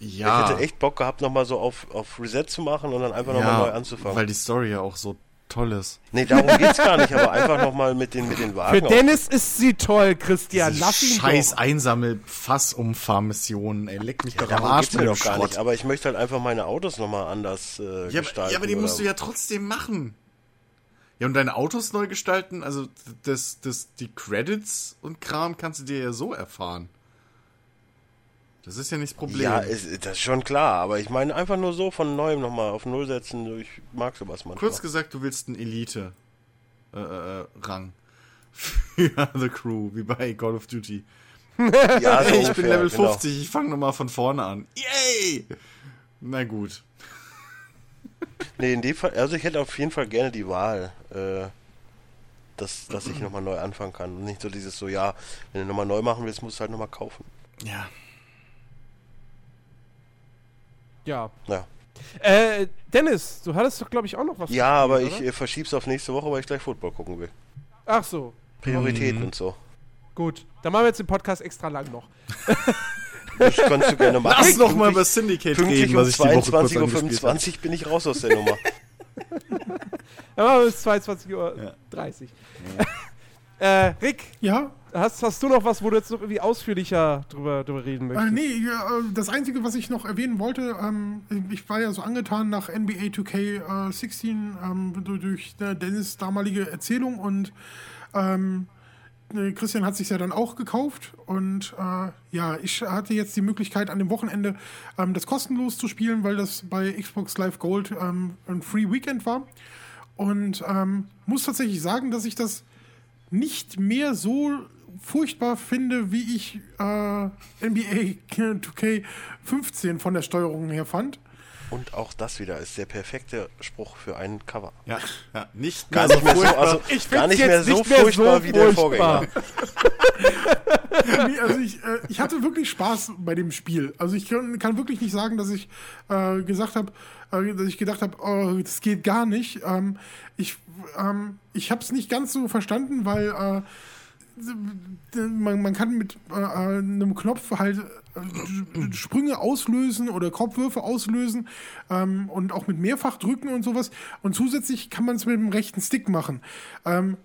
Ja. Ich hätte echt Bock gehabt, nochmal so auf, auf Reset zu machen und dann einfach ja, nochmal neu anzufangen. Weil die Story ja auch so toll ist. nee, darum geht's gar nicht, aber einfach nochmal mit den, mit den Für Wagen. Dennis ist sie toll, Christian. Diese Lass ihn scheiß doch. einsammel Fassumfahrmissionen, ey, leck mich ja, doch am Arsch mit doch gar Schrott. nicht. Aber ich möchte halt einfach meine Autos nochmal anders äh, Ja, aber, gestalten. ja, aber die musst du ja trotzdem machen. Ja, und deine Autos neu gestalten, also das, das, die Credits und Kram kannst du dir ja so erfahren. Das ist ja nicht das Problem. Ja, ist, das ist schon klar, aber ich meine einfach nur so von neuem nochmal auf Null setzen. Ich mag sowas manchmal. Kurz gesagt, du willst einen Elite-Rang äh, äh, Rang für The Crew, wie bei Call of Duty. ja, so ich bin Level genau. 50, ich fange nochmal von vorne an. Yay! Na gut. Nee, in dem Fall, also ich hätte auf jeden Fall gerne die Wahl, äh, dass, dass ich nochmal neu anfangen kann. Und nicht so dieses so, ja, wenn du nochmal neu machen willst, musst du halt nochmal kaufen. Ja. Ja. Ja, Äh, Dennis, du hattest doch, glaube ich, auch noch was. ja aber gespielt, ich oder? äh, verschieb's auf nächste Woche, weil ich gleich Football gucken will. Ach so. Prioritäten Mhm. und so. Gut. Dann machen wir jetzt den Podcast extra lang noch. Das kannst du gerne machen. Lass noch mal Pünktlich- über Syndicate Pünktlich reden, um was ich die Woche kurz 22.25 Uhr angespielt habe. bin ich raus aus der Nummer. Dann machen wir bis 22.30 Uhr. Ja. 30. äh, Rick, Ja, hast, hast du noch was, wo du jetzt noch irgendwie ausführlicher drüber, drüber reden Äh, möchtest? nee, äh, das Einzige, was ich noch erwähnen wollte, ähm, ich war ja so angetan nach NBA 2K16 ähm, durch, äh, Dennis damalige Erzählung und ähm, äh, Christian hat sich ja dann auch gekauft und äh, ja, ich hatte jetzt die Möglichkeit an dem Wochenende ähm, das kostenlos zu spielen, weil das bei Xbox Live Gold ähm, ein Free Weekend war und ähm, muss tatsächlich sagen, dass ich das nicht mehr so furchtbar finde, wie ich äh, NBA 2K15 von der Steuerung her fand. Und auch das wieder ist der perfekte Spruch für ein Cover. Ja, ja, nicht Gar mehr nicht mehr so, furchtbar. also Ich gar nicht mehr so nicht mehr furchtbar so wie der furchtbar. Vorgänger. nee, also ich, äh, ich hatte wirklich Spaß bei dem Spiel. Also ich kann, kann wirklich nicht sagen, dass ich äh, gesagt habe, äh, dass ich gedacht habe, oh, das geht gar nicht. Ähm, ich ähm, ich habe es nicht ganz so verstanden, weil äh, man, man kann mit äh, einem Knopf halt äh, Sprünge auslösen oder Kopfwürfe auslösen ähm, und auch mit mehrfach drücken und sowas. Und zusätzlich kann man es mit dem rechten Stick machen. Ähm,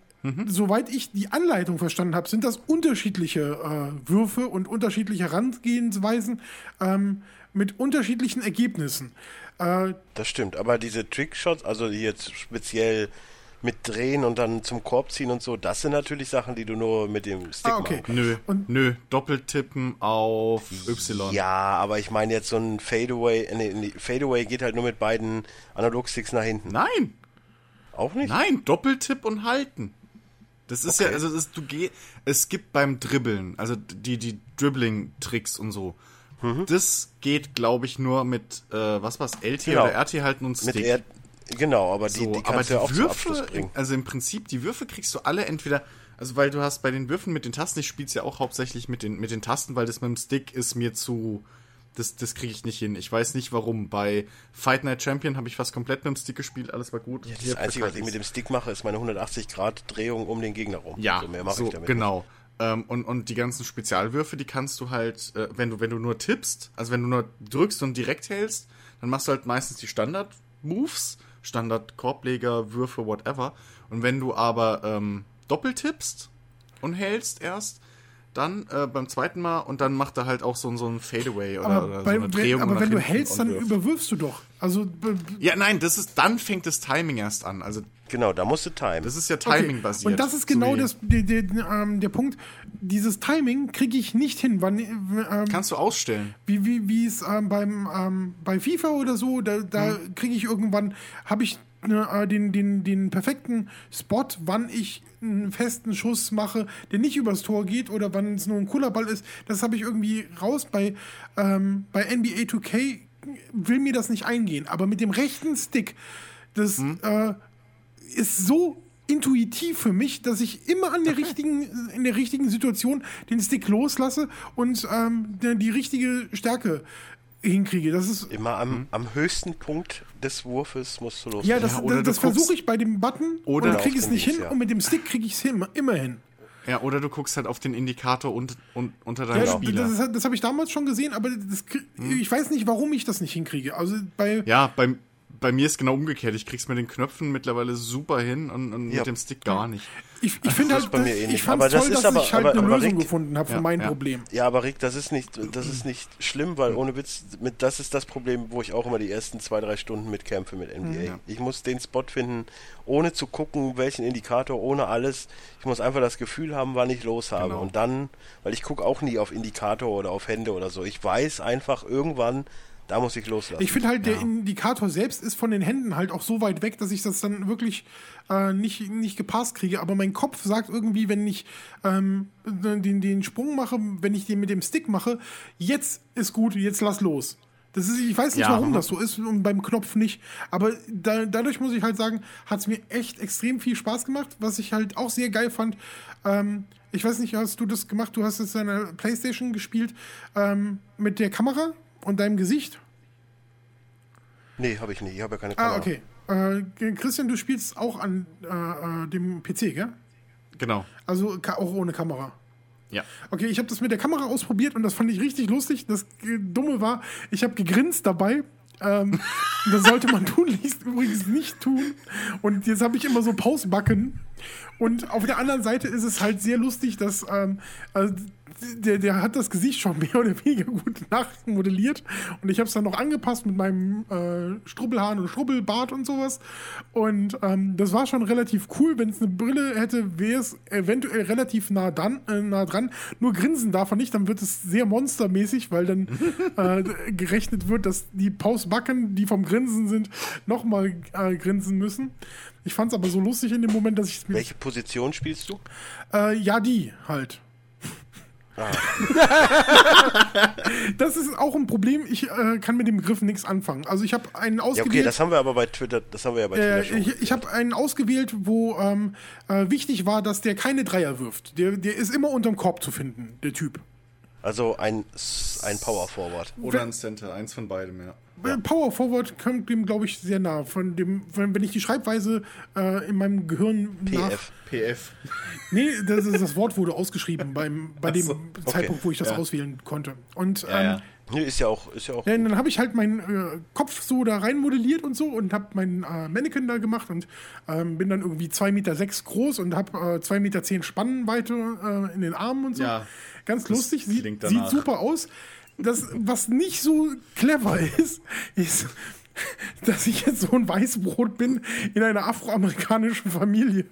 Soweit ich die Anleitung verstanden habe, sind das unterschiedliche äh, Würfe und unterschiedliche Herangehensweisen ähm, mit unterschiedlichen Ergebnissen. Äh, Das stimmt, aber diese Trickshots, also die jetzt speziell mit Drehen und dann zum Korb ziehen und so, das sind natürlich Sachen, die du nur mit dem Stick Ah, okay. machen kannst. Nö, Und- nö, Doppeltippen auf Y. Ja, aber ich meine jetzt so ein Fadeaway, äh, nee, nee, Fadeaway geht halt nur mit beiden Analogsticks nach hinten. Nein, Auch nicht? nein, Doppeltipp und halten. Das ist ja, Okay. also das ist, du geh, es gibt beim Dribbeln, also die, die Dribbling-Tricks und so. Mhm. Das geht, glaube ich, nur mit, äh, was war's, LT Genau. oder RT halten und Mit Stick. Genau, aber die, So, die aber kannst die du ja Würfe, bringen. also im Prinzip, die Würfe kriegst du alle entweder, also weil du hast bei den Würfen mit den Tasten, ich spiel's ja auch hauptsächlich mit den, mit den Tasten, weil das mit dem Stick ist mir zu, das, das kriege ich nicht hin. Ich weiß nicht warum. Bei Fight Night Champion habe ich fast komplett mit dem Stick gespielt, alles war gut. Das Einzige, was ich mit dem Stick mache, ist meine 180-Grad-Drehung um den Gegner rum. Ja, so mehr mache so, ich damit. genau. Ähm, und, und die ganzen Spezialwürfe, die kannst du halt, äh, wenn du, wenn du nur tippst, also wenn du nur drückst und direkt hältst, dann machst du halt meistens die Standard-Moves, Standard-Korbleger, Würfe, whatever. Und wenn du aber ähm, doppelt tippst und hältst erst, dann äh, beim zweiten Mal und dann macht er halt auch so, ein- so ein Fadeaway oder, Aber, oder bei, so eine Drehung aber nach wenn du hältst, dann überwirfst du doch. Also, Ja, nein, das ist, dann fängt das Timing erst an. Also Genau, da musst du time. das ist ja okay. Timing-basiert. Und das ist genau das, der, der, ähm, der Punkt. Dieses Timing kriege ich nicht hin. Wann, ähm, Kannst du ausstellen. wie wie wie es ähm, beim ähm, bei FIFA oder so, da, da Mhm. kriege ich irgendwann habe ich äh, den den den perfekten Spot, wann ich einen festen Schuss mache, der nicht übers Tor geht oder wann es nur ein cooler Ball ist. Das habe ich irgendwie raus bei ähm, bei NBA 2K will mir das nicht eingehen, aber mit dem rechten Stick das Mhm. äh, ist so intuitiv für mich, dass ich immer an der richtigen, in der richtigen Situation den Stick loslasse und ähm, die richtige Stärke hinkriege. Das ist Immer am, am höchsten Punkt des Wurfes musst du los. ja, das, Ja, das, das versuche ich bei dem Button Oder kriege es den nicht hin ja. und mit dem Stick kriege ich es immer, immer hin. Ja, oder du guckst halt auf den Indikator und, und unter deinem Ja, Spieler. das das, habe ich damals schon gesehen, aber das, krie- ich weiß nicht, warum ich das nicht hinkriege. Also bei Ja, bei, bei mir ist genau umgekehrt. Ich krieg's mit den Knöpfen mittlerweile super hin und, und Ja. mit dem Stick gar nicht. ich, ich finde das halt, bei mir ich ähnlich. fand Aber es das toll, ist dass aber- ich halt aber- eine aber Lösung Rick- gefunden habe für Ja, mein ja. Problem. Ja, aber Rick, das ist nicht, das ist nicht schlimm, weil ohne Witz, mit, das ist das Problem, wo ich auch immer die ersten zwei, drei Stunden mitkämpfe mit NBA. Ja. Ich muss den Spot finden, ohne zu gucken, welchen Indikator, ohne alles. Ich muss einfach das Gefühl haben, wann ich los habe. Genau. Und dann, weil ich gucke auch nie auf Indikator oder auf Hände oder so. Ich weiß einfach irgendwann, da muss ich loslassen. Ich finde halt, der Indikator selbst ist von den Händen halt auch so weit weg, dass ich das dann wirklich äh, nicht, nicht gepasst kriege. Aber mein Kopf sagt irgendwie, wenn ich ähm, den, den Sprung mache, wenn ich den mit dem Stick mache, jetzt ist gut, jetzt lass los. Das ist, ich weiß nicht, Ja, warum das so ist und beim Knopf nicht. Aber da, dadurch muss ich halt sagen, hat es mir echt extrem viel Spaß gemacht. Was ich halt auch sehr geil fand, ähm, ich weiß nicht, hast du das gemacht? Du hast es in der Playstation gespielt ähm, mit der Kamera und deinem Gesicht. nee, habe ich nicht. Ich habe ja keine Ah, Kamera. okay. Äh, Christian, du spielst auch an äh, äh, dem PC, gell? Genau. Also auch ohne Kamera. Ja. Okay, ich habe das mit der Kamera ausprobiert und das fand ich richtig lustig. Das Dumme war, ich habe gegrinst dabei. Ähm, das sollte man tun, liest übrigens nicht tun. Und jetzt habe ich immer so Pause-Backen. Und auf der anderen Seite ist es halt sehr lustig, dass ähm, also der, der hat das Gesicht schon mehr oder weniger gut nachmodelliert. Und ich habe es dann noch angepasst mit meinem äh, Strubbelhahn und Strubbelbart und sowas. Und ähm, das war schon relativ cool. Wenn es eine Brille hätte, wäre es eventuell relativ nah dran, äh, nah dran. Nur grinsen darf er nicht, dann wird es sehr monstermäßig, weil dann äh, gerechnet wird, dass die Pausbacken, die vom Grinsen sind, nochmal äh, grinsen müssen. Ich fand es aber so lustig in dem Moment, dass ich Welche Position spielst du? äh, ja, die halt. das ist auch ein Problem. Ich äh, kann mit dem Begriff nichts anfangen. Also ich habe einen Ja, okay, ausgewählt. das haben wir aber bei Twitter, das haben wir ja bei äh, Twitter schon. ich ich habe einen ausgewählt, wo ähm, äh, wichtig war, dass der keine Dreier wirft. Der, der ist immer unterm Korb zu finden, der Typ. Also ein, ein Power Forward. Oder ein Center, eins von beidem, ja. Power Forward kommt dem, glaube ich, sehr nah. Von dem, von, wenn ich die Schreibweise äh, in meinem Gehirn nach. PF. PF. Nee, das, ist, das Wort wurde ausgeschrieben beim, bei dem so, Zeitpunkt, wo ich das ja. auswählen konnte. Und Ja, ähm, ja. Nee, ist ja auch, ist ja auch. Ja, dann habe ich halt meinen äh, Kopf so da rein modelliert und so und habe meinen äh, Mannequin da gemacht und ähm, bin dann irgendwie 2,6 Meter sechs groß und habe äh, 2,10 Meter zehn Spannweite äh, in den Armen und so. Ja, Ganz lustig, sieht, sieht super aus. Das, was nicht so clever ist, ist, dass ich jetzt so ein Weißbrot bin in einer afroamerikanischen Familie.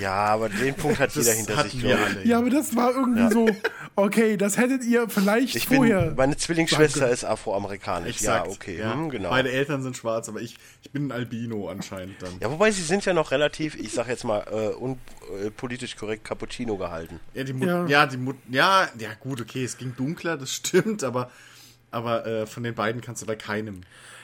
Ja, aber den Punkt hat jeder hinter sich, glaube ich. alle. Ja, aber das war irgendwie so, okay, das hättet ihr vielleicht Ich bin, vorher. meine Zwillingsschwester Danke. ist afroamerikanisch. Exakt. Ja, okay, Ja. Hm, genau. Meine Eltern sind schwarz, aber ich, ich bin ein Albino anscheinend dann. Ja, wobei sie sind ja noch relativ, ich sag jetzt mal, äh, un, äh, politisch korrekt Cappuccino gehalten. Ja, die Mut, Ja. ja. die Mut, ja, ja, gut, okay, es ging dunkler, das stimmt, aber, aber äh, von den beiden kannst du bei keinem.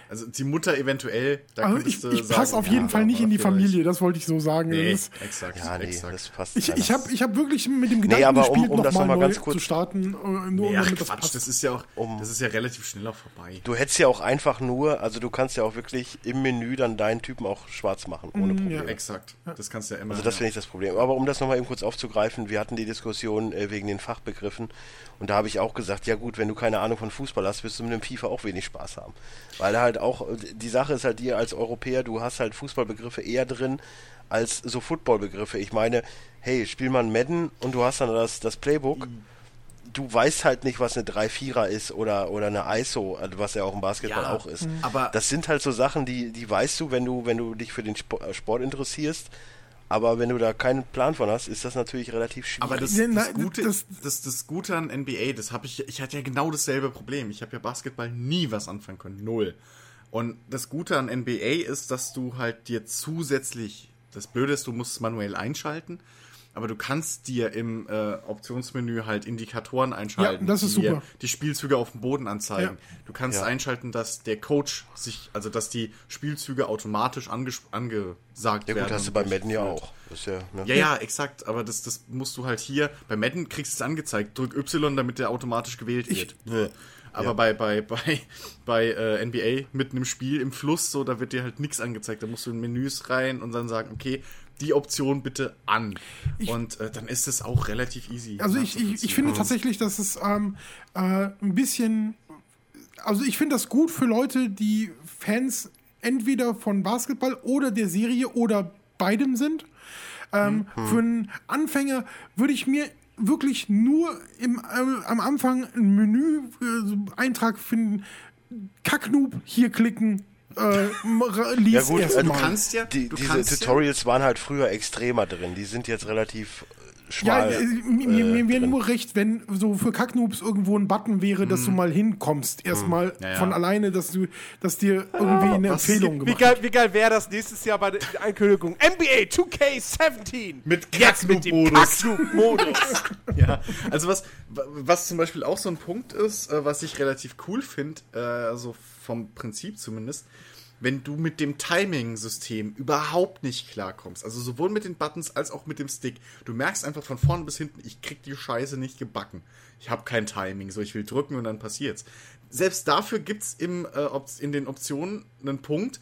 Also die Mutter eventuell, da Also ich, ich passe auf jeden ja, Fall nicht in die aber Familie, das wollte ich so sagen. Nee, Das, exakt, Ja, nee, exakt. das passt. ich ja, ich habe ich hab wirklich mit dem Gedanken aber um- gespielt, um das nochmal noch ganz kurz- zu starten. äh, Nur Nee, ach, damit das Quatsch, passt. das ist ja auch, Um- das ist ja relativ schnell auch vorbei. Du hättest ja auch einfach nur, also du kannst ja auch wirklich im Menü dann deinen Typen auch schwarz machen, ohne Mm, Probleme. Exakt, das kannst du ja immer. Also das ja. finde ich das Problem. Aber um das nochmal eben kurz aufzugreifen, wir hatten die Diskussion äh, wegen den Fachbegriffen und da habe ich auch gesagt, ja gut, wenn du keine Ahnung von Fußball hast, wirst du mit dem FIFA auch wenig Spaß haben. Weil halt auch, äh, die Sache ist halt dir als Europäer, du hast halt Fußballbegriffe eher drin als so Footballbegriffe. Ich meine, hey, spiel mal ein Madden und du hast dann das, das Playbook. Du weißt halt nicht, was eine 3-4er ist oder, oder eine ISO, also was ja auch im Basketball Ja, auch ist. aber- das sind halt so Sachen, die, die weißt du, wenn du, wenn du dich für den äh, Sport interessierst. Aber wenn du da keinen Plan von hast, ist das natürlich relativ schwierig. Aber das, das, Gute, das- das, das, Gute an NBA, das habe ich, ich hatte ja genau dasselbe Problem. Ich habe ja Basketball nie was anfangen können, null. Und das Gute an NBA ist, dass du halt dir zusätzlich, das Blöde ist, du musst es manuell einschalten, aber du kannst dir im äh, Optionsmenü halt Indikatoren einschalten, Ja, das ist die die Spielzüge auf dem Boden anzeigen. Ja. Du kannst Ja. einschalten, dass der Coach sich, also dass die Spielzüge automatisch anges angesagt ja werden. gut, hast du bei Madden ja auch. Ja, ne? Ja, ja, exakt. Aber das, das musst du halt hier. Bei Madden kriegst du es angezeigt. Drück Y, damit der automatisch gewählt wird. Aber Ja. bei, bei, bei, bei äh, NBA mitten im Spiel, im Fluss, so, da wird dir halt nichts angezeigt. Da musst du in Menüs rein und dann sagen, okay, die Option bitte an. und äh, dann ist es auch relativ easy. Also ich, ich, ich finde tatsächlich, dass es ähm, äh, ein bisschen, also ich finde das gut für Leute, die Fans entweder von Basketball oder der Serie oder beidem sind. Ähm, Für einen Anfänger würde ich mir wirklich nur im, äh, am Anfang einen Menü-Eintrag finden, Kacknoob, hier klicken, äh, lies Ja gut, äh, du kannst ja. Die, du diese kannst ja- Tutorials waren halt früher extremer drin. Die sind jetzt relativ äh, Ja, schmal. äh, mir, mir, mir wäre nur recht, wenn so für Kacknoobs irgendwo ein Button wäre, dass du mal hinkommst. Erstmal Mhm. Ja, ja. von alleine, dass du, dass dir irgendwie eine was- Empfehlung Wie gemacht geil, wie geil wäre das nächstes Jahr bei der Ankündigung? NBA 2K17. Mit Kacknoob-Modus. Kacknoob-Modus. Ja, also was, was zum Beispiel auch so ein Punkt ist, äh, was ich relativ cool finde, äh, also vom Prinzip zumindest, wenn du mit dem Timing-System überhaupt nicht klarkommst, also sowohl mit den Buttons als auch mit dem Stick, du merkst einfach von vorn bis hinten, ich krieg die Scheiße nicht gebacken. Ich habe kein Timing, so ich will drücken und dann passiert's. Selbst dafür gibt's im, äh, in den Optionen einen Punkt,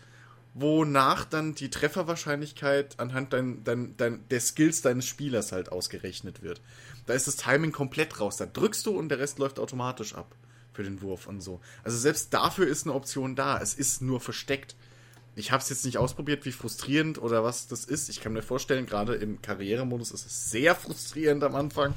wonach dann die Trefferwahrscheinlichkeit anhand dein, dein, dein, der Skills deines Spielers halt ausgerechnet wird. Da ist das Timing komplett raus. Da drückst du und der Rest läuft automatisch ab für den Wurf und so. Also selbst dafür ist eine Option da. Es ist nur versteckt. Ich habe es jetzt nicht ausprobiert, wie frustrierend oder was das ist. Ich kann mir vorstellen, gerade im Karrieremodus ist es sehr frustrierend am Anfang.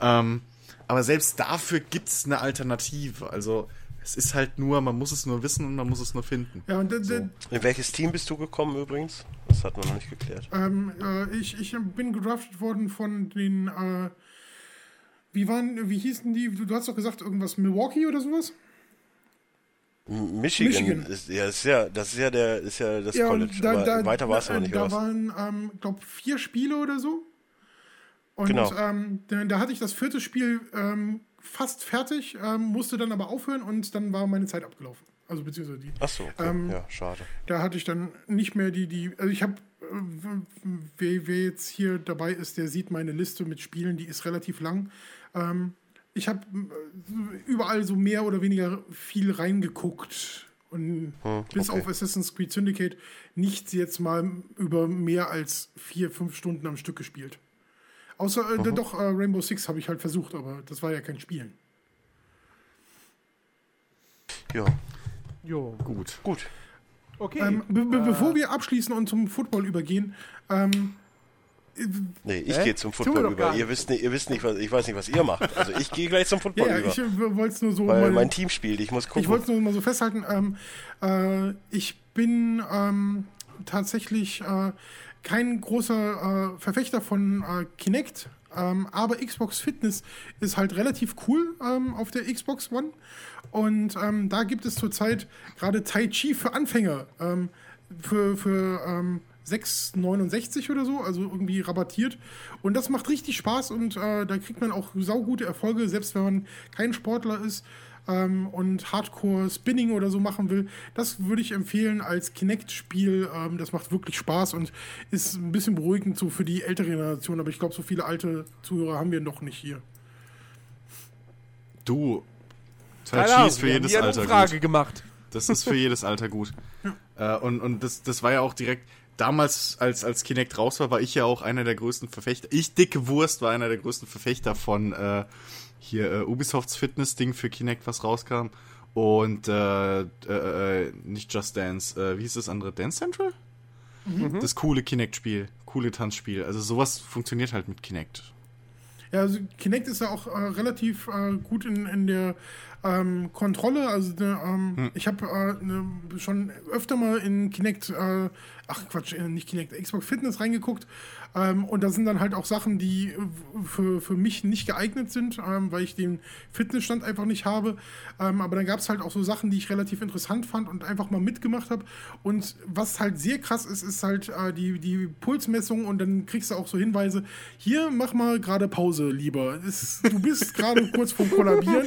Ähm, aber selbst dafür gibt es eine Alternative. Also es ist halt nur, man muss es nur wissen und man muss es nur finden. Ja, und, äh, So. In welches Team bist du gekommen übrigens? Das hat man noch nicht geklärt. ähm, äh, ich, ich bin gedraftet worden von den, äh, wie waren, wie hießen die? Du, du hast doch gesagt, irgendwas Milwaukee oder sowas? Michigan, Michigan. Ist, ja, ist ja, das ist ja der, ist ja das Ja, College. da, da, weiter war es aber nicht Da raus. waren, ähm, glaube vier Spiele oder so. Und Genau. ähm, da, da hatte ich das vierte Spiel ähm, fast fertig, ähm, musste dann aber aufhören und dann war meine Zeit abgelaufen. Also beziehungsweise die. Ach so, okay. Ähm, ja, schade. Da hatte ich dann nicht mehr die, die, also ich habe, wer, wer jetzt hier dabei ist, der sieht meine Liste mit Spielen, die ist relativ lang. Ähm, ich habe äh, überall so mehr oder weniger viel reingeguckt. Und bis okay. auf Assassin's Creed Syndicate nichts jetzt mal über mehr als vier, fünf Stunden am Stück gespielt. Außer, äh, doch, äh, Rainbow Six habe ich halt versucht, aber das war ja kein Spielen. Ja, Jo, Gut. gut. okay. Ähm, be be bevor wir abschließen und zum Football übergehen, ähm, Nee, ich gehe zum Football über. Ihr wisst, nicht, ihr wisst nicht, was ich weiß nicht, was ihr macht. Also ich gehe gleich zum Football Ja, ja über. ich äh, wollte es nur so weil mal, mein Team spielt. Ich muss ich gucken. wollte es nur mal so festhalten. Ähm, äh, ich bin ähm, tatsächlich äh, kein großer äh, Verfechter von äh, Kinect, ähm, aber Xbox Fitness ist halt relativ cool ähm, auf der Xbox One. Und ähm, da gibt es zurzeit gerade Tai Chi für Anfänger ähm, für, für 6,69 oder so, also irgendwie rabattiert. Und das macht richtig Spaß und äh, da kriegt man auch saugute Erfolge, selbst wenn man kein Sportler ist ähm, und Hardcore Spinning oder so machen will. Das würde ich empfehlen als Kinect-Spiel. Ähm, das macht wirklich Spaß und ist ein bisschen beruhigend so für die ältere Generation. Aber ich glaube, so viele alte Zuhörer haben wir noch nicht hier. Du, Tai Chi ist für wir haben jedes Alter Umfrage gut. gemacht. Das ist für jedes Alter gut. Äh, und und das, das war ja auch direkt, damals, als, als Kinect raus war, war ich ja auch einer der größten Verfechter. Ich, dicke Wurst, war einer der größten Verfechter von äh, hier äh, Ubisofts Fitness-Ding für Kinect, was rauskam. Und äh, äh, äh, nicht Just Dance, äh, wie hieß das andere? Dance Central? Das coole Kinect-Spiel, coole Tanzspiel. Also sowas funktioniert halt mit Kinect. Ja, also Kinect ist ja auch äh, relativ äh, gut in, in der ähm, Kontrolle. Also ne, ähm, ich habe äh, ne, schon öfter mal in Kinect, äh, ach Quatsch, äh, nicht Kinect, Xbox Fitness reingeguckt. Ähm, und da sind dann halt auch Sachen, die äh, für, für mich nicht geeignet sind, ähm, weil ich den Fitnessstand einfach nicht habe. Ähm, aber dann gab es halt auch so Sachen, die ich relativ interessant fand und einfach mal mitgemacht habe. Und was halt sehr krass ist, ist halt äh, die, die Pulsmessung und dann kriegst du auch so Hinweise, hier mach mal gerade Pause, lieber. Es, du bist gerade kurz vorm Kollabieren.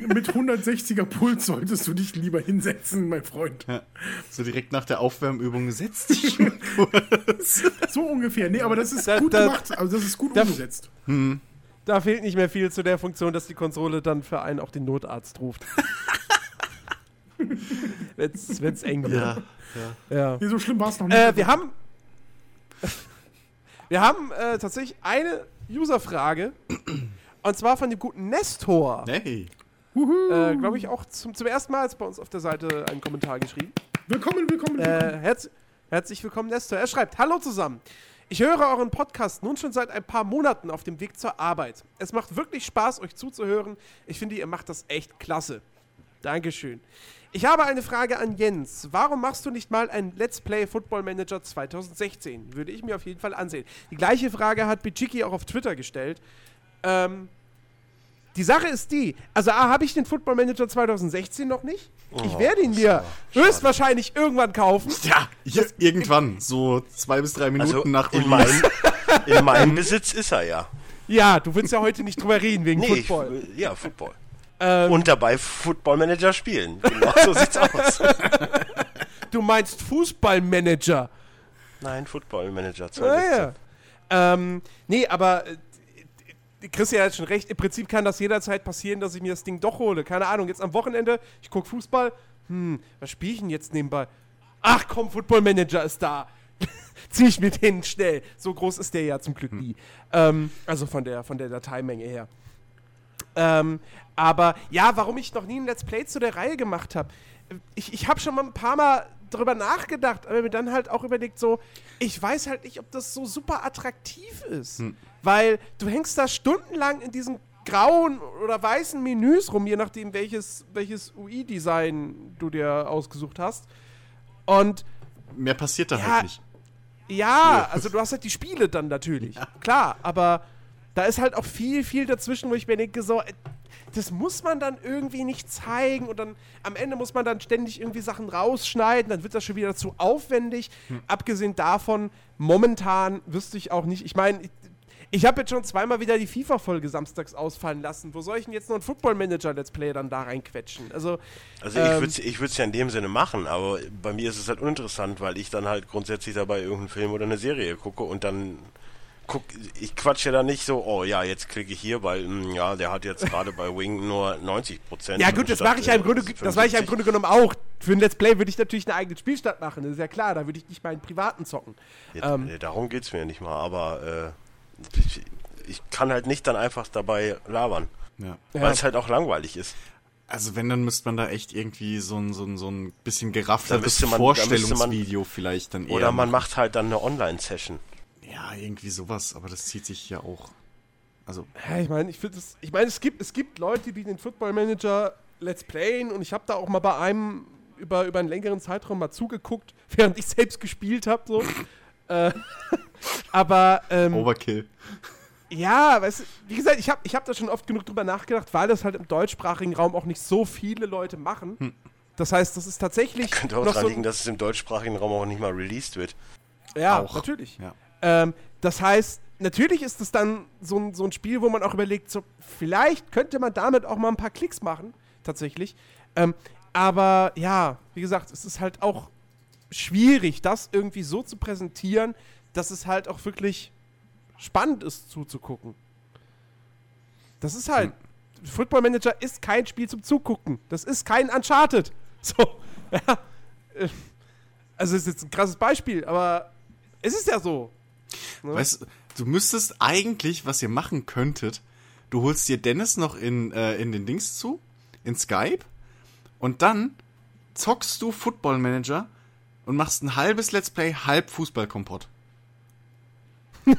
Mit 160er Puls solltest du dich lieber hinsetzen, mein Freund. Ja. So direkt nach der Aufwärmübung setzt dich kurz. So ungefähr. Nee, aber das ist Da- gut da- gemacht. Also das ist gut da- umgesetzt. Da fehlt nicht mehr viel zu der Funktion, dass die Konsole dann für einen auch den Notarzt ruft. wenn's, wenn's eng wird. Ja. Ja. Nee, so schlimm war es noch nicht. Äh, wir haben. Wir haben äh, tatsächlich eine Userfrage. Und zwar von dem guten Nestor. Hey. Äh, Glaube ich auch zum, zum ersten Mal bei uns auf der Seite einen Kommentar geschrieben. willkommen, willkommen, willkommen. Äh, herz, herzlich willkommen, Nestor. Er schreibt: Hallo zusammen. Ich höre euren Podcast nun schon seit ein paar Monaten auf dem Weg zur Arbeit. Es macht wirklich Spaß, euch zuzuhören. Ich finde, ihr macht das echt klasse. Dankeschön. Ich habe eine Frage an Jens. Warum machst du nicht mal ein Let's Play Football Manager 2016? Würde ich mir auf jeden Fall ansehen. Die gleiche Frage hat Bichiki auch auf Twitter gestellt. Ähm, die Sache ist die, also A, habe ich den Football Manager 2016 noch nicht. ich werde ihn mir höchstwahrscheinlich irgendwann kaufen. Ja, hier, irgendwann, so zwei bis drei Minuten Also nach in Release. meinem, in meinem Besitz ist er ja. Ja, du willst ja heute nicht drüber reden wegen Nee, ich, Football. ja, Football. Ähm, Und dabei Football Manager spielen. Genau so sieht's aus. du meinst Fußballmanager. Nein, Football Manager Ah, 2016. ja. Ähm, nee, aber äh, Chris hat schon recht. Im Prinzip kann das jederzeit passieren, dass ich mir das Ding doch hole. Keine Ahnung, jetzt am Wochenende, ich gucke Fußball. Hm, was spiele ich denn jetzt nebenbei? Ach komm, Football Manager ist da. Zieh ich mir den schnell. So groß ist der ja zum Glück nie. Ähm, also von der, von der Dateimenge her. Ähm, aber ja, warum ich noch nie ein Let's Play zu der Reihe gemacht habe. Ich, ich habe schon mal ein paar Mal drüber nachgedacht, aber mir dann halt auch überlegt, so, ich weiß halt nicht, ob das so super attraktiv ist. Weil du hängst da stundenlang in diesen grauen oder weißen Menüs rum, je nachdem, welches, welches UI-Design du dir ausgesucht hast. Und Mehr passiert da Ja, halt nicht. ja, also du hast halt die Spiele dann natürlich. Klar, aber da ist halt auch viel, viel dazwischen, wo ich mir denke, so, das muss man dann irgendwie nicht zeigen und dann am Ende muss man dann ständig irgendwie Sachen rausschneiden, dann wird das schon wieder zu aufwendig. Abgesehen davon, momentan wüsste ich auch nicht, ich meine, ich, ich habe jetzt schon zweimal wieder die FIFA-Folge samstags ausfallen lassen. Wo soll ich denn jetzt noch einen Football-Manager-Let's Play dann da reinquetschen? Also, Also ich ähm, würde es ich würd's ja in dem Sinne machen, aber bei mir ist es halt uninteressant, weil ich dann halt grundsätzlich dabei irgendeinen Film oder eine Serie gucke und dann guck, ich quatsche ja dann nicht so, oh ja, jetzt klicke ich hier, weil hm, ja, der hat jetzt gerade bei Wing nur 90 Prozent. Ja gut, das mache ich ja im Grunde, das mache ich ja im Grunde genommen auch. Für ein Let's Play würde ich natürlich eine eigene Spielstadt machen, das ist ja klar, da würde ich nicht meinen privaten zocken. Ja, ähm, nee, darum geht's mir nicht mal, aber äh, ich, ich kann halt nicht dann einfach dabei labern, Ja. Ja. weil es halt auch langweilig ist. Also wenn, dann müsste man da echt irgendwie so ein, so ein, so ein bisschen Da geraffteres müsste man- da müsste man- Vorstellungsvideo vielleicht dann eher Oder man machen. macht halt dann eine Online-Session. Ja, irgendwie sowas, aber das zieht sich ja auch. Also, Ja, ich meine, ich finde es, ich meine, es gibt, es gibt Leute, die den Football Manager Let's Playen und ich habe da auch mal bei einem über, über einen längeren Zeitraum mal zugeguckt, während ich selbst gespielt habe, so. äh, aber ähm, Overkill. ja, weißt du, wie gesagt, ich habe ich hab da schon oft genug drüber nachgedacht, weil das halt im deutschsprachigen Raum auch nicht so viele Leute machen. Das heißt, das ist tatsächlich Könnte auch noch daran so, liegen, dass es im deutschsprachigen Raum auch nicht mal released wird. ja, auch. natürlich. Ja. Ähm, das heißt, natürlich ist es dann so ein, so ein Spiel, wo man auch überlegt, so, vielleicht könnte man damit auch mal ein paar Klicks machen, tatsächlich. Ähm, aber ja, wie gesagt, es ist halt auch schwierig, das irgendwie so zu präsentieren, dass es halt auch wirklich spannend ist zuzugucken. Das ist halt. Football Manager ist kein Spiel zum Zugucken. Das ist kein Uncharted. So. Ja. Äh, Also, ist jetzt ein krasses Beispiel, aber es ist ja so. Ne? Weißt du, du müsstest eigentlich, was ihr machen könntet, du holst dir Dennis noch in, äh, in den Dings zu, in Skype, und dann zockst du Football Manager und machst ein halbes Let's Play, halb Fußballkompott.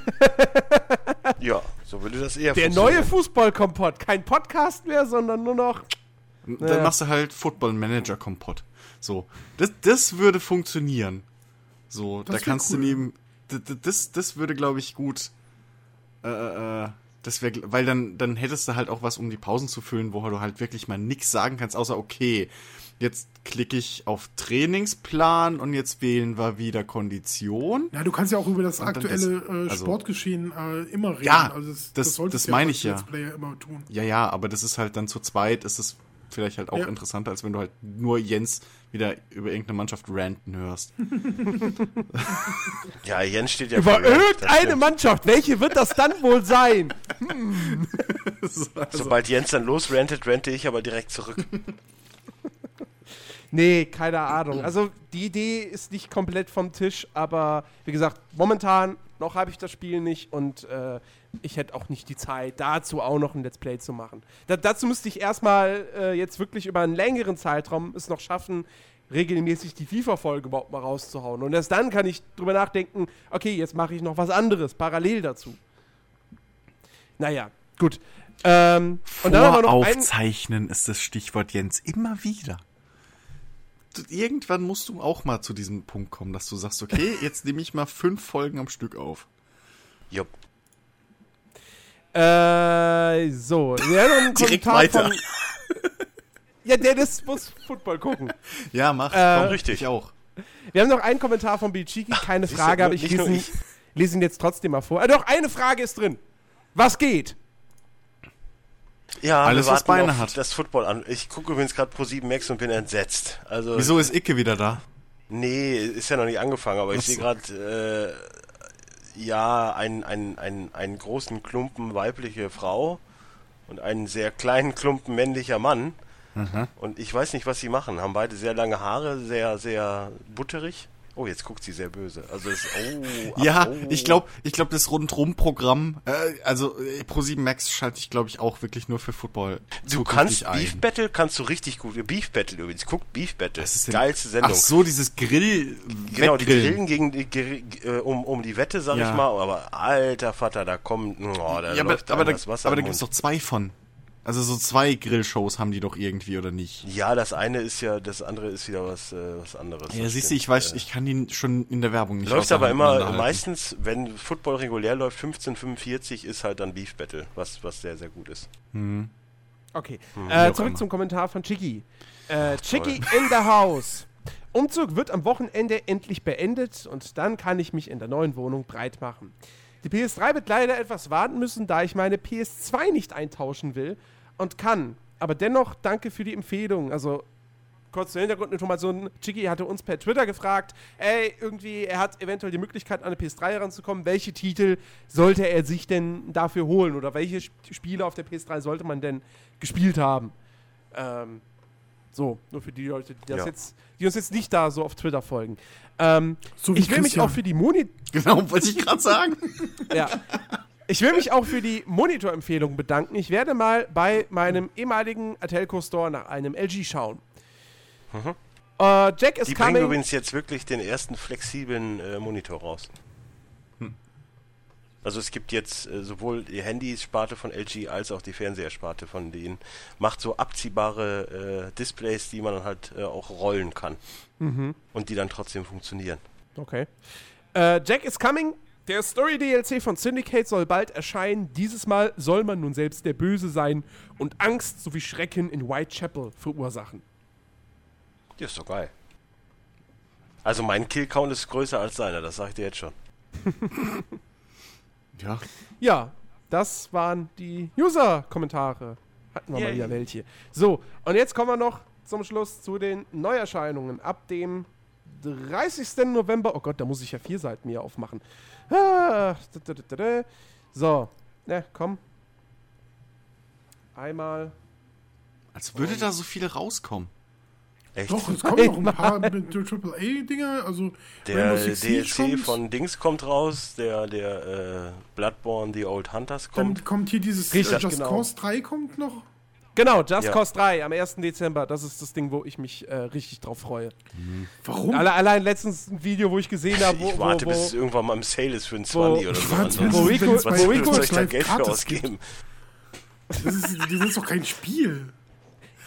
Ja, so würde das eher Der neue Fußballkompott. Kein Podcast mehr, sondern nur noch. Und Ja. Dann machst du halt Football Manager Kompott. So, das, das würde funktionieren. So, da wär kannst du cool. neben, d- d- das, das würde, glaube ich, gut, äh, äh, das wäre, weil dann, dann hättest du halt auch was, um die Pausen zu füllen, wo du halt wirklich mal nichts sagen kannst, außer, okay, jetzt klicke ich auf Trainingsplan und jetzt wählen wir wieder Kondition. Ja, du kannst ja auch über das Und aktuelle das- äh, also- Sportgeschehen äh, immer reden. Ja, also das, das- das du meine ich ja. Let's Player immer tun. Ja, ja, aber das ist halt dann zu zweit, ist es vielleicht halt auch Ja. interessanter, als wenn du halt nur Jens wieder über irgendeine Mannschaft ranten hörst. Ja, Jens steht ja Über irgendeine. Mannschaft. Welche wird das dann wohl sein? Sobald Jens dann losrentet, rente ich aber direkt zurück. Nee, keine Ahnung. Also, die Idee ist nicht komplett vom Tisch, aber wie gesagt, momentan noch habe ich das Spiel nicht und äh, ich hätte auch nicht die Zeit, dazu auch noch ein Let's Play zu machen. Da, dazu müsste ich erstmal äh, jetzt wirklich über einen längeren Zeitraum es noch schaffen, regelmäßig die FIFA-Folge überhaupt mal rauszuhauen. Und erst dann kann ich drüber nachdenken, okay, jetzt mache ich noch was anderes, parallel dazu. Naja, gut. Ähm, Voraufzeichnen ist das Stichwort Jens immer wieder. Irgendwann musst du auch mal zu diesem Punkt kommen, dass du sagst, okay, jetzt nehme ich mal fünf Folgen am Stück auf. Jupp. Äh, so. Ja, noch ein Direkt Kommentar weiter. Von, ja, Dennis muss Football gucken. Ja, mach. Äh, komm, richtig. Ich auch. Wir haben noch einen Kommentar von Bichiki, keine du, Frage, aber ich lese ihn, ich. lese ihn jetzt trotzdem mal vor. Äh, doch, eine Frage ist drin. Was geht? Ja, Alles, was Beine hat. Das Football an. Ich gucke übrigens gerade Pro 7 Max und bin entsetzt. Also Wieso ist Icke wieder da? Nee, ist ja noch nicht angefangen, aber ich Ach so. sehe gerade, äh, ja, einen, einen, einen, einen großen Klumpen weibliche Frau und einen sehr kleinen Klumpen männlicher Mann. Und ich weiß nicht, was sie machen. Haben beide sehr lange Haare, sehr, sehr butterig. Oh, jetzt guckt sie sehr böse. Also es, oh, Ja, oh. ich glaube, ich glaube, das Rundrum-Programm, äh, also äh, Pro7 Max schalte ich, glaube ich, auch wirklich nur für Football. Du kannst Beef Battle kannst du richtig gut. Beef Battle übrigens. Guck Beef Battle. Was ist denn- Geilste Sendung. Ach so, dieses Grill, Genau, die grillen gegen die, äh, um, um die Wette, sag Ja. ich mal. Aber alter Vater, da kommt, oh, da Ja, aber, aber, da, das aber da gibt's Mund. doch zwei von. Also so zwei Grillshows haben die doch irgendwie, oder nicht? Ja, das eine ist ja, das andere ist wieder was, äh, was anderes. Ja, siehst du, ich weiß, Äh, ich kann die schon in der Werbung nicht Läuft aber immer, meistens, wenn Football regulär läuft, 15:45 ist halt dann Beef Battle, was, was sehr, sehr gut ist. Okay. wie Äh, zurück immer. zum Kommentar von Chicky. Äh, Chicky in the house. Umzug wird am Wochenende endlich beendet und dann kann ich mich in der neuen Wohnung breit machen. Die PS3 wird leider etwas warten müssen, da ich meine PS2 nicht eintauschen will und kann. Aber dennoch danke für die Empfehlung. Also kurz zur Hintergrundinformation, Chicky hatte uns per Twitter gefragt, ey, irgendwie, er hat eventuell die Möglichkeit, an eine PS3 heranzukommen. Welche Titel sollte er sich denn dafür holen? Oder welche Sp- Spiele auf der PS3 sollte man denn gespielt haben? Ähm, so, nur für die Leute, die, das Ja. jetzt, die uns jetzt nicht da so auf Twitter folgen. Ähm, So wie ich will mich Christian. auch für die Moni Genau, wollte ich gerade sagen. ja. Ich will mich auch für die Monitorempfehlung bedanken. Ich werde mal bei meinem ehemaligen Atelco Store nach einem LG schauen. Äh, Jack is Die bringen coming. übrigens jetzt wirklich den ersten flexiblen äh, Monitor raus. Also es gibt jetzt äh, sowohl die Handysparte von LG als auch die Fernsehersparte von denen. Macht so abziehbare äh, Displays, die man halt äh, auch rollen kann. Und die dann trotzdem funktionieren. Okay. Äh, Jack is Coming. Der Story-DLC von Syndicate soll bald erscheinen. Dieses Mal soll man nun selbst der Böse sein und Angst sowie Schrecken in Whitechapel verursachen. Ja, ist doch geil. Also mein Killcount ist größer als seiner, das sag ich dir jetzt schon. Ja. Ja, das waren die User-Kommentare. Hatten wir mal Yay. wieder welche. So, und jetzt kommen wir noch zum Schluss zu den Neuerscheinungen. Ab dem 30. November. Oh Gott, da muss ich ja vier Seiten mir aufmachen. Ah. So, ne, komm. Einmal. Als würde da so viel rauskommen. Echt? Doch, es kommen noch ein paar AAA-Dinger. Also Der DLC kommt. von Dings kommt raus, der, der äh, Bloodborne The Old Hunters Dann kommt. kommt hier dieses äh, Richtig, Just genau. Cause 3 kommt noch. Genau, Just Ja. Cause 3 am 1. Dezember. Das ist das Ding, wo ich mich äh, richtig drauf freue. Warum? Alle, allein letztens ein Video, wo ich gesehen habe, wo, ich warte, wo, bis wo, es irgendwann mal im Sale ist für wo- 20 oder so. wo Rico- wo soll ich da Geld für gratis ausgeben? Das ist, das ist doch kein Spiel.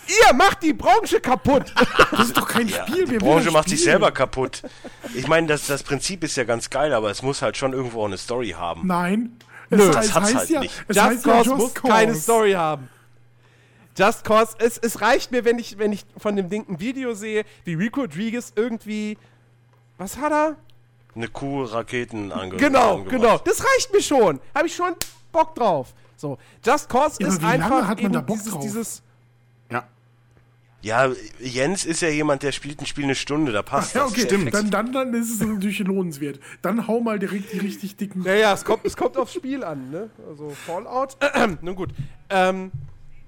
Ihr macht die Branche kaputt! Das ist doch kein Ja, Spiel. die Wer Branche macht sich selber kaputt. Ich meine, das, das Prinzip ist ja ganz geil, aber es muss halt schon irgendwo auch eine Story haben. Nein. Nö, es das hat's heißt halt ja, nicht. Just heißt ja Cause Just muss Cause. keine Story haben. Just Cause, es, es reicht mir, wenn ich, wenn ich von dem Ding ein Video sehe, wie Rico Rodriguez irgendwie. Was hat er? Eine Kuh, Raketen ange Genau, angebracht. genau. Das reicht mir schon. Habe ich schon Bock drauf. So, Just Cause Ja, ist einfach hat man da Bock dieses, drauf? dieses. Ja. Ja, Jens ist ja jemand, der spielt ein Spiel eine Stunde, da passt Ja, das. okay, Stimmt. Dann, dann, dann ist es natürlich lohnenswert. Dann hau mal direkt die richtig dicken. Naja, es kommt, es kommt aufs Spiel an, ne? Also Fallout. Nun gut. Ähm,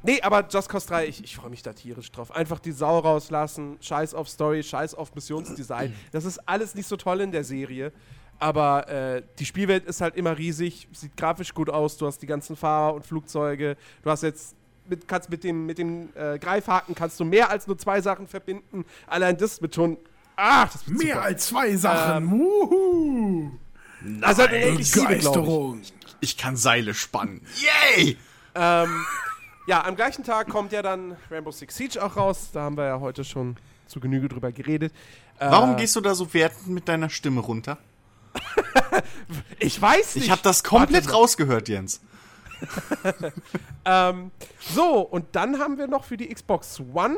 nee, aber Just Cause 3, ich, ich freue mich da tierisch drauf. Einfach die Sau rauslassen, scheiß auf Story, scheiß auf Missionsdesign. Das ist alles nicht so toll in der Serie. Aber äh, die Spielwelt ist halt immer riesig, sieht grafisch gut aus, du hast die ganzen Fahrer und Flugzeuge, du hast jetzt mit, kannst mit dem, mit dem äh, Greifhaken kannst du mehr als nur zwei Sachen verbinden. Allein das wird schon. Ach, das wird Mehr super. als zwei Sachen. Ähm, Wuhu. Also halt unendlich viele, glaub ich. Begeisterung. Ich kann Seile spannen. Yay! Ähm, ja, am gleichen Tag kommt ja dann Rainbow Six Siege auch raus. Da haben wir ja heute schon zu Genüge drüber geredet. Äh, Warum gehst du da so wertend mit deiner Stimme runter? Ich weiß nicht. Ich habe das komplett Warte rausgehört, Jens. Ähm, so, und dann haben wir noch für die Xbox One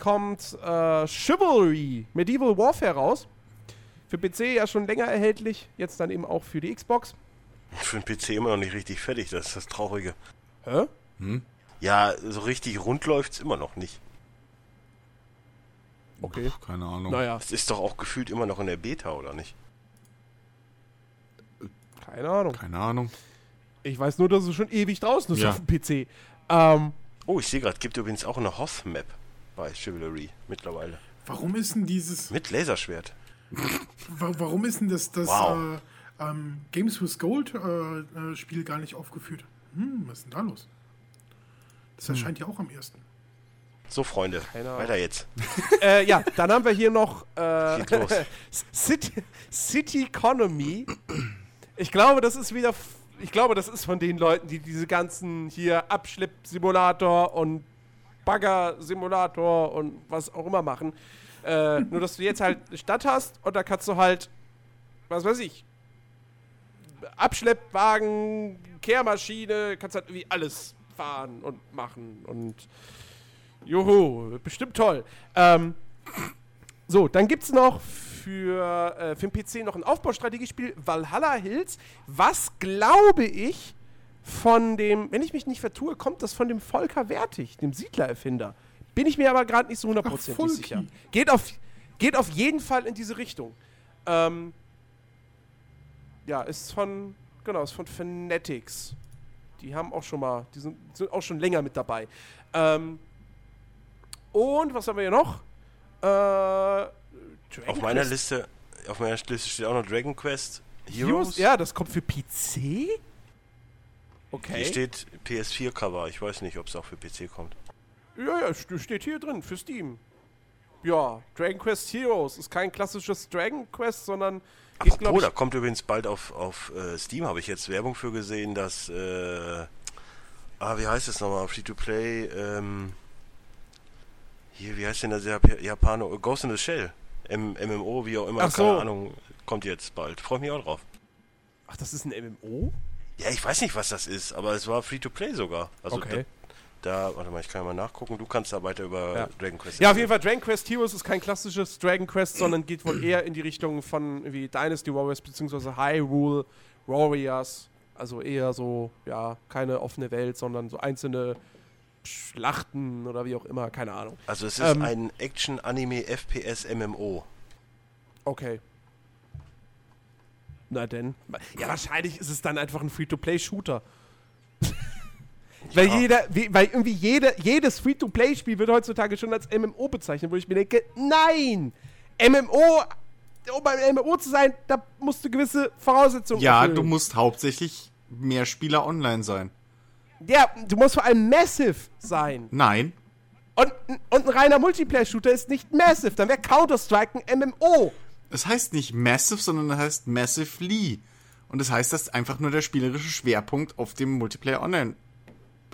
kommt äh, Chivalry Medieval Warfare raus. Für PC ja schon länger erhältlich, jetzt dann eben auch für die Xbox. Für den PC immer noch nicht richtig fertig, das ist das Traurige. Hä? Ja, so richtig rund läuft's immer noch nicht. Okay. Keine Ahnung. Naja, Es ist doch auch gefühlt immer noch in der Beta, oder nicht? keine Ahnung. Keine Ahnung. Ich weiß nur, dass es schon ewig draußen ist Ja. auf dem PC. Ähm, Oh, ich sehe gerade, gibt übrigens auch eine Hoth-Map bei Chivalry mittlerweile. Warum ist denn dieses. Mit Laserschwert. wa- Warum ist denn das, das Wow. äh, ähm, Games with Gold äh, äh, Spiel gar nicht aufgeführt? Hm, was ist denn da los? Das erscheint ja auch am ersten. So, Freunde, Keine Ahnung. weiter jetzt. äh, ja, dann haben wir hier noch äh. City, City Economy. Ich glaube, das ist wieder. Ich glaube, das ist von den Leuten, die diese ganzen hier Abschlepp-Simulator und Bagger-Simulator und was auch immer machen. Äh, nur, dass du jetzt halt eine Stadt hast und da kannst du halt, was weiß ich, Abschleppwagen, Kehrmaschine, kannst halt irgendwie alles fahren und machen und Juhu, bestimmt toll. Ähm, so, dann gibt es noch für, äh, für den PC noch ein Aufbaustrategiespiel, Valhalla Hills, was glaube ich von dem, wenn ich mich nicht vertue, kommt das von dem Volker Wertig, dem Siedler-Erfinder. Bin ich mir aber gerade nicht so hundertprozentig sicher. Geht auf, geht auf jeden Fall in diese Richtung. Ähm, ja, ist von, genau, ist von Fanatics. Die haben auch schon mal, die sind, sind auch schon länger mit dabei. Ähm, und was haben wir hier noch? Äh, Auf meiner Quest Liste, auf meiner Liste steht auch noch Dragon Quest Heroes. Heroes. Ja, das kommt für PC? Okay. Hier steht PS4-Cover. Ich weiß nicht, ob es auch für PC kommt. Ja, ja, st- steht hier drin für Steam. Ja, Dragon Quest Heroes ist kein klassisches Dragon Quest, sondern Glaub Apropos, da kommt übrigens bald auf, auf äh, Steam, habe ich jetzt Werbung für gesehen, dass, äh, ah, wie heißt es nochmal, Free-to-Play, ähm, hier, wie heißt denn das Jap Japaner, Ghost in the Shell, M MMO, wie auch immer, Ach so. keine Ahnung, kommt jetzt bald. Freue mich auch drauf. Ach, das ist ein MMO? Ja, ich weiß nicht, was das ist, aber es war Free-to-Play sogar. Also Okay. Da, warte mal, ich kann ja mal nachgucken, du kannst da weiter über Ja. Dragon Quest Ja, auf jeden Fall, Dragon Quest Heroes ist kein klassisches Dragon Quest, sondern geht wohl eher in die Richtung von wie Dynasty Warriors bzw. Hyrule Warriors. Also eher so, ja, keine offene Welt, sondern so einzelne Schlachten oder wie auch immer, keine Ahnung. Also es ist Ähm. ein Action-Anime-FPS-MMO. Okay. Na denn. Ja, wahrscheinlich ist es dann einfach ein Free-to-Play-Shooter. Weil Ja. jeder, weil irgendwie jede, jedes Free-to-Play-Spiel wird heutzutage schon als MMO bezeichnet, wo ich mir denke, nein! MMO, um ein MMO zu sein, da musst du gewisse Voraussetzungen Ja, erfüllen. du musst hauptsächlich mehr Spieler online sein. Ja, du musst vor allem massive sein. Nein. Und, und ein reiner Multiplayer-Shooter ist nicht massive, dann wäre Counter-Strike ein MMO. Es heißt nicht Massive, sondern es heißt Massively. Und das heißt, dass einfach nur der spielerische Schwerpunkt auf dem Multiplayer Online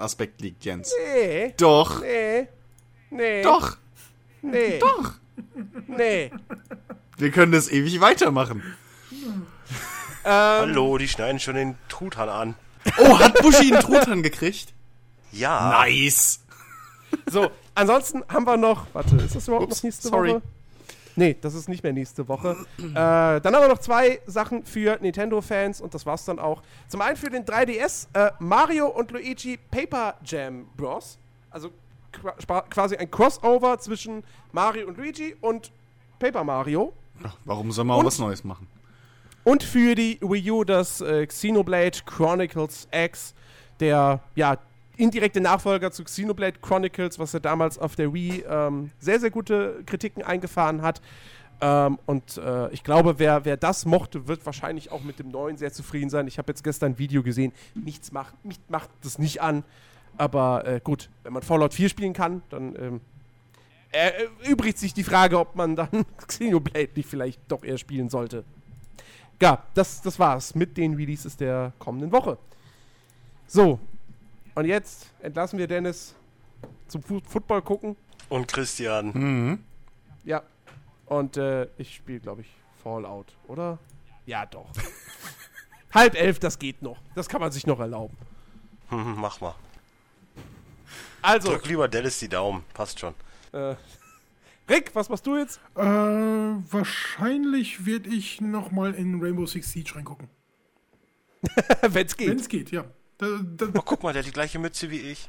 Aspekt liegt, Jens. Nee, Doch. nee, nee. Doch. Nee. Doch. Nee. Wir können das ewig weitermachen. Hallo, die schneiden schon den Truthahn an. Oh, hat Bushi einen Truthahn gekriegt? Ja. Nice. So, ansonsten haben wir noch. Warte, ist das überhaupt Ups, noch nächste sorry. Woche? Nee, das ist nicht mehr nächste Woche. äh, dann haben wir noch zwei Sachen für Nintendo-Fans und das war's dann auch. Zum einen für den 3DS äh, Mario und Luigi Paper Jam Bros. Also quasi ein Crossover zwischen Mario und Luigi und Paper Mario. Warum soll man auch was Neues machen? Und für die Wii U das äh, Xenoblade Chronicles X, der ja indirekte Nachfolger zu Xenoblade Chronicles, was er damals auf der Wii ähm, sehr, sehr gute Kritiken eingefahren hat. Ähm, und äh, ich glaube, wer, wer das mochte, wird wahrscheinlich auch mit dem neuen sehr zufrieden sein. Ich habe jetzt gestern ein Video gesehen, nichts macht, mich macht das nicht an. Aber äh, gut, wenn man Fallout 4 spielen kann, dann ähm, erübrigt sich die Frage, ob man dann Xenoblade nicht vielleicht doch eher spielen sollte. Ja, das, das war's mit den Releases der kommenden Woche. So, und jetzt entlassen wir Dennis zum Fu Football gucken. Und Christian. Mhm. Ja. Und äh, ich spiele, glaube ich, Fallout, oder? Ja, doch. Halb elf, das geht noch. Das kann man sich noch erlauben. Hm, mach mal. Also, Drück lieber Dallas die Daumen. Passt schon. äh, Rick, was machst du jetzt? Äh, wahrscheinlich werde ich nochmal in Rainbow Six Siege reingucken. Wenn's Wenn geht. es geht, ja. Oh, guck mal, der hat die gleiche Mütze wie ich.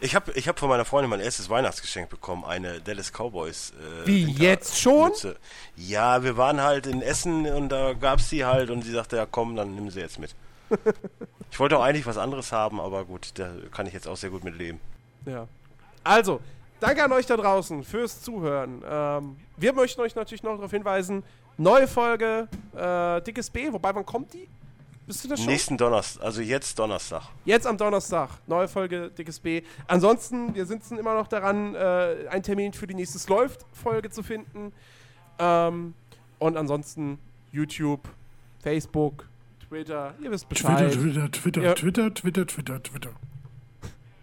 Ich habe ich hab von meiner Freundin mein erstes Weihnachtsgeschenk bekommen, eine Dallas Cowboys. Äh, Wie, Winter- jetzt schon? Mütze. Ja, wir waren halt in Essen und da gab's die halt und sie sagte, ja komm, dann nimm sie jetzt mit. ich wollte auch eigentlich was anderes haben, aber gut, da kann ich jetzt auch sehr gut mit leben. Ja. Also, danke an euch da draußen fürs Zuhören. Ähm, wir möchten euch natürlich noch darauf hinweisen, neue Folge, äh, Dickes B, wobei, wann kommt die? Bist du das schon? Nächsten Donnerstag, also jetzt Donnerstag. Jetzt am Donnerstag, neue Folge Dickes B. Ansonsten, wir sitzen immer noch daran, äh, einen Termin für die nächste Läuft-Folge zu finden. Ähm, und ansonsten YouTube, Facebook, Twitter, ihr wisst Twitter, Bescheid. Twitter, Twitter, Ja. Twitter, Twitter, Twitter, Twitter.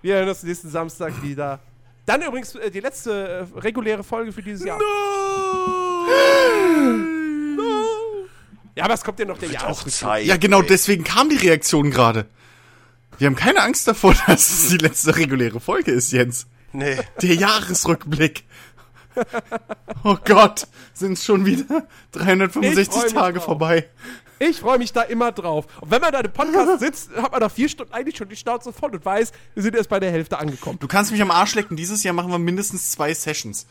Wir hören uns nächsten Samstag wieder. Dann übrigens äh, die letzte äh, reguläre Folge für dieses Jahr. Ja, aber es kommt ja noch der Wird auch Jahresrückblick. Zeit. Ja, genau ey. deswegen kam die Reaktion gerade. Wir haben keine Angst davor, dass es die letzte reguläre Folge ist, Jens. Nee. Der Jahresrückblick. Oh Gott, sind schon wieder Ich freu 365 mich Tage drauf. vorbei. Ich freue mich da immer drauf. Und wenn man da im Podcast sitzt, hat man nach vier Stunden eigentlich schon die Schnauze voll und weiß, wir sind erst bei der Hälfte angekommen. Du kannst mich am Arsch lecken. Dieses Jahr machen wir mindestens zwei Sessions.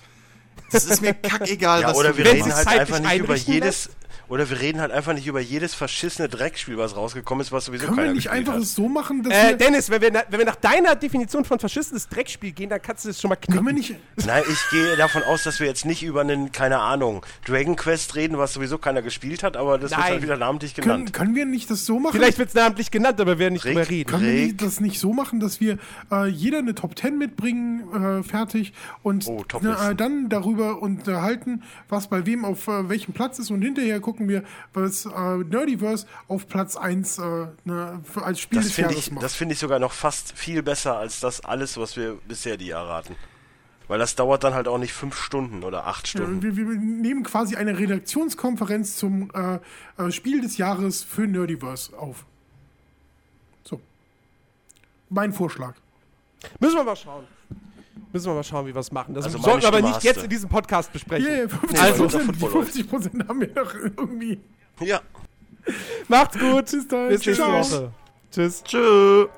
Das ist mir kackegal, Ja, was oder du wir reden sie halt einfach nicht über jedes. Oder wir reden halt einfach nicht über jedes verschissene Dreckspiel, was rausgekommen ist, was sowieso Können keiner wir nicht einfach hat. es so machen, dass Äh, wir... Dennis, wenn wir, na- wenn wir nach deiner Definition von verschissenes Dreckspiel gehen, dann kannst du das schon mal Können wir knicken. nicht... Nein, ich gehe davon aus, dass wir jetzt nicht über einen, keine Ahnung, Dragon Quest reden, was sowieso keiner gespielt hat, aber das wird Nein. halt wieder namentlich Können, genannt. können wir nicht das so machen? Vielleicht wird es namentlich genannt, aber wir werden nicht Rick, drüber reden. Können wir Rick. nicht, das nicht so machen, dass wir äh, jeder eine Top 10 mitbringen, äh, fertig, und Oh, äh, Toplisten. dann darüber unterhalten, was bei wem auf äh, welchem Platz ist und hinterher gucken gucken wir, was äh, Nerdiverse auf Platz 1 äh, ne, für, als Spiel Das des finde Jahres ich, macht. das finde ich sogar noch fast viel besser als das alles, was wir bisher die Jahr raten. Weil das dauert dann halt auch nicht fünf Stunden oder acht Ja, Stunden. wir, wir nehmen quasi eine Redaktionskonferenz zum äh, äh, Spiel des Jahres für Nerdiverse auf. So. Mein Vorschlag. Müssen wir mal schauen. Müssen wir mal schauen, wie wir es machen. Das also sollten wir aber nicht jetzt in diesem Podcast besprechen. Yeah, 50%, also, die 50 Prozent haben wir doch irgendwie. Ja. Macht's gut. Bis, Bis nächste Woche. Tschüss. Tschüss.